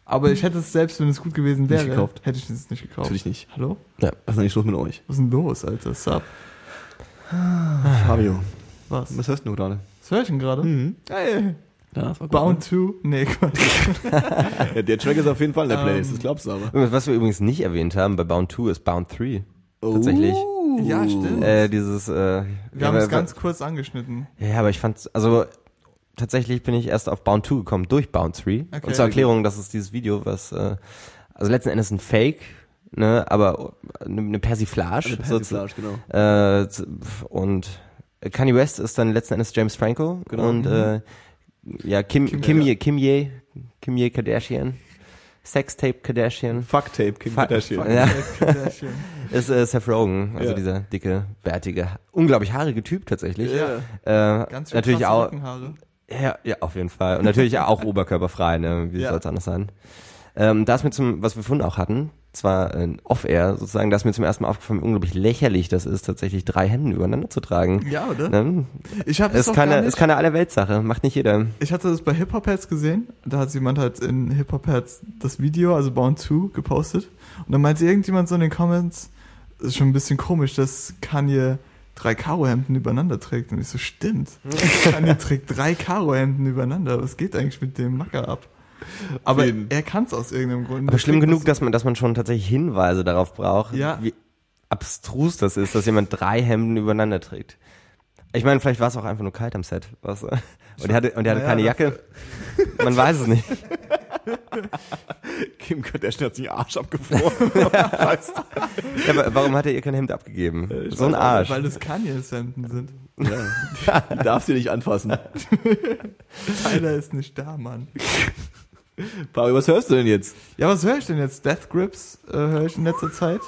Aber ich hätte es selbst, wenn es gut gewesen wäre, gekauft. hätte ich es nicht gekauft. Natürlich nicht. Hallo? Was ist eigentlich los mit euch? Was ist denn los, Alter? Sub. Fabio, Was? was hörst du gerade? Was höre ich denn gerade? Mhm. Hey, Ja, gut, Bound to? Nee. Ne? Ja, der Track ist auf jeden Fall in der Playlist, Ähm, das glaubst du aber. Was wir übrigens nicht erwähnt haben bei Bound 2 ist Bound 3. Tatsächlich. Ja, stimmt. Äh, dieses, äh, Wir haben es ganz kurz angeschnitten. Ja, aber ich fand's, also tatsächlich bin ich erst auf Bound 2 gekommen durch Bound 3. Okay. Und zur Erklärung, das ist dieses Video, was, äh, also letzten Endes ein Fake, ne, aber eine, eine Persiflage. Eine Persiflage, genau. Äh, und Kanye West ist dann letzten Endes James Franco Genau. und äh, ja, Kim, Kim- Kim, ja. Kim Ye, Kim Ye Kardashian, Sextape Kardashian, Fucktape, Kim Fuck- Kardashian. fuck. Ja. Kardashian. Ist äh, Seth Rogen, also Ja. dieser dicke, bärtige, unglaublich haarige Typ tatsächlich. Ja. Äh, Ganz schön natürlich auch, ja, ja, auf jeden Fall. Und natürlich auch oberkörperfrei, ne? Wie Ja. soll es anders sein? Ähm, da ist mir zum, was wir vorhin auch hatten, zwar ein Off-Air sozusagen, da ist mir zum ersten Mal aufgefallen, wie unglaublich lächerlich das ist, tatsächlich drei Hemden übereinander zu tragen. Ja, oder? Ne? Ich habe es Ist keine, ist keine Allerweltssache, macht nicht jeder. Ich hatte das bei Hip Hop Heads gesehen. Da hat jemand halt in Hip Hop Heads das Video, also Bound 2, gepostet. Und dann meinte irgendjemand so in den Comments, das ist schon ein bisschen komisch, dass Kanye drei Karohemden übereinander trägt. Und ich so, stimmt. Kanye trägt drei Karohemden übereinander. Was geht eigentlich mit dem Macker ab? Aber jeden. er kann es aus irgendeinem Grund. Aber schlimm genug, dass man, dass man schon tatsächlich Hinweise darauf braucht, Ja. wie abstrus das ist, dass jemand drei Hemden übereinander trägt. Ich meine, vielleicht war es auch einfach nur kalt am Set. Was? Und er hatte, und er hatte Naja, keine Jacke. Man weiß es nicht. Kim Kardashian hat sich den Arsch abgefroren. Ja, aber warum hat er ihr kein Hemd abgegeben? So ein Arsch. Weil es Kanye's Hemden sind. ja. Die darfst du nicht anfassen. Tyler ist nicht da, Mann. Fabio, was hörst du denn jetzt? Ja, was höre ich denn jetzt? Death Grips äh, höre ich in letzter Zeit.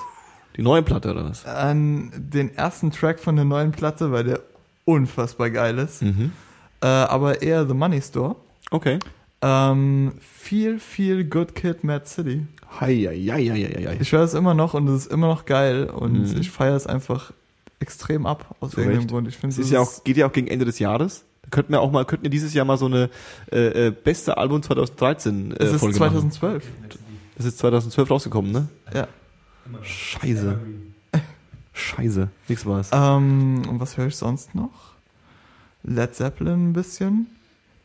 Die neue Platte oder was? An den ersten Track von der neuen Platte, weil der unfassbar geil ist. Mhm. Äh, aber eher The Money Store. Okay. Ähm, viel, viel Good Kid, Mad City. Hei, hei, hei, hei, hei. Ich höre es immer noch und es ist immer noch geil und Mhm. ich feiere es einfach extrem ab aus Zu irgendeinem. Grund. Ich finde Es ist ja auch, geht ja auch gegen Ende des Jahres. Könnten wir auch mal, könnten wir dieses Jahr mal so eine äh, äh, beste Album 2013 äh, es ist Folge 2012. machen. Es ist 2012 rausgekommen, ne? Ja. Scheiße. Scheiße. Nix war's. Ähm, und was höre ich sonst noch? Led Zeppelin ein bisschen.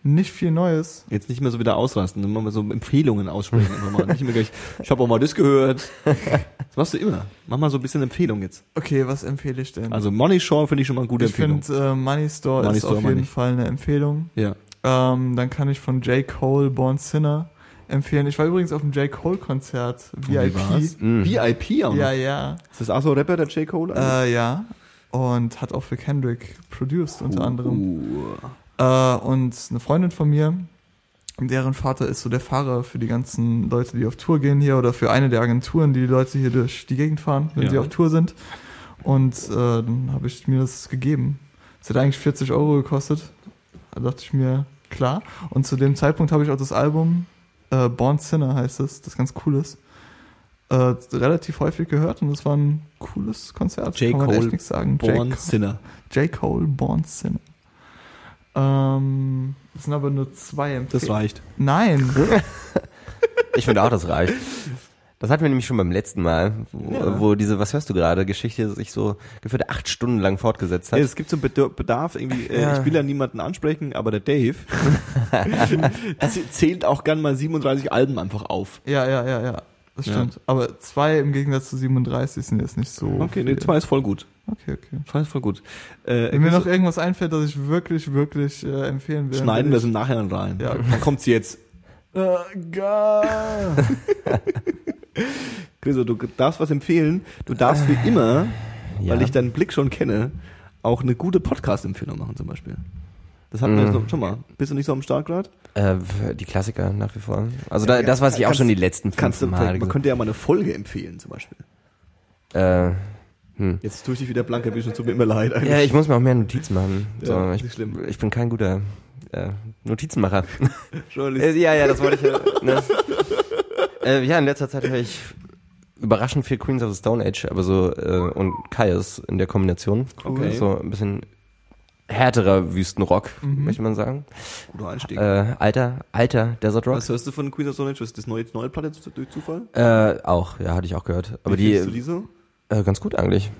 Nicht viel Neues. Jetzt nicht mehr so wieder ausrasten, immer mal so Empfehlungen aussprechen. Einfach mal. Nicht mehr gleich, ich habe auch mal das gehört. Das machst du immer. Mach mal so ein bisschen Empfehlung jetzt. Okay, was empfehle ich denn? Also Money Show finde ich schon mal eine gute ich Empfehlung. finde äh, Money Store Money ist Store auf jeden ich. Fall eine Empfehlung. ja. Ähm, dann kann ich von J. Cole Born Sinner empfehlen. Ich war übrigens auf dem J. Cole Konzert, VIP. war's? Mhm. VIP auch noch. Ja, ja. Ist das auch so Rapper, der J. Cole? Äh, ja. Und hat auch für Kendrick produced unter anderem. Äh, und eine Freundin von mir, deren Vater ist so der Fahrer für die ganzen Leute, die auf Tour gehen hier oder für eine der Agenturen, die die Leute hier durch die Gegend fahren, wenn Ja. sie auf Tour sind. Und äh, dann habe ich mir das gegeben. Es hat eigentlich 40 Euro gekostet. Da dachte ich mir, klar. Und zu dem Zeitpunkt habe ich auch das Album äh, Born Sinner heißt es, das ganz cool ist, äh, relativ häufig gehört und es war ein cooles Konzert. J. Kann man echt Cole nichts sagen. J. Born Co- Sinner. J. Cole Born Sinner. Ähm, das sind aber nur zwei Das Empfehlungen. reicht. Nein. Ich finde auch, das reicht. Das hatten wir nämlich schon beim letzten Mal, wo, wo diese, was hörst du gerade, Geschichte sich so gefühlt acht Stunden lang fortgesetzt hat. Ja, es gibt so einen Bedarf irgendwie, äh, Ja. ich will ja niemanden ansprechen, aber der Dave zählt auch gern mal 37 Alben einfach auf. Ja, ja, ja, ja. Das Ja. stimmt. Aber zwei im Gegensatz zu 37 sind jetzt nicht so. Okay, nee, zwei ist voll gut. Okay, okay. Zwei ist voll gut. Äh, Wenn mir noch irgendwas einfällt, das ich wirklich, wirklich äh, empfehlen will. schneiden wir es im Nachhinein rein. Ja. Dann kommt's jetzt. Äh, geil. Chriso, du darfst was empfehlen. Du darfst wie immer, Ja. weil ich deinen Blick schon kenne, auch eine gute Podcast-Empfehlung machen zum Beispiel. Das hatten wir Mhm. jetzt noch- schon mal. Bist du nicht so am Start gerade? Äh, die Klassiker nach wie vor. Also da, das, was ich auch schon die letzten fünf Kannst du, Mal man könnte ja mal eine Folge empfehlen zum Beispiel. äh, hm. Jetzt tue ich dich wieder blank erwischen, tut mir immer leid. Ja, ich muss mir auch mehr Notizen machen. So, Ja, ich, schlimm. ich bin kein guter äh, Notizenmacher. Journalist. Äh, ja, ja, das wollte ich ja. Ne? äh, ja, in letzter Zeit höre ich überraschend viel Queens of the Stone Age, aber so äh, und Kaius in der Kombination. Okay. So ein bisschen härterer Wüstenrock, Mhm. möchte man sagen. Guter Einstieg. Äh, alter, alter Desert Rock. Was hörst du von Queen of Stone Age? Was ist das neue, neue Platte durch Zufall? Äh, auch, ja, hatte ich auch gehört. Aber Wie die, du die so? Äh, ganz gut eigentlich.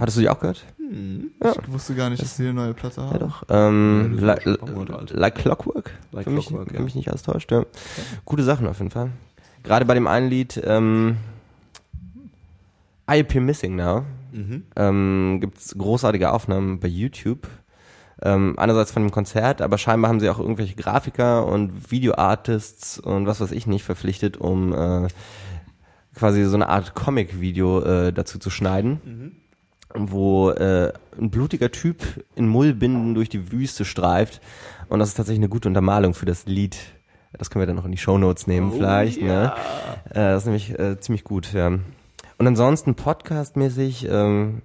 Hattest du die auch gehört? Ich wusste gar nicht, dass sie eine neue Platte haben. Ja doch. Ähm, Ja, like, like Clockwork. Like für mich, Clockwork, für ja. mich nicht alles täuscht, ja. Gute Sachen auf jeden Fall. Gerade bei dem einen Lied, ähm, IEP Missing Now, Mhm. ähm, gibt's großartige Aufnahmen bei YouTube. Ähm, einerseits von dem Konzert, aber scheinbar haben sie auch irgendwelche Grafiker und Videoartists und was weiß ich nicht verpflichtet, um äh, quasi so eine Art Comic-Video äh, dazu zu schneiden, wo äh, ein blutiger Typ in Mullbinden durch die Wüste streift und das ist tatsächlich eine gute Untermalung für das Lied. Das können wir dann noch in die Shownotes nehmen Oh, vielleicht. ja. Ne? Äh, das ist nämlich äh, ziemlich gut, ja. Und ansonsten podcastmäßig, ähm,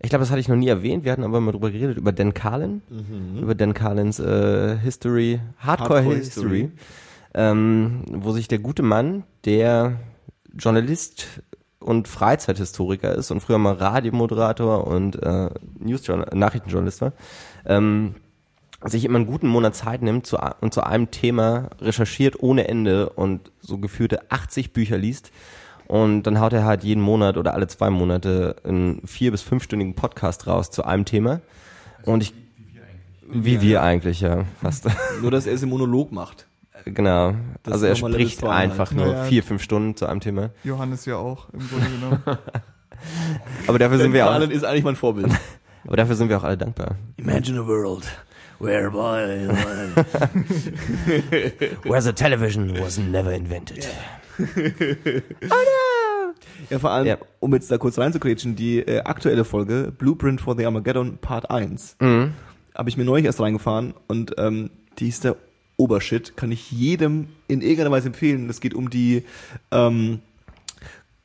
ich glaube, das hatte ich noch nie erwähnt, wir hatten aber mal drüber geredet, über Dan Carlin, über Dan Carlins äh, History, Hardcore, Hardcore History, History. Ähm, wo sich der gute Mann, der Journalist und Freizeithistoriker ist und früher mal Radiomoderator und äh, News Nachrichtenjournalist war, ähm, sich immer einen guten Monat Zeit nimmt zu, und zu einem Thema recherchiert ohne Ende und so geführte 80 Bücher liest. Und dann haut er halt jeden Monat oder alle zwei Monate einen vier- bis fünfstündigen Podcast raus zu einem Thema. Und ich, wie wir eigentlich, ja, fast. Nur, dass er es im Monolog macht. Genau. Das Also er spricht einfach halt. nur Naja. vier, fünf Stunden zu einem Thema. Johannes ja auch, im Grunde genommen. Aber dafür sind wir auch, ist eigentlich mein Vorbild. aber dafür sind wir auch alle dankbar. Imagine a world whereby... Where the television was never invented. ja, vor allem, Ja. um jetzt da kurz reinzukretschen, die äh, aktuelle Folge, Blueprint for the Armageddon Part 1, Mhm. habe ich mir neulich erst reingefahren und ähm, die ist der Obershit, kann ich jedem in irgendeiner Weise empfehlen. Es geht um die, ähm,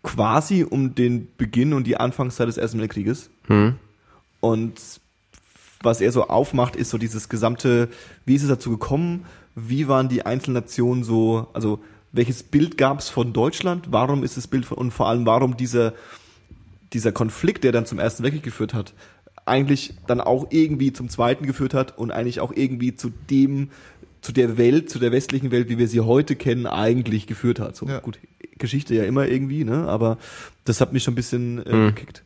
quasi um den Beginn und die Anfangszeit des Ersten Weltkrieges. Hm. Und was er so aufmacht, ist so dieses gesamte, wie ist es dazu gekommen? Wie waren die einzelnen Nationen so, also welches Bild gab es von Deutschland? Warum ist das Bild von, und vor allem warum dieser, dieser Konflikt, der dann zum Ersten Weltkrieg geführt hat, eigentlich dann auch irgendwie zum Zweiten geführt hat und eigentlich auch irgendwie zu dem, zu der Welt, zu der westlichen Welt, wie wir sie heute kennen, eigentlich geführt hat. So Ja. gut, Geschichte ja immer irgendwie, ne? Aber das hat mich schon ein bisschen äh, Mhm. gekickt.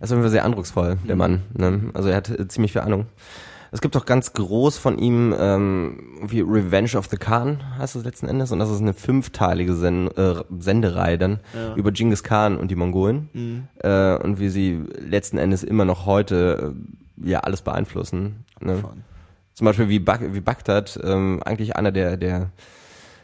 Er ist auf jeden Fall sehr eindrucksvoll, der Mhm. Mann. Ne? Also er hat äh, ziemlich viel Ahnung. Es gibt auch ganz groß von ihm ähm, wie Revenge of the Khan, heißt es letzten Endes. Und das ist eine fünfteilige Sen äh, Sendereihe dann Ja. über Genghis Khan und die Mongolen. Mhm. Äh, und wie sie letzten Endes immer noch heute äh, ja alles beeinflussen. Ne? Zum Beispiel wie, Bag wie Bagdad ähm, eigentlich einer der, der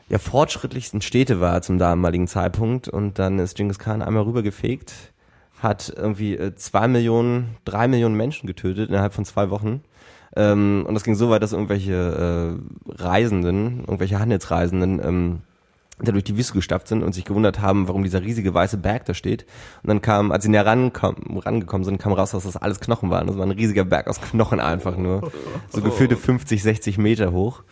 ja, fortschrittlichsten Städte war zum damaligen Zeitpunkt. Und dann ist Genghis Khan einmal rübergefegt, hat irgendwie äh, zwei Millionen, drei Millionen Menschen getötet innerhalb von zwei Wochen. Ähm, und das ging so weit, dass irgendwelche äh, Reisenden, irgendwelche Handelsreisenden ähm, da durch die Wüste gestapft sind und sich gewundert haben, warum dieser riesige weiße Berg da steht. Und dann kam, als sie näher rangekommen sind, kam raus, dass das alles Knochen waren. Das war ein riesiger Berg aus Knochen einfach nur. So gefühlte 50, 60 Meter hoch.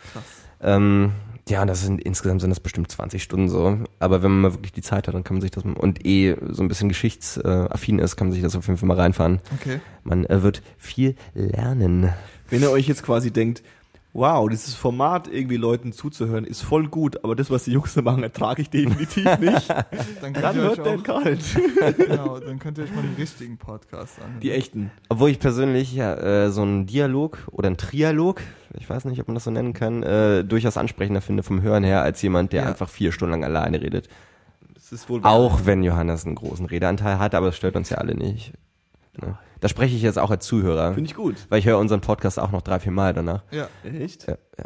Ähm, ja, und das sind insgesamt sind das bestimmt 20 Stunden so. Aber wenn man mal wirklich die Zeit hat, dann kann man sich das und eh so ein bisschen geschichtsaffin ist, kann man sich das auf jeden Fall mal reinfahren. Okay. Man äh, wird viel lernen. Wenn ihr euch jetzt quasi denkt, wow, dieses Format irgendwie Leuten zuzuhören ist voll gut, aber das, was die Jungs da machen, ertrage ich definitiv nicht. Dann könnt Dann ihr euch hört der auch, kalt. genau, dann könnt ihr euch mal den richtigen Podcast anhören. Die echten. Obwohl ich persönlich ja äh, so einen Dialog oder einen Trialog, ich weiß nicht, ob man das so nennen kann, äh, durchaus ansprechender finde vom Hören her als jemand, der Ja. einfach vier Stunden lang alleine redet. Das ist wohl Auch wenn Johannes einen großen Redeanteil hat, aber es stört uns ja alle nicht. Ne? Da spreche ich jetzt auch als Zuhörer, Finde ich gut. weil ich höre unseren Podcast auch noch drei, vier Mal danach. Ja. Echt? Ja, ja.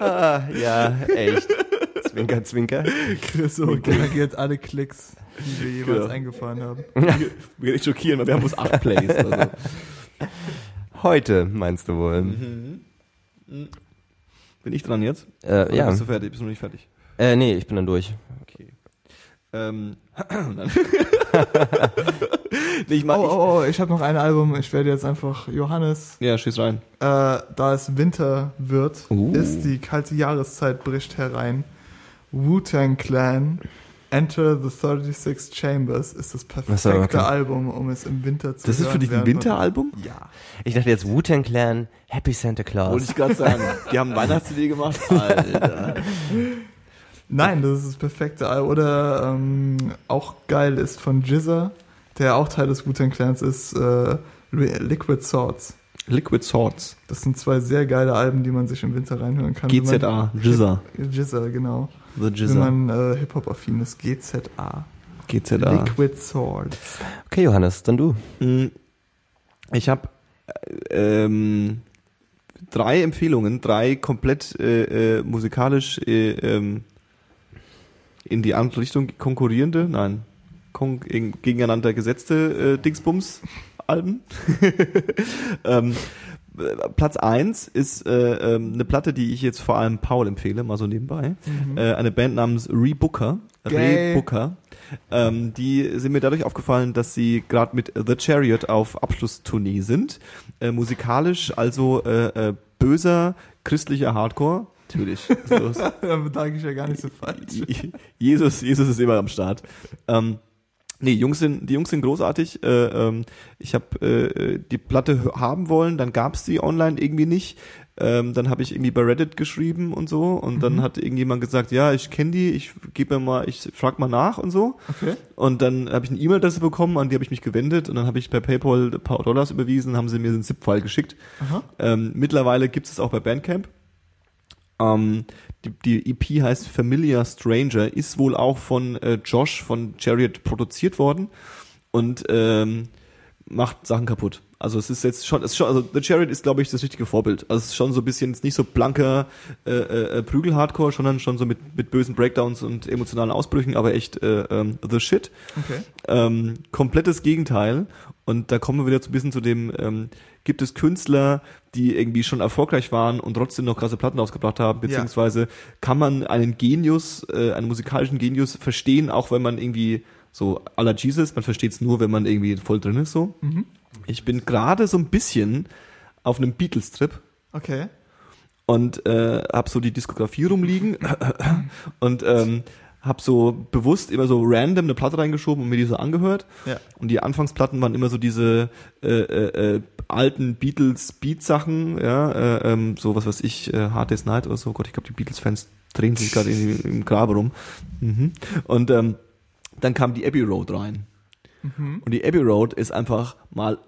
ah, ja, echt. Zwinker, zwinker. So generiert alle Klicks, die wir jeweils Genau. eingefahren haben. Wir werden echt schockieren, weil wir haben bloß acht Plays. Also. Heute, meinst du wohl? Bin ich dran jetzt? Äh, ja. Bist du fertig? Bist du noch nicht fertig? Äh, nee, ich bin dann durch. Ähm, ich mach, Oh, oh, oh, ich habe noch ein Album. Ich werde jetzt einfach Johannes, ja, schieß rein. äh, da es Winter wird, Uh. ist die kalte Jahreszeit bricht herein. Wu-Tang Clan, Enter the 36 Chambers ist das perfekte okay. Album, um es im Winter zu Das ist hören. für dich ein Winteralbum? Ja. Ich dachte jetzt Wu-Tang Clan, Happy Santa Wollte Claus. ich gerade sagen. Die haben Weihnachts-CD gemacht. Alter. Nein, das ist das perfekte Album. Oder ähm, auch geil ist von Jizza, der auch Teil des Wu-Tang Clans ist, äh, Liquid Swords. Liquid Swords. Das sind zwei sehr geile Alben, die man sich im Winter reinhören kann. wenn GZA. Jizza. Man, Jizza, genau. The Wenn Jizza. man äh, Hip-Hop-affin ist. GZA. GZA. Liquid Swords. Okay, Johannes, dann du. Mm, Ich habe ähm, drei Empfehlungen, drei komplett äh, äh, musikalisch äh, ähm, in die andere Richtung konkurrierende, nein, kon in- gegeneinander gesetzte äh, Dingsbums-Alben. ähm, äh, Platz eins ist äh, ähm, eine Platte, die ich jetzt vor allem Paul empfehle, mal so nebenbei. Äh, eine Band namens Rebooker. Rebooker. Ähm, die sind mir dadurch aufgefallen, dass sie gerade mit The Chariot auf Abschlusstournee sind. Äh, musikalisch also äh, äh, böser christlicher Hardcore. Natürlich. So, da bedanke ich ja gar nicht so falsch. Jesus, Jesus ist immer am Start. Ähm, nee, Jungs sind, die Jungs sind großartig. Äh, ähm, ich habe äh, die Platte haben wollen, dann gab's die online irgendwie nicht. Ähm, dann habe ich irgendwie bei Reddit geschrieben und so und dann hat irgendjemand gesagt, ja, ich kenne die, ich gebe mir mal, ich frag mal nach und so. Okay. Und dann habe ich eine E-Mail-Adresse bekommen, an die habe ich mich gewendet und dann habe ich per PayPal ein paar Dollars überwiesen, haben sie mir den ZIP-File geschickt. Ähm, mittlerweile gibt es auch bei Bandcamp. Ähm, die, die EP heißt Familiar Stranger, ist wohl auch von äh, Josh von Chariot produziert worden. Und ähm, macht Sachen kaputt. Also es ist jetzt schon, es ist schon also The Chariot ist, glaube ich, das richtige Vorbild. Also es ist schon so ein bisschen nicht so blanker äh, äh, Prügel-Hardcore, sondern schon so mit, mit bösen Breakdowns und emotionalen Ausbrüchen, aber echt äh, ähm, the shit. Okay. Ähm, komplettes Gegenteil. Und da kommen wir wieder so ein bisschen zu dem, ähm, gibt es Künstler, die irgendwie schon erfolgreich waren und trotzdem noch krasse Platten ausgebracht haben, beziehungsweise kann man einen Genius, äh, einen musikalischen Genius verstehen, auch wenn man irgendwie so à la Jesus, man versteht es nur, wenn man irgendwie voll drin ist so. Ich bin gerade so ein bisschen auf einem Beatles-Trip Okay. und äh, habe so die Diskografie rumliegen und ähm, habe so bewusst immer so random eine Platte reingeschoben und mir die so angehört. Ja. Und die Anfangsplatten waren immer so diese äh, äh, äh, alten Beatles Beat Sachen, ja, äh, ähm, so was weiß ich, äh, Hard Day's Night oder so. Gott, ich glaube die Beatles Fans drehen sich gerade im Grabe rum. Mhm. Und ähm, dann kam die Abbey Road rein. Und die Abbey Road ist einfach mal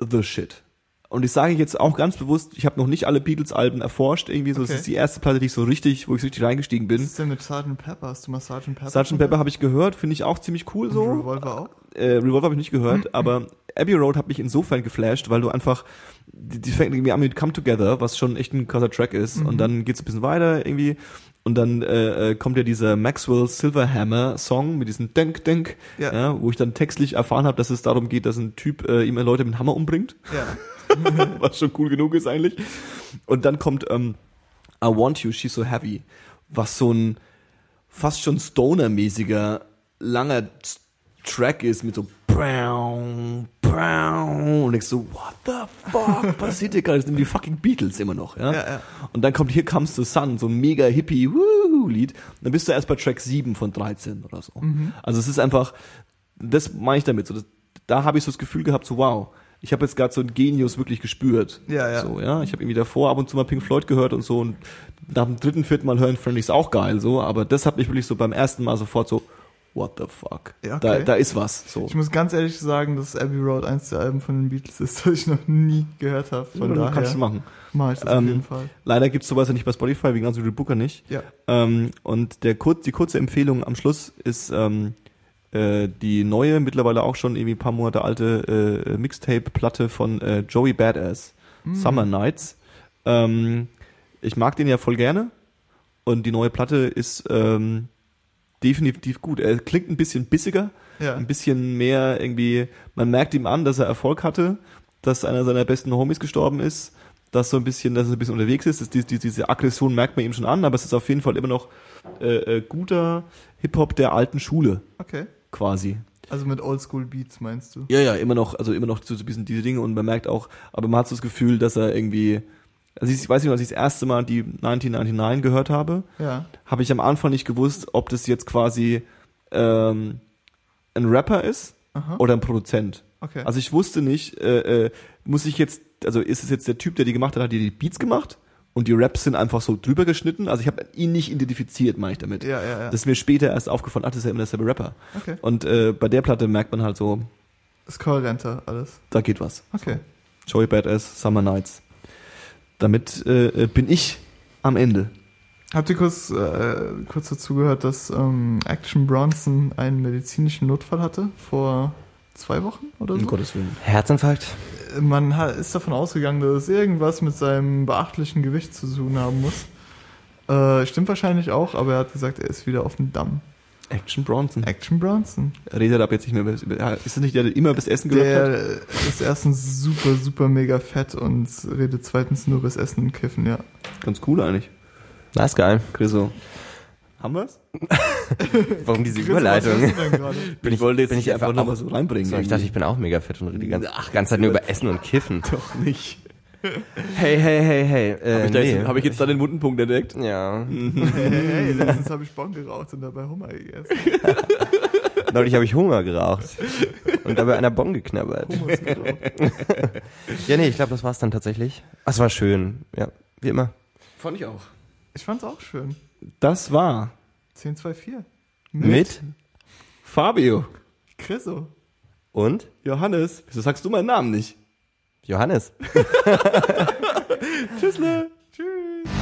the shit. Und ich sage jetzt auch ganz bewusst, ich habe noch nicht alle Beatles-Alben erforscht, irgendwie so. Okay. Das ist die erste Platte, die ich so richtig, wo ich so richtig reingestiegen Was bin. ist denn mit Sgt. Pepper? Hast du mal Sgt. Pepper? Sgt. Pepper habe ich gehört, finde ich auch ziemlich cool Und so. Revolver auch? Äh, Revolver habe ich nicht gehört, aber Abbey Road hat mich insofern geflasht, weil du einfach, die, die fängt irgendwie an mit Come Together, was schon echt ein krasser Track ist. Und dann geht's ein bisschen weiter irgendwie. Und dann äh, äh, kommt ja dieser Maxwell Silverhammer Song mit diesem Denk Denk, Ja. ja. wo ich dann textlich erfahren habe, dass es darum geht, dass ein Typ äh, immer Leute mit einem Hammer umbringt, Ja. was schon cool genug ist eigentlich. Und dann kommt ähm, I Want You, She's So Heavy, was so ein fast schon Stoner-mäßiger langer Track ist mit so und ich so, what the fuck passiert hier gerade? Das sind die fucking Beatles immer noch, ja? Ja, ja. Und dann kommt Here Comes the Sun, so ein mega hippie Lied. Dann bist du erst bei Track 7 von 13 oder so. Also es ist einfach, das meine ich damit, so, das, da habe ich so das Gefühl gehabt, so wow, ich habe jetzt gerade so einen Genius wirklich gespürt. Ja, ja. So, ja. Ich habe irgendwie davor ab und zu mal Pink Floyd gehört und so und nach dem dritten, vierten Mal hören ich auch geil, so, aber das hat mich wirklich so beim ersten Mal sofort so, what the fuck? Ja, da, okay. da ist was. So. Ich muss ganz ehrlich sagen, dass Abbey Road eins der Alben von den Beatles ist, das ich noch nie gehört habe. Von Ja, daher kannst du machen. mache ich das Ähm, auf jeden Fall. Leider gibt's sowas ja nicht bei Spotify, wie genauso wie Booker nicht. Ja. Ähm, und der kurz, die kurze Empfehlung am Schluss ist ähm, äh, die neue, mittlerweile auch schon irgendwie ein paar Monate alte äh, Mixtape-Platte von äh, Joey Badass, Summer Nights. Ähm, ich mag den ja voll gerne und die neue Platte ist ähm, definitiv gut. Er klingt ein bisschen bissiger, Ja. ein bisschen mehr irgendwie, man merkt ihm an, dass er Erfolg hatte, dass einer seiner besten Homies gestorben ist, dass so ein bisschen, dass er ein bisschen unterwegs ist, dass die, die, diese Aggression merkt man ihm schon an, aber es ist auf jeden Fall immer noch äh, äh, guter Hip-Hop der alten Schule, Okay. quasi. Also mit Oldschool Beats meinst du? Ja, ja, immer noch, also immer noch so ein bisschen diese Dinge und man merkt auch, aber man hat so das Gefühl, dass er irgendwie, also ich weiß nicht, als ich das erste Mal die 1999 gehört habe, Ja. habe ich am Anfang nicht gewusst, ob das jetzt quasi ähm, ein Rapper ist Aha. oder ein Produzent. Okay. Also ich wusste nicht, äh, äh, muss ich jetzt, also ist es jetzt der Typ, der die gemacht hat, hat die die Beats gemacht und die Raps sind einfach so drüber geschnitten. Also ich habe ihn nicht identifiziert, meine ich damit. ja, ja, ja. Das ist mir später erst aufgefallen, ach, das ist ja immer derselbe Rapper. okay. Und äh, bei der Platte merkt man halt so, Ist kohärenter alles. da geht was. Okay. Joey Badass, Summer Nights. Damit äh, bin ich am Ende. Habt ihr kurz, äh, kurz dazu gehört, dass ähm, Action Bronson einen medizinischen Notfall hatte vor zwei Wochen oder so? Um Gottes Willen. Herzinfarkt? Man hat, ist davon ausgegangen, dass es irgendwas mit seinem beachtlichen Gewicht zu tun haben muss. Äh, stimmt wahrscheinlich auch, aber er hat gesagt, er ist wieder auf dem Damm. Action Bronson. Action Bronson. Redet ab jetzt nicht mehr über, ist das nicht der, der immer bis Essen hat? Der ist erstens super, super mega fett und redet zweitens nur bis Essen und Kiffen, ja. Ganz cool eigentlich. Ist geil. Chriso. Haben wir's? Warum diese Chris, Überleitung? Bin ich, wollte jetzt bin ich nicht einfach einfach noch auch, mal so reinbringen. so, ich dachte, ich bin auch mega fett und rede die ganze, Ach, ganze Zeit nur über Essen und Kiffen. doch nicht. Hey, hey, hey, hey. Äh, Habe ich, da nee. jetzt- hab ich jetzt da den wunden Punkt entdeckt? Ja. Hey, hey, hey, letztens habe ich Bon geraucht und dabei Hummer gegessen. Neulich habe ich Hunger geraucht und dabei einer Bon geknabbert. Ja, nee, ich glaube, das war's dann tatsächlich. Ah, Es war schön. Ja, wie immer. Fand ich auch. Ich fand's auch schön. Das war 1024. Mit Fabio. Chriso. und Johannes. Wieso sagst du meinen Namen nicht? Johannes. Tschüssle. Tschüss.